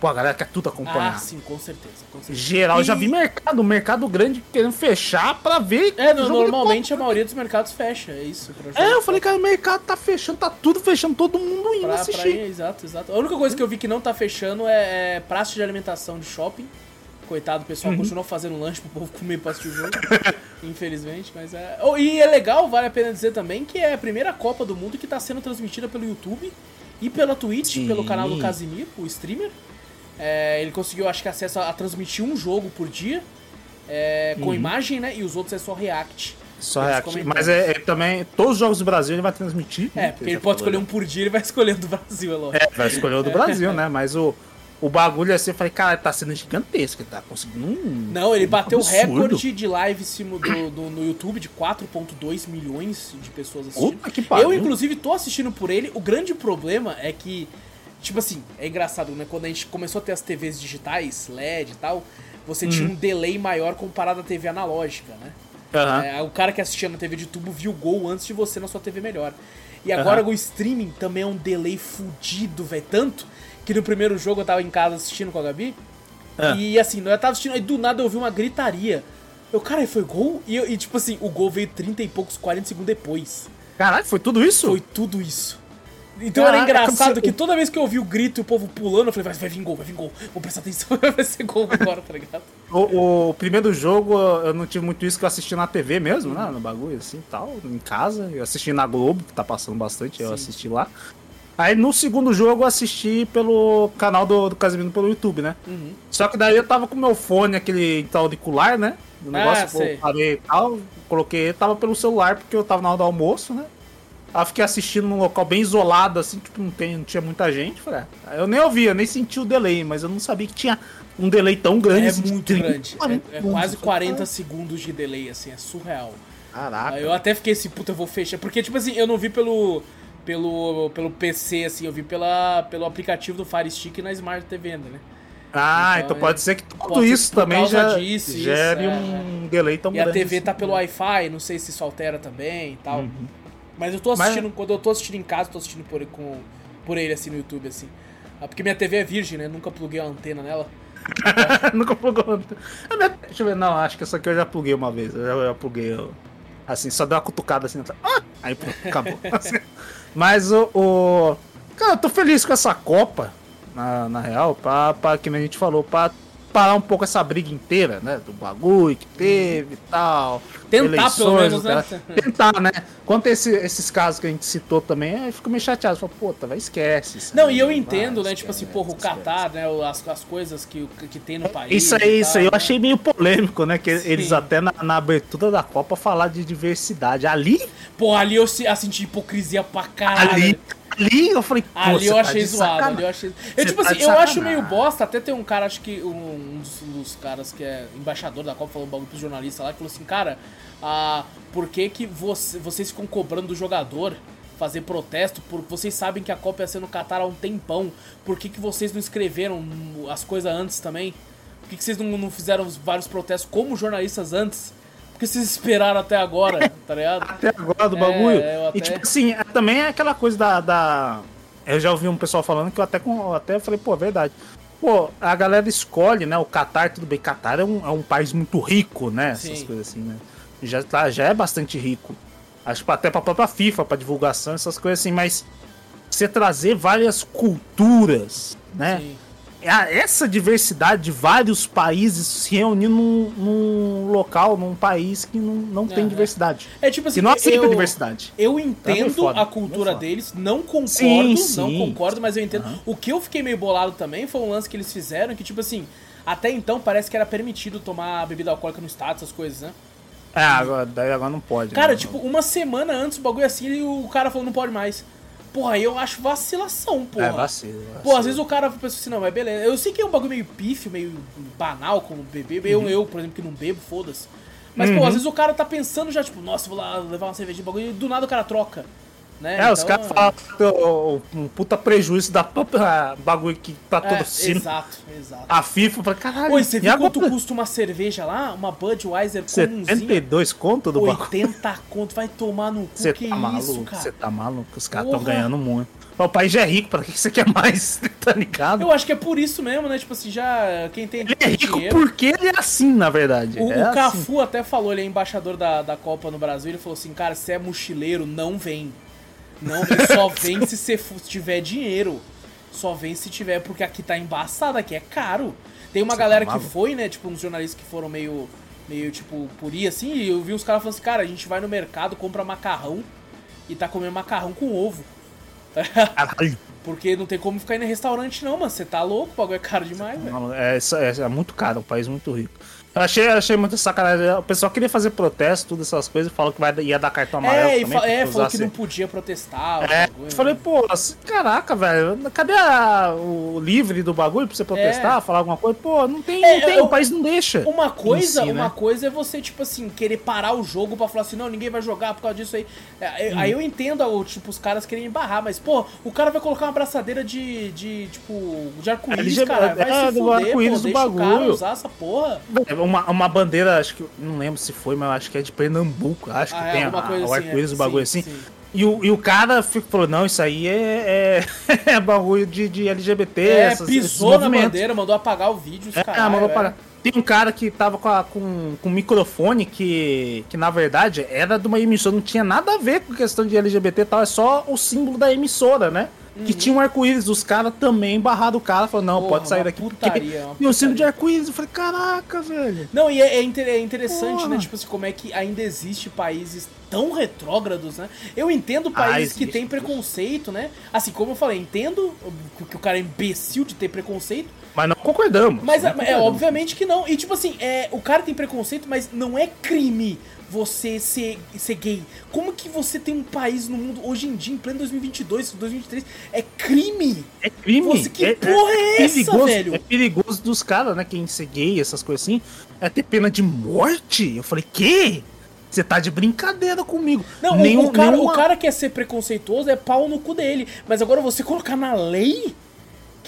pô, a galera quer tudo acompanhar. Ah, sim, com certeza, com certeza. Geral, eu já E- vi mercado, mercado grande querendo fechar pra ver. É, no- normalmente a maioria dos mercados fecha, é isso. pra. É, eu falei, cara, o mercado tá fechando, tá tudo fechando, todo mundo indo Pra, pra assistir. ir, exato, exato. A única coisa que eu vi que não tá fechando é, é praça de alimentação de shopping. Coitado, o pessoal Uhum. continuou fazendo lanche pro povo comer pra assistir o jogo. infelizmente, mas é. Oh, e é legal, vale a pena dizer também, que é a primeira Copa do Mundo que tá sendo transmitida pelo YouTube e pela Twitch, Sim. pelo canal do Casimir, o streamer. É, ele conseguiu, acho que, acesso a, a transmitir um jogo por dia. é, com Uhum. imagem, né? E os outros é só react. Só react. Mas é, é também. Todos os jogos do Brasil ele vai transmitir. É, né? porque já ele pode escolher um por dia, ele vai escolher o do Brasil, é lógico. É, vai escolher o do Brasil, né? Mas o, o bagulho assim, eu falei, cara, tá sendo gigantesco. Ele tá conseguindo um. Não, ele bateu o recorde de live do, do- no YouTube de 4.2 milhões de pessoas assistindo. Puta que pariu. Eu, inclusive, tô assistindo por ele. O grande problema é que, tipo assim, é engraçado, né? Quando a gente começou a ter as TVs digitais, LED e tal, você Uhum. tinha um delay maior comparado à TV analógica, né? Aham. É, o cara que assistia na TV de tubo viu o gol antes de você na sua TV melhor. E agora Aham. o streaming também é um delay fudido, velho. Tanto que no primeiro jogo eu tava em casa assistindo com a Gabi. Ah. E assim, eu tava assistindo, aí do nada eu ouvi uma gritaria. Eu, cara, foi gol? E, e, tipo assim, o gol veio 30 e poucos, 40 segundos depois. Caralho, foi tudo isso? Foi tudo isso. Então era engraçado você- que toda vez que eu ouvi o grito e o povo pulando, eu falei, vai, vai vir gol, vai vir gol, vou prestar atenção, vai ser gol agora, tá ligado? O, o primeiro jogo eu não tive muito isso que eu assisti na TV mesmo, né? No bagulho assim tal, em casa. Eu assisti na Globo, que tá passando bastante, eu Sim. assisti lá. Aí no segundo jogo eu assisti pelo canal do, do Casimiro pelo YouTube, né? Uhum. Só que daí eu tava com meu fone, aquele tal auricular, né? O negócio, Ah, sei. eu parei e tal, coloquei, tava pelo celular porque eu tava na hora do almoço, né? Eu fiquei assistindo num local bem isolado, assim, tipo, não, tem, não tinha muita gente. Falei, ah, eu nem ouvia, nem senti o delay, mas eu não sabia que tinha um delay tão grande. É assim, muito 30, grande, 40 é, é quase Eu falei, 40 segundos de delay, assim, é surreal. Caraca. Eu até fiquei assim, puta, eu vou fechar. Porque, tipo assim, eu não vi pelo, pelo, pelo PC, assim, eu vi pela, pelo aplicativo do Fire Stick na Smart TV ainda, né? Ah, Então, então, é- pode ser que tudo isso também já disso, isso, gere é, um delay tão E a grande. TV tá assim. pelo Wi-Fi, não sei se isso altera também e tal. Uhum. Mas eu tô Mas- assistindo, quando eu tô assistindo em casa, eu tô assistindo por, com, por ele, assim, no YouTube, assim. Ah, Porque minha TV é virgem, né? Nunca pluguei uma antena nela. Nunca plugou. Ah, minha- Deixa eu ver, não, acho que essa aqui eu já pluguei uma vez. Eu já, eu já pluguei. eu- Assim, só deu uma cutucada assim. Ah! Aí pronto, acabou. Assim. Mas o, o- Cara, eu tô feliz com essa Copa, na, na real, pra, pra, que a gente falou, pra parar um pouco essa briga inteira, né? Do bagulho que teve e tal. Tentar, pelo menos, né? Tentar, né? Quanto a esse- esses casos que a gente citou também, aí fico meio chateado. Falo, puta, vai, esquece. isso Não, e eu vai, entendo, né? esquece, Tipo assim, porra, o. Catar, né? As, as coisas que, que tem no país. Isso aí, isso aí, eu né? achei meio polêmico, né? Que Sim. eles até na, na abertura da Copa falar de diversidade. Ali, Porra, ali eu, se- eu senti hipocrisia pra caralho. ali, ali eu falei, pô, Ali eu tá achei de zoado, ali eu achei. Eu, tipo tá assim, eu acho meio bosta, até tem um cara, acho que um, um dos, dos caras que é embaixador da Copa, falou um bagulho pros jornalistas lá, que falou assim, cara, ah, por que que você, vocês ficam cobrando do jogador fazer protesto, porque vocês sabem que a Copa ia ser no Qatar há um tempão, por que que vocês não escreveram as coisas antes também? Por que que vocês não, não fizeram vários protestos como jornalistas antes? Por que vocês esperaram até agora, tá ligado? Até agora do É, bagulho. eu até- E tipo assim, é- também é aquela coisa da, da- Eu já ouvi um pessoal falando que eu até, com, eu até falei, pô, é verdade. Pô, a galera escolhe, né? O Qatar, tudo bem. Qatar é um, é um país muito rico, né? Essas Sim. coisas assim, né? Já, tá, já é bastante rico. Acho que até pra própria FIFA, pra divulgação, essas coisas assim, mas você trazer várias culturas, né? Sim. a- essa diversidade de vários países se reunir num, num local, num país que não, não tem Aham. diversidade. É tipo assim, Que não aceita eu, diversidade. Eu entendo foda, a cultura deles, não concordo, Sim, não sim. concordo, mas eu entendo. O que eu fiquei meio bolado também foi um lance que eles fizeram, que tipo assim, até então parece que era permitido tomar bebida alcoólica no estado, essas coisas, né? É, agora, daí agora não pode. Cara, né? tipo, uma semana antes o bagulho assim e o cara falou não pode mais. Porra, aí eu acho vacilação, porra. É, vacilo. Pô, às vezes o cara pensa assim, não, mas beleza. Eu sei que é um bagulho meio pífio, meio banal, como beber. Eu, eu, por exemplo, que não bebo, foda-se. Mas, pô, Uhum. às vezes o cara tá pensando já, tipo, nossa, vou lá levar uma cervejinha, bagulho, e do nada o cara troca. Né? É, os Então, caras falam um puta prejuízo da própria bagulho que tá É, todo sino. exato, exato. A FIFA fala, caralho. Oi, você viu agora? quanto custa uma cerveja lá? Uma Budweiser comumzinha? 72 conto do bagulho. 80 conto, vai tomar no cu, Você que tá maluco? cara? Você tá maluco? Os caras estão Porra. ganhando muito. O país já é rico, pra que você quer mais? tá ligado? Eu acho que é por isso mesmo, né? Tipo assim, já quem tem Ele é rico dinheiro... porque ele é assim, na verdade. O, é o assim. Cafu até falou, ele é embaixador da, da Copa no Brasil, ele falou assim, cara, se é mochileiro, não vem. Não só vem se você tiver dinheiro. Só vem se tiver, porque aqui tá embaçado, aqui é caro. Tem uma Você galera tá que foi, né, tipo, uns jornalistas que foram meio, meio tipo, por ir assim, e eu vi os caras falando assim, cara, a gente vai no mercado, compra macarrão e tá comendo macarrão com ovo. Caralho. Porque não tem como ficar indo em restaurante não, mano, você tá louco, o bagulho é caro demais, velho. Não, É, é, é muito caro, um país muito rico. Achei, achei muito sacanagem. O pessoal queria fazer protesto, todas essas coisas, falou que vai, ia dar cartão amarelo É, também. fa- é falou usar que não assim. podia protestar. É, bagulho, eu falei, né? pô, assim, caraca, velho, cadê a- o livre do bagulho pra você protestar, falar alguma coisa? Pô, não tem, É, não tem eu- o país não deixa. Uma coisa, si, uma né? coisa é você, tipo assim, querer parar o jogo pra falar assim, não, ninguém vai jogar por causa disso aí. É, Hum. Aí eu entendo, tipo, os caras querem barrar, mas, pô, o cara vai colocar uma abraçadeira de, de tipo, de arco-íris, cara. Vai é, se do fuder, pô, arco-íris do bagulho. usar essa porra. Uma, uma bandeira, acho que, não lembro se foi, mas acho que é de Pernambuco, acho que Ah, é, tem a, o assim, arco-íris é. bagulho Sim, assim. sim. E o, e o cara falou, não, isso aí é, é, é bagulho de, de LGBT, É, essas, pisou na bandeira, mandou apagar o vídeo, É, caralho, mandou é. pagar. tem um cara que tava com, a, com, com um microfone que, que, na verdade, era de uma emissora, não tinha nada a ver com questão de LGBT e tal, é só o símbolo da emissora, né? Uhum. Que tinha um arco-íris, os caras também barraram o cara, falou, não, Porra, pode sair daqui. Putaria, porque... E o símbolo de arco-íris, eu falei, caraca, velho. Não, e é, é, é interessante, Porra. né? Tipo assim, como é que ainda existe países tão retrógrados, né? Eu entendo países ah, que têm preconceito, né? Assim, como eu falei, entendo que o cara é imbecil de ter preconceito. Mas não concordamos. Mas não é, concordamos. é, obviamente que não. E tipo assim, é, o cara tem preconceito, mas não é crime você ser, ser gay? Como que você tem um país no mundo hoje em dia, em pleno 2022, 2023, é crime? É crime. Você, que é, porra é, é, essa, perigoso, velho? É perigoso dos caras, né? Quem ser gay, essas coisas assim, é ter pena de morte. Eu falei, que? Você tá de brincadeira comigo. Não, nenhum, o, cara, nenhuma... o cara que quer ser preconceituoso é pau no cu dele. Mas agora você colocar na lei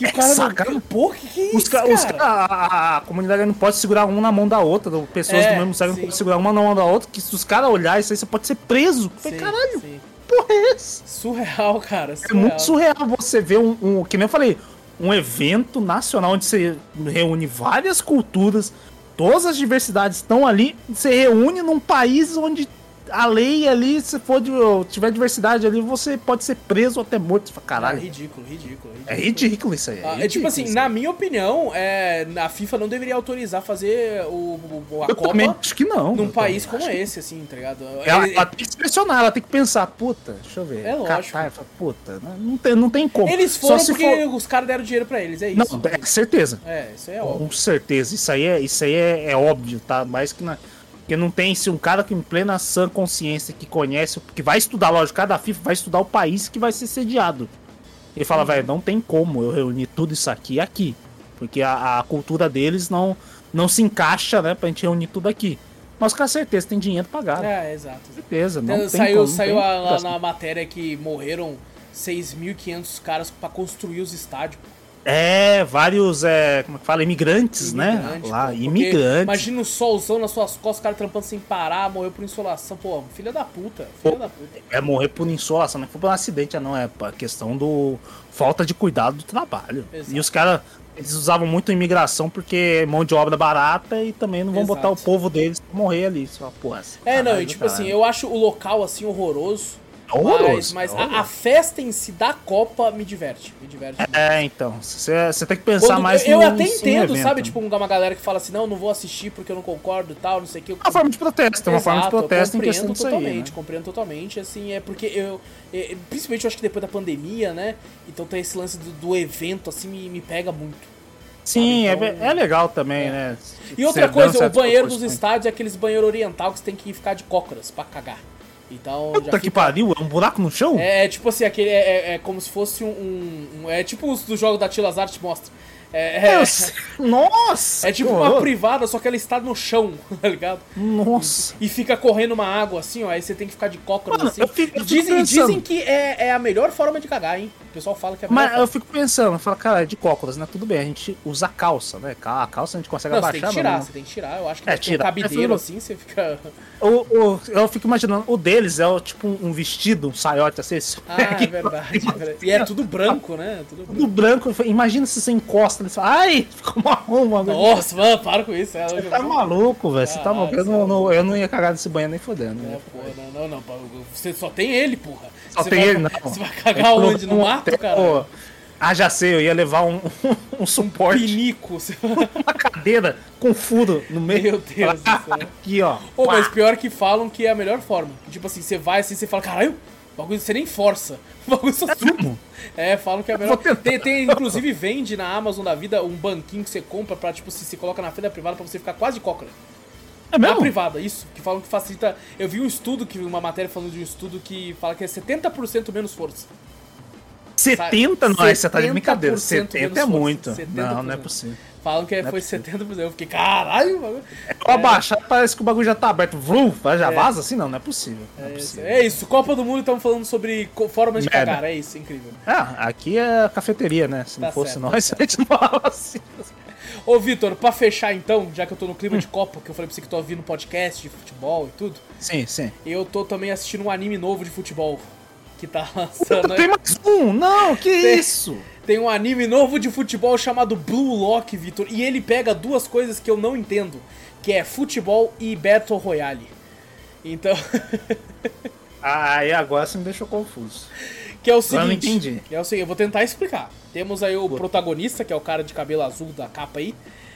que é, cara saca, não... Porra, que, que é os, cara? Os cara, a, a, comunidade não pode segurar um na mão da outra. Pessoas é, do mesmo sexo não podem segurar uma na mão da outra. Que se os caras olharem isso aí, você pode ser preso. Sim, caralho, sim. porra é essa? Surreal, cara. Surreal. É muito surreal você ver um, um. Que nem eu falei, um evento nacional onde você reúne várias culturas, todas as diversidades estão ali, você reúne num país onde a lei ali, se for de, tiver diversidade ali, você pode ser preso até morto. Você fala, caralho. É ridículo, ridículo, ridículo. É ridículo isso aí. É, ridículo, é tipo assim, na minha opinião, é, a FIFA não deveria autorizar fazer o, o a Eu Copa acho que não. num país como esse, assim, tá ligado? Ela, ela, tem que selecionar, ela tem que pensar, puta, deixa eu ver. É lógico. Catar, puta, não tem, não tem como. Eles foram porque for... os caras deram dinheiro pra eles, é isso. Não, é certeza. É, isso aí é óbvio. Com certeza, isso aí é, isso aí é, é óbvio, tá? Mais que na. Porque não tem se um cara que em plena sã consciência que conhece, que vai estudar, lógico, cada FIFA vai estudar o país que vai ser sediado. Ele fala, velho, não tem como eu reunir tudo isso aqui aqui. Porque a, a, cultura deles não, não se encaixa, né, pra gente reunir tudo aqui. Mas com certeza tem dinheiro pagado. É, exato. Certeza, não então, tem Saiu, como, saiu tem lá na matéria que morreram 6.500 caras para construir os estádios. É, vários, é, como é que fala? Imigrantes, né? Imigrante, né? Lá, pô, imigrantes. Imagina o solzão nas suas costas, o cara trampando sem parar, morreu por insolação. Pô, filha da puta, filha pô, da puta. É morrer por insolação, não foi por um acidente, não. É a questão do falta de cuidado do trabalho. Exato. E os caras, eles usavam muito imigração porque é mão de obra barata e também não vão Exato. botar o povo deles pra morrer ali. Só, pô, é, não, e tipo assim, eu acho o local assim horroroso. Horroroso. Mas, mas a, a, festa em si da Copa me diverte. Me diverte é, então. Você tem que pensar Quando, mais Eu, eu até entendo, sabe? Tipo, uma galera que fala assim, não, não vou assistir porque eu não concordo e tal, não sei o que. É uma forma de protesto, é uma forma de protesto em questão disso totalmente, aí, né? compreendo totalmente, assim, é porque eu... É, principalmente eu acho que depois da pandemia, né? Então tem esse lance do, do evento, assim, me, me pega muito. Sim, é então, é, é, legal também, é. né? E outra coisa, o banheiro dos estádios é aqueles banheiros oriental que você tem que ficar de cócoras pra cagar. Então. Puta que fica... pariu, é um buraco no chão? É, é tipo assim, aquele. É, é, é como se fosse um, um, É tipo os do jogo da Tilas Art mostra. É, é, Nossa! É tipo uma privada, só que ela está no chão, tá ligado? Nossa! E, fica correndo uma água assim, ó. Aí você tem que ficar de cócoras assim. Eu fico, eu dizem, dizem que é, é a melhor forma de cagar, hein? O pessoal fala que é a Mas eu fico pensando, eu falo, cara, é de cócoras, né? Tudo bem, a gente usa calça, né? A calça a gente consegue não, abaixar. Você tem que tirar, não. você tem que tirar. Eu acho que é, tira. um cabideiro assim, você fica. O, o, eu fico imaginando, o deles é o, tipo um vestido, um saiote assim. Ah, é verdade, é verdade. E é tudo branco, né? Tudo branco. Tudo branco. Imagina se você encosta, ele fala, ai! ficou marrom, mano. Nossa, mano, para com isso. Você tá maluco, velho. Você tá maluco. Eu não, não, eu não ia cagar nesse banheiro nem fodendo. É, porra, não, não, não. Você só tem ele, porra. Só você tem vai, ele, não. Você vai cagar é onde? No mato, cara? Ah, já sei, eu ia levar um, um suporte. Um pinico. Uma cadeira com furo no meio. Meu Deus do céu. Aqui, ó. Pô, mas pior que falam que é a melhor forma. Tipo assim, você vai assim, você fala, caralho, bagulho você nem força. O bagulho só subo. É, falam que é melhor. Tem, tem, inclusive, vende na Amazon da vida um banquinho que você compra pra, tipo, se você coloca na da privada pra você ficar quase de cócora. É mesmo? Na privada, isso. Que falam que facilita. Eu vi um estudo, que uma matéria falando de um estudo que fala que é 70% menos força. 70? Não, você tá de brincadeira. 70 é muito. 70%. Não, não é possível. Falam que não foi é 70%. Eu fiquei, caralho, É, pra é. baixar, parece que o bagulho já tá aberto. Vrum, já é. vaza assim? Não, não é possível. Não é, é, possível. é, isso. Copa do Mundo estamos falando sobre formas de cagar. É isso, incrível. Ah, aqui é cafeteria, né? Se tá não fosse certo, nós, tá a gente não falava assim. Ô, Vitor, pra fechar então, já que eu tô no clima hum. de Copa, que eu falei pra você que tô ouvindo podcast de futebol e tudo. Sim, sim. Eu tô também assistindo um anime novo de futebol que tá lançando. Tem mais um! Não, que tem, isso? Tem um anime novo de futebol chamado Blue Lock, Vitor, e ele pega duas coisas que eu não entendo, que é futebol e Battle Royale. Então, Aí agora você me deixou confuso. que é o Eu não seguinte, entendi. é o seguinte, eu vou tentar explicar. Temos aí o protagonista, que é o cara de cabelo azul da capa aí,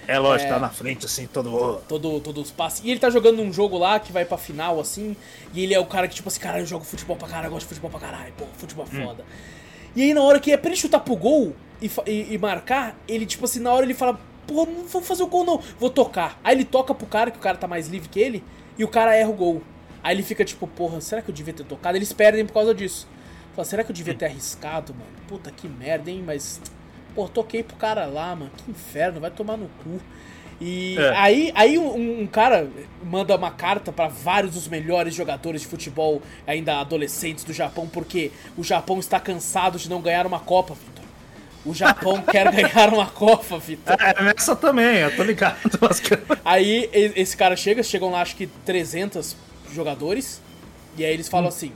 É lógico, tá na frente assim, todo. todo, todos os passes. E ele tá jogando um jogo lá que vai pra final, assim. E ele é o cara que, tipo assim, cara, eu jogo futebol pra caralho, eu gosto de futebol pra caralho, pô, futebol é foda. E aí, na hora que é pra ele chutar pro gol e, e- e marcar, ele, tipo assim, na hora ele fala, pô, não vou fazer o gol não, vou tocar. Aí ele toca pro cara, que o cara tá mais livre que ele, e o cara erra o gol. Aí ele fica tipo, porra, será que eu devia ter tocado? Eles perdem por causa disso. Fala, será que eu devia ter arriscado, mano? Puta que merda, hein? Mas, pô, toquei pro cara lá, mano. Que inferno, vai tomar no cu. E É. aí, aí um, um cara manda uma carta pra vários dos melhores jogadores de futebol, ainda adolescentes do Japão, porque o Japão está cansado de não ganhar uma Copa, Vitor. O Japão quer ganhar uma Copa, Vitor. É, nessa também, eu tô ligado. Aí esse cara chega, chegam lá acho que 300 jogadores, e aí eles falam assim: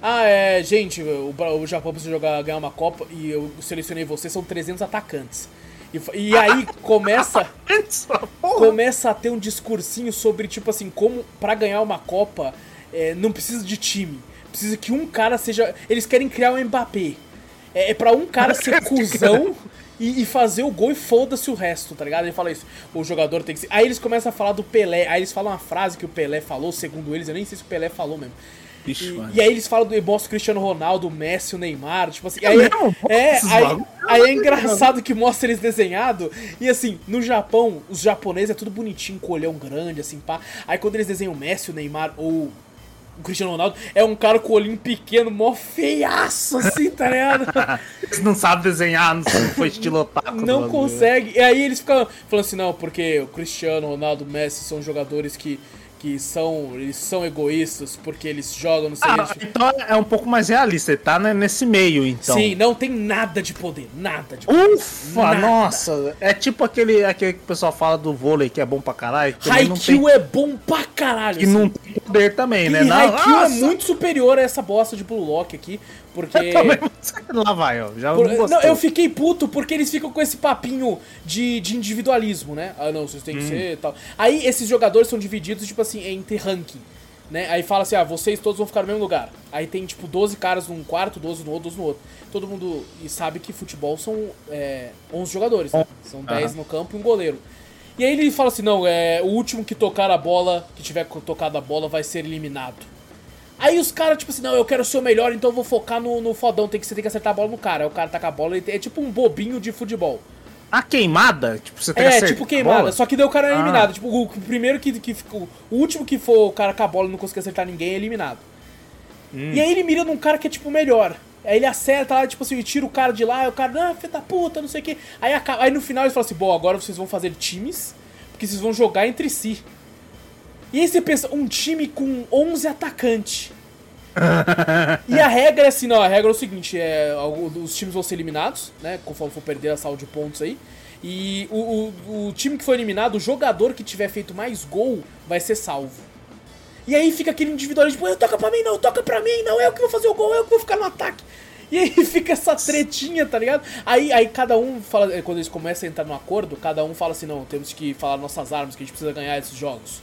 Ah, é, gente, o, o Japão precisa jogar, ganhar uma Copa e eu selecionei você, são 300 atacantes. E, e aí começa, começa a ter um discursinho sobre, tipo assim, como pra ganhar uma Copa é, não precisa de time, precisa que um cara seja. Eles querem criar um Mbappé. É, é pra um cara ser cuzão e, e fazer o gol e foda-se o resto, tá ligado? Ele fala isso. O jogador tem que ser. Aí eles começam a falar do Pelé. Aí eles falam uma frase que o Pelé falou, segundo eles. Eu nem sei se o Pelé falou mesmo. Ixi, E, e aí eles falam do mostra o Cristiano Ronaldo, o Messi, o Neymar, tipo assim. É Aí, é, Esses aí, bagulho. aí é engraçado que mostra eles desenhado. E assim, no Japão, os japoneses é tudo bonitinho, com olhão grande, assim, pá. Aí quando eles desenham o Messi, o Neymar ou o Cristiano Ronaldo, é um cara com o olhinho pequeno, mó feiaço, assim, tá ligado? Eles não sabem desenhar, não foi estilo otaku. não consegue. E aí eles ficam falando assim, não, porque o Cristiano, Ronaldo, o Messi são jogadores que, que são, eles são egoístas, porque eles jogam, sei Ah, então é um pouco mais realista, ele tá né, nesse meio, então. Sim, não tem nada de poder, nada de poder. Ufa, Nada. nossa, é tipo aquele, aquele que o pessoal fala do vôlei que é bom pra caralho, tem, Haikyuu é bom pra caralho. que assim. não tem poder também, né? E Não, Haikyuu é muito superior a essa bosta de Blue Lock aqui, porque... também- Lá vai, ó, já Por- não não, eu fiquei puto porque eles ficam com esse papinho de, de individualismo, né? Ah, não, vocês têm Hum. que ser e tal. Aí esses jogadores são divididos, tipo assim, entre ranking, né? Aí fala assim, ah, vocês todos vão ficar no mesmo lugar. Aí tem, tipo, 12 caras num quarto, 12 no outro, 12 no outro. Todo mundo sabe que futebol são é, 11 jogadores, né? São 10 no campo e um goleiro. E aí ele fala assim, não, é, o último que tocar a bola, que tiver tocado a bola, vai ser eliminado. Aí os caras, tipo assim, não, eu quero ser o melhor, então eu vou focar no, no fodão, tem que, você tem que acertar a bola no cara. Aí o cara tá com a bola, ele é tipo um bobinho de futebol. A queimada, tipo, você tem É, tipo queimada, bola? só que daí o cara é Ah. eliminado. Tipo, o, primeiro que, que ficou. O último que for o cara com a bola e não conseguir acertar ninguém é eliminado. Hum. E aí ele mira num cara que é tipo melhor. Aí ele acerta lá, tipo assim, tira o cara de lá, e o cara, ah, filho da puta, não sei o que. Aí, acaba- aí no final eles falam assim, bom, agora vocês vão fazer times, porque vocês vão jogar entre si. E aí você pensa, um time com 11 atacantes. e a regra é assim, não, a regra é o seguinte, é, os times vão ser eliminados, né, conforme for perder a saldo de pontos aí. E o, o, o time que foi eliminado, o jogador que tiver feito mais gol, vai ser salvo. E aí fica aquele individualismo, tipo, toca pra mim não, toca pra mim, não, eu que vou fazer o gol, eu que vou ficar no ataque. E aí fica essa tretinha, tá ligado? Aí, aí cada um fala, eh, quando eles começam a entrar no acordo, cada um fala assim, não, temos que falar nossas armas, que a gente precisa ganhar esses jogos.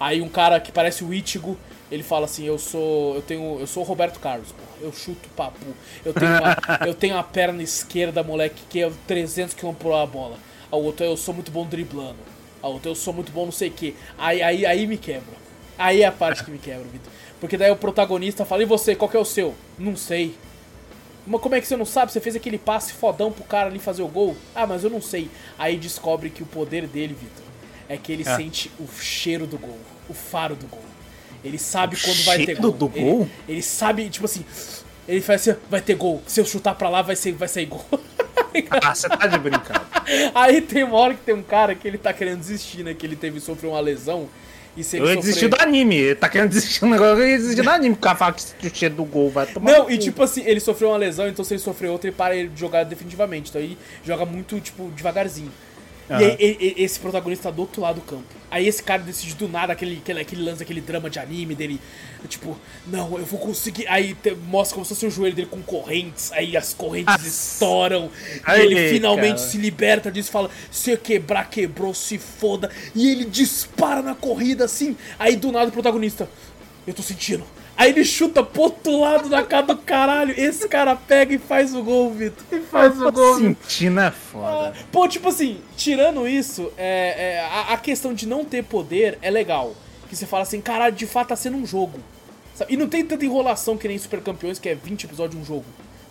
Aí um cara que parece o Ichigo, ele fala assim, eu sou. Eu tenho. Eu sou o Roberto Carlos, pô. Eu chuto papo. Eu tenho uma, eu tenho uma perna esquerda, moleque, que é 300 km por hora a bola. A outra, eu sou muito bom driblando. A outra, eu sou muito bom não sei o que. Aí, aí, aí me quebra. Aí é a parte que me quebra, Vitor. Porque daí o protagonista fala, e você, qual que é o seu? Não sei. Mas como é que você não sabe? Você fez aquele passe fodão pro cara ali fazer o gol? Ah, mas eu não sei. Aí descobre que o poder dele, Vitor, é que ele É. sente o cheiro do gol, o faro do gol. Ele sabe O quando vai ter gol. do Ele- gol? Ele, sabe, tipo assim, ele faz assim, vai ter gol. Se eu chutar pra lá, vai, ser, vai sair gol. Ah, você tá de brincadeira. Aí tem uma hora que tem um cara que ele tá querendo desistir, né? Que ele teve, sofreu uma lesão. E se ele Eu ia sofrer... desistir do anime, ele tá querendo desistir do negócio, eu ia desistir do anime, porque o cara fala que o cheiro do gol vai tomar. Não, e tipo assim, ele sofreu uma lesão, então se ele sofrer outra, ele para de jogar definitivamente. Então aí joga muito, tipo, devagarzinho. E aí, e- e- esse protagonista tá do outro lado do campo. Aí esse cara decide do nada aquele, aquele, aquele lance, aquele drama de anime dele. Tipo, não, eu vou conseguir. Aí te- mostra como se fosse o joelho dele com correntes. Aí as correntes Nossa. estouram. Aí, e ele finalmente cara. se liberta disso e fala: se eu quebrar, quebrou, se foda. E ele dispara na corrida assim. Aí do nada o protagonista, eu tô sentindo. Aí ele chuta pro outro lado da cara do caralho. Esse cara pega e faz o gol, Vitor. E faz o gol. Sentindo é foda. Pô, tipo assim, tirando isso, é, é, a, a questão de não ter poder é legal. Que você fala assim, caralho, de fato tá sendo um jogo. sabe? E não tem tanta enrolação que nem Super Campeões, que é 20 episódios de um jogo.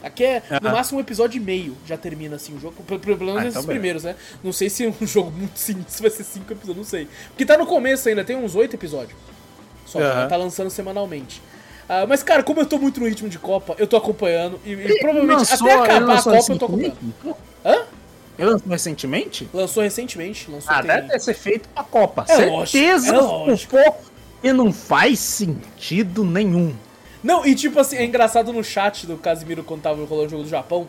Aqui é, no máximo, um episódio e meio já termina assim o jogo. Pelo menos Ah, esses então primeiros, né? Não sei se um jogo muito sinistro vai ser 5 episódios, não sei. Porque tá no começo ainda, tem uns 8 episódios. Só que Aham. tá lançando semanalmente. Ah, mas, cara, como eu tô muito no ritmo de Copa, eu tô acompanhando. E, e provavelmente Lançou- até acabar a Copa eu tô acompanhando. Hã? Ele lançou recentemente? Lançou recentemente. Lançou Ah, tem- deve ser feito pra Copa. É Certeza. lógico, é lógico. E não faz sentido nenhum. Não, e tipo assim, é engraçado no chat do Casimiro quando tava rolando o jogo do Japão.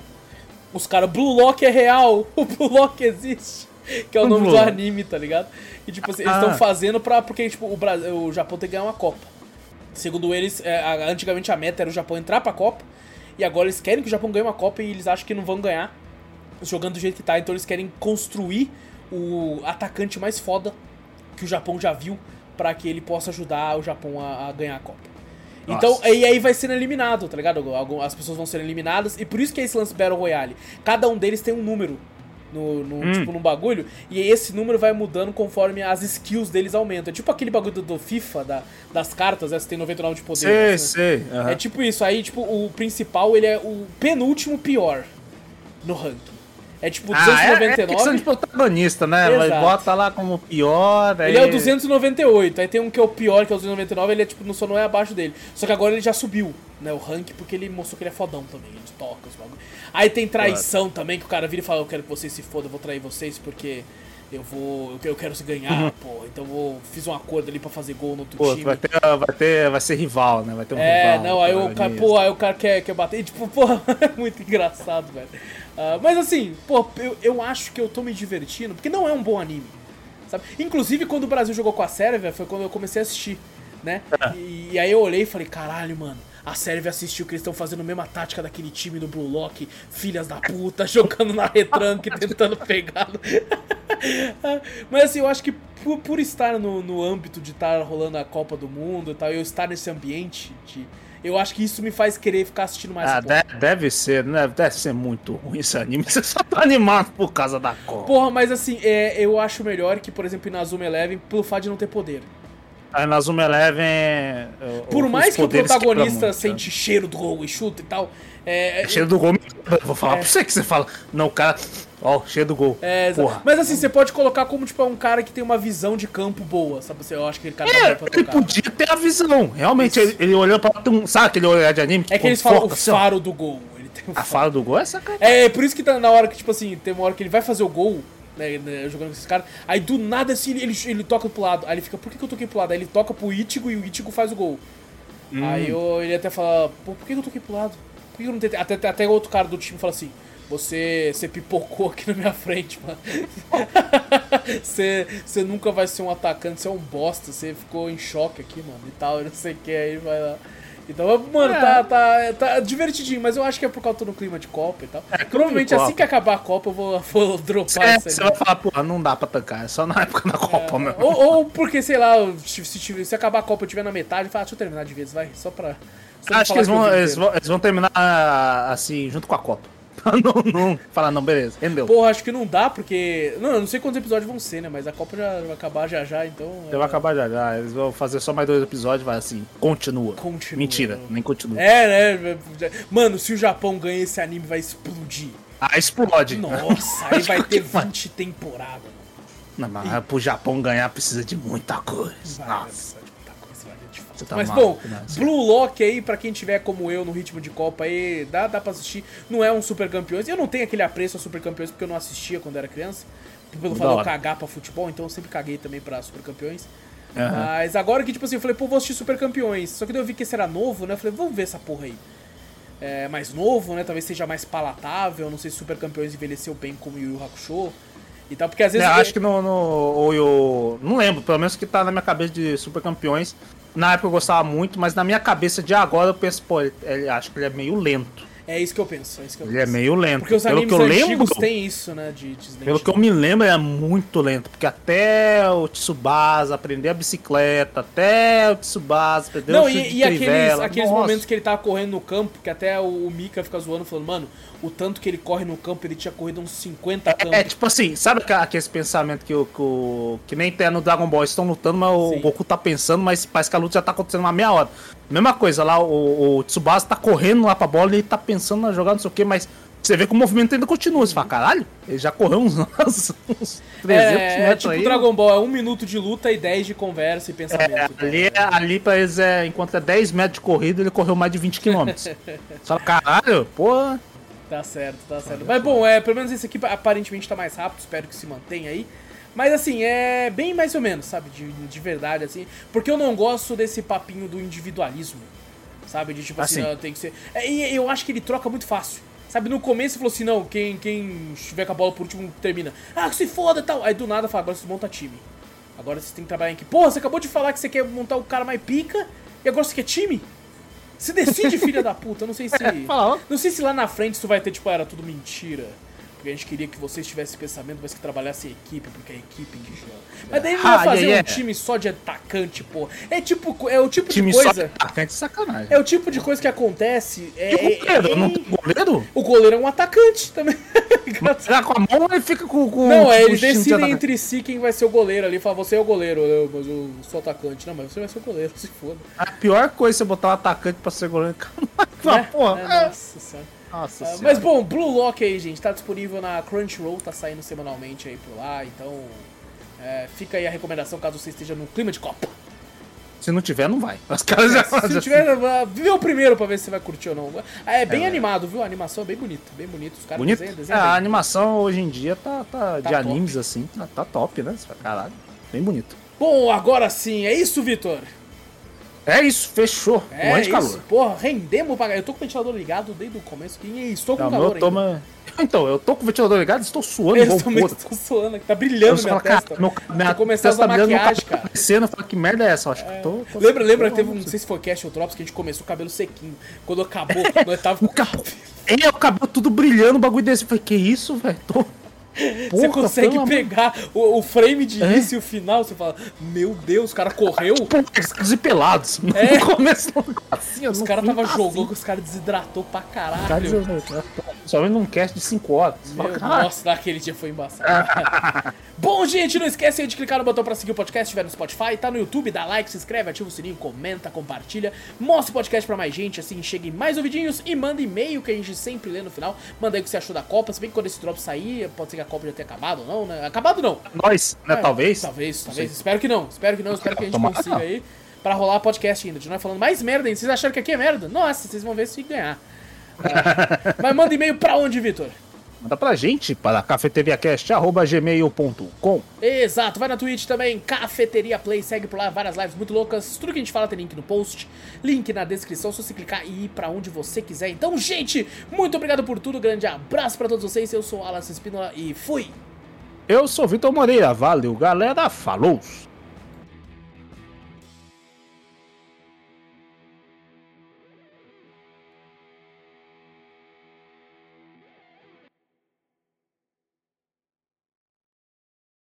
Os caras, Blue Lock é real, o Blue Lock existe. Que é o nome do anime, tá ligado? E tipo assim, eles Ah. estão fazendo pra. Porque, tipo, o, Brasil, o Japão tem que ganhar uma Copa. Segundo eles, é, antigamente a meta era o Japão entrar pra Copa. E agora eles querem que o Japão ganhe uma Copa e eles acham que não vão ganhar jogando do jeito que tá. Então eles querem construir o atacante mais foda que o Japão já viu pra que ele possa ajudar o Japão a, a ganhar a Copa. Então, e aí vai sendo eliminado, tá ligado? As pessoas vão sendo eliminadas, e por isso que é esse lance Battle Royale. Cada um deles tem um número no, no- Hum. tipo, num bagulho, e esse número vai mudando conforme as skills deles aumentam. É tipo aquele bagulho do, do FIFA, da- das cartas, essa tem 99 de poder. Sei, né? sei. aham. É tipo isso, aí tipo, o principal ele é o penúltimo pior no ranking. É tipo Ah, é, é 299. questão de protagonista, né? Exato. Bota lá como pior. Ele é aí- o 298, aí tem um que é o pior, que é o 299, ele é tipo, não só não é abaixo dele. Só que agora ele já subiu, né, o rank, porque ele mostrou que ele é fodão também, ele toca os bagulho. Aí tem traição também, que o cara vira e fala, eu quero que vocês se fodam, eu vou trair vocês porque eu vou. Eu quero, se ganhar, pô. Então eu vou. Fiz um acordo ali pra fazer gol no outro Pô, time. vai ter, vai ter. Vai ser rival, né? Vai ter um É, rival. não, aí o cara, pô, aí o cara quer, quer bater. E, tipo, porra, é muito engraçado, velho. Ah, mas assim, pô, eu, eu acho que eu tô me divertindo, porque não é um bom anime. Sabe? Inclusive, quando o Brasil jogou com a Sérvia, foi quando eu comecei a assistir, né? E, e aí eu olhei e falei, caralho, mano. A Sérvia assistiu que eles estão fazendo a mesma tática daquele time do Blue Lock, filhas da puta, jogando na retranque, tentando pegar. Mas assim, eu acho que por, por estar no, no âmbito de estar rolando a Copa do Mundo e tal, eu estar nesse ambiente, de, eu acho que isso me faz querer ficar assistindo mais Ah, de- deve ser, né? Deve ser muito ruim esse anime. Você só tá animado por causa da Copa. Porra, mas assim, é, eu acho melhor que, por exemplo, em Nazuma Eleven, pelo fato de não ter poder. Aí na Zuma Eleven. eh, Por mais que o protagonista quebram muito, sente cheiro do gol e chuta e tal, é, né? Cheiro do gol. eu Vou falar pra você que você fala. Não, o cara. Ó, cheiro do gol. É, Porra. mas assim, você pode colocar como, tipo, é um cara que tem uma visão de campo boa, sabe? Você- Eu acho que ele cara tá É, pra ele podia ter a visão. Realmente, ele, ele olhou pra. um- Sabe aquele olhar de anime? É que eles falam o assim, faro do gol. Ele tem o A faro. fala do gol é sacanagem. É, por isso que tá na hora que, tipo assim, tem uma hora que ele vai fazer o gol, né, né, jogando com esses caras, aí do nada assim ele, ele, ele toca pro lado. Aí ele fica, por que, que eu toquei pro lado? Aí ele toca pro Ichigo e o Ichigo faz o gol. Hum. Aí eu, ele até fala, pô, por que, que eu toquei pro lado? Por que, que eu não tentei? Até, até, até outro cara do time fala assim, você, você pipocou aqui na minha frente, mano. você, você nunca vai ser um atacante, você é um bosta, você ficou em choque aqui, mano, e tal, e não sei o que, aí vai lá. Então, mano, É. tá, tá, tá divertidinho, mas eu acho que é por causa do clima de Copa e tal. Provavelmente de Copa. assim que acabar a Copa eu vou, vou dropar É, isso aí. você vai falar, porra, não dá pra tancar. É só na época da Copa mesmo. Ou, ou porque, sei lá, se, se, se acabar a Copa eu tiver na metade, fala, ah, deixa eu terminar de vez, vai, só pra. Só Acho que eles vão, vi eles, vão, eles vão terminar assim, junto com a Copa. não, não. Falar, não, beleza, rendeu. Porra, acho que não dá, porque. Não, eu não sei quantos episódios vão ser, né? Mas a Copa já vai acabar já já, então. Já vai acabar já já. Eles vão fazer só mais dois episódios, vai assim, continua. Continua. Mentira, nem continua. É, né? Mano, se o Japão ganha esse anime, vai explodir. Ah, explode. Nossa, aí vai ter 20 temporadas. Não, mas pro Japão ganhar precisa de muita coisa. Vai, Nossa. Tá Mas maluco, bom, né? Blue Lock aí, pra quem tiver como eu no ritmo de Copa aí, dá, dá pra assistir. Não é um Super Campeões. Eu não tenho aquele apreço a Super Campeões porque eu não assistia quando era criança. Pelo fato de eu cagar pra futebol, então eu sempre caguei também pra Super Campeões. Aham. Mas agora que, tipo assim, eu falei, pô, vou assistir Super Campeões. Só que daí eu vi que esse era novo, né? Eu falei, vamos ver essa porra aí. É mais novo, né? Talvez seja mais palatável. Não sei se Super Campeões envelheceu bem como Yu Yu Hakusho. e tal, porque às vezes... É, acho que no... no eu, não lembro, pelo menos que tá na minha cabeça de Super Campeões. Na época eu gostava muito, mas na minha cabeça de agora eu penso, pô, ele, ele, acho que ele é meio lento. É isso que eu penso, é isso que eu Ele penso. é meio lento. Porque os Pelo animes que eu antigos lembro, têm isso, né, de, de Pelo que eu me lembro, é muito lento. Porque até o Tsubasa aprender a bicicleta, até o Tsubasa aprender Não, o chute e, de e aqueles, aqueles momentos que ele tava correndo no campo, que até o Mika fica zoando, falando, mano, o tanto que ele corre no campo, ele tinha corrido uns 50 campos. É tipo assim, sabe aqueles pensamentos que, o, que, que nem tem no Dragon Ball, eles estão lutando, mas Sim. o Goku tá pensando, mas parece que a luta já tá acontecendo uma meia hora. Mesma coisa, lá o, o Tsubasa tá correndo lá pra bola e ele tá pensando na jogada, não sei o que, mas você vê que o movimento ainda continua. Você fala, caralho, ele já correu uns, uns 300 é, é metros tipo aí. Dragon Ball, é um minuto de luta e 10 de conversa e pensamento. É, ali, é- ali pra eles é, enquanto é 10 metros de corrida, ele correu mais de 20 km. Você fala, caralho, pô. Tá certo, tá certo. Mas bom, é, pelo menos esse aqui aparentemente tá mais rápido, espero que se mantenha aí. Mas assim, é bem mais ou menos, sabe? De, de verdade, assim. Porque eu não gosto desse papinho do individualismo. Sabe? De tipo assim, Assim. não, tem que ser. É, e eu acho que ele troca muito fácil. Sabe, no começo ele falou assim, não, quem, quem estiver com a bola por último termina. Ah, que se foda e tal. Aí do nada fala, agora você monta time. Agora você tem que trabalhar em equipe. Porra, você acabou de falar que você quer montar o cara mais pica e agora você quer time? Se decide, filha da puta. Não sei se. Ó. Não sei se lá na frente isso vai ter, tipo, era tudo mentira. Porque a gente queria que vocês tivessem pensamento, mas que trabalhassem em equipe, porque é a equipe que joga. Mas daí não Ah, vai fazer yeah, um yeah. time só de atacante, pô. É tipo, é o tipo Time de só coisa. de atacante, sacanagem. É o tipo de coisa que acontece. É, E o goleiro? é- Não tem goleiro? O goleiro é um atacante também. Tá com a mão ele fica com. com Não, é, eles de decidem atacante. entre si quem vai ser o goleiro ali. Fala, você é o goleiro, eu, mas eu sou atacante. Não, mas você vai ser o goleiro, se foda. A pior coisa é você botar um atacante pra ser goleiro. Né? porra. É, nossa senhora. Nossa senhora. mas bom, Blue Lock aí, gente, tá disponível na Crunchyroll, tá saindo semanalmente aí por lá, então é, fica aí a recomendação caso você esteja num clima de Copa. Se não tiver, não vai. Os caras já Se tiver, ah, vê o primeiro pra ver se você vai curtir ou não. É bem É. animado, viu? A animação é bem bonita, bem bonita. Os caras Bonito. desenham, É, desenham a bem. animação hoje em dia tá, tá, Tá de top. animes assim, tá, tá top, né? Caralho, bem bonito. Bom, agora sim, é isso, Vitor? É isso, fechou. É Morrendo de isso, calor. porra, rendemos pra... Eu tô com o ventilador ligado desde o começo e estou com Não, calor toma... Então, eu tô com o ventilador ligado e estou suando Eu também estou suando aqui, tá brilhando minha falo, cara, testa. meu, minha Vou começar a testa usar tá maquiagem, cabelo cara. crescendo, eu falo, que merda é essa? Eu acho que tô... tô- Lembra, lembra que teve um, não sei se foi Cash ou Drops, que a gente começou o cabelo sequinho. Quando acabou, nós tava com O cabelo... É, o cabelo tudo brilhando, o bagulho desse. Eu falei, que isso, velho? Tô... Você Porra, consegue pelo amor- pegar o, o frame de É? início e o final, você fala, meu Deus, o cara correu, e pelados. É. No começo, assim, os caras tava jogando, os caras desidratou pra caralho. Só vendo um cast de 5 horas. Você Meu, nossa, naquele dia foi embaçado. Bom, gente, não esquece aí de clicar no botão pra seguir o podcast, se estiver no Spotify, tá no YouTube, dá like, se inscreve, ativa o sininho, comenta, compartilha, mostra o podcast pra mais gente, assim cheguem mais ouvidinhos e manda e-mail que a gente sempre lê no final. Manda aí o que você achou da Copa, se bem que quando esse drop sair, pode ser que a Copa já tenha acabado ou não, né? Acabado não. Nós, né? É, Talvez. Talvez, talvez. Espero que não. Espero que não. Espero que a gente Tomara consiga aí pra rolar podcast ainda. De nós falando mais merda ainda. Vocês acharam que aqui é merda? Nossa, vocês vão ver se ganhar. É. Mas manda e-mail pra onde, Vitor? Manda pra gente para cafeteriacast.gmail.com Exato, vai na Twitch também, Cafeteria Play, segue por lá, várias lives muito loucas. Tudo que a gente fala tem link no post, link na descrição, só você clicar e ir pra onde você quiser. Então, gente, muito obrigado por tudo, grande abraço pra todos vocês. Eu sou o Alan Espínola e fui! Eu sou Vitor Moreira. Valeu, galera. Falou!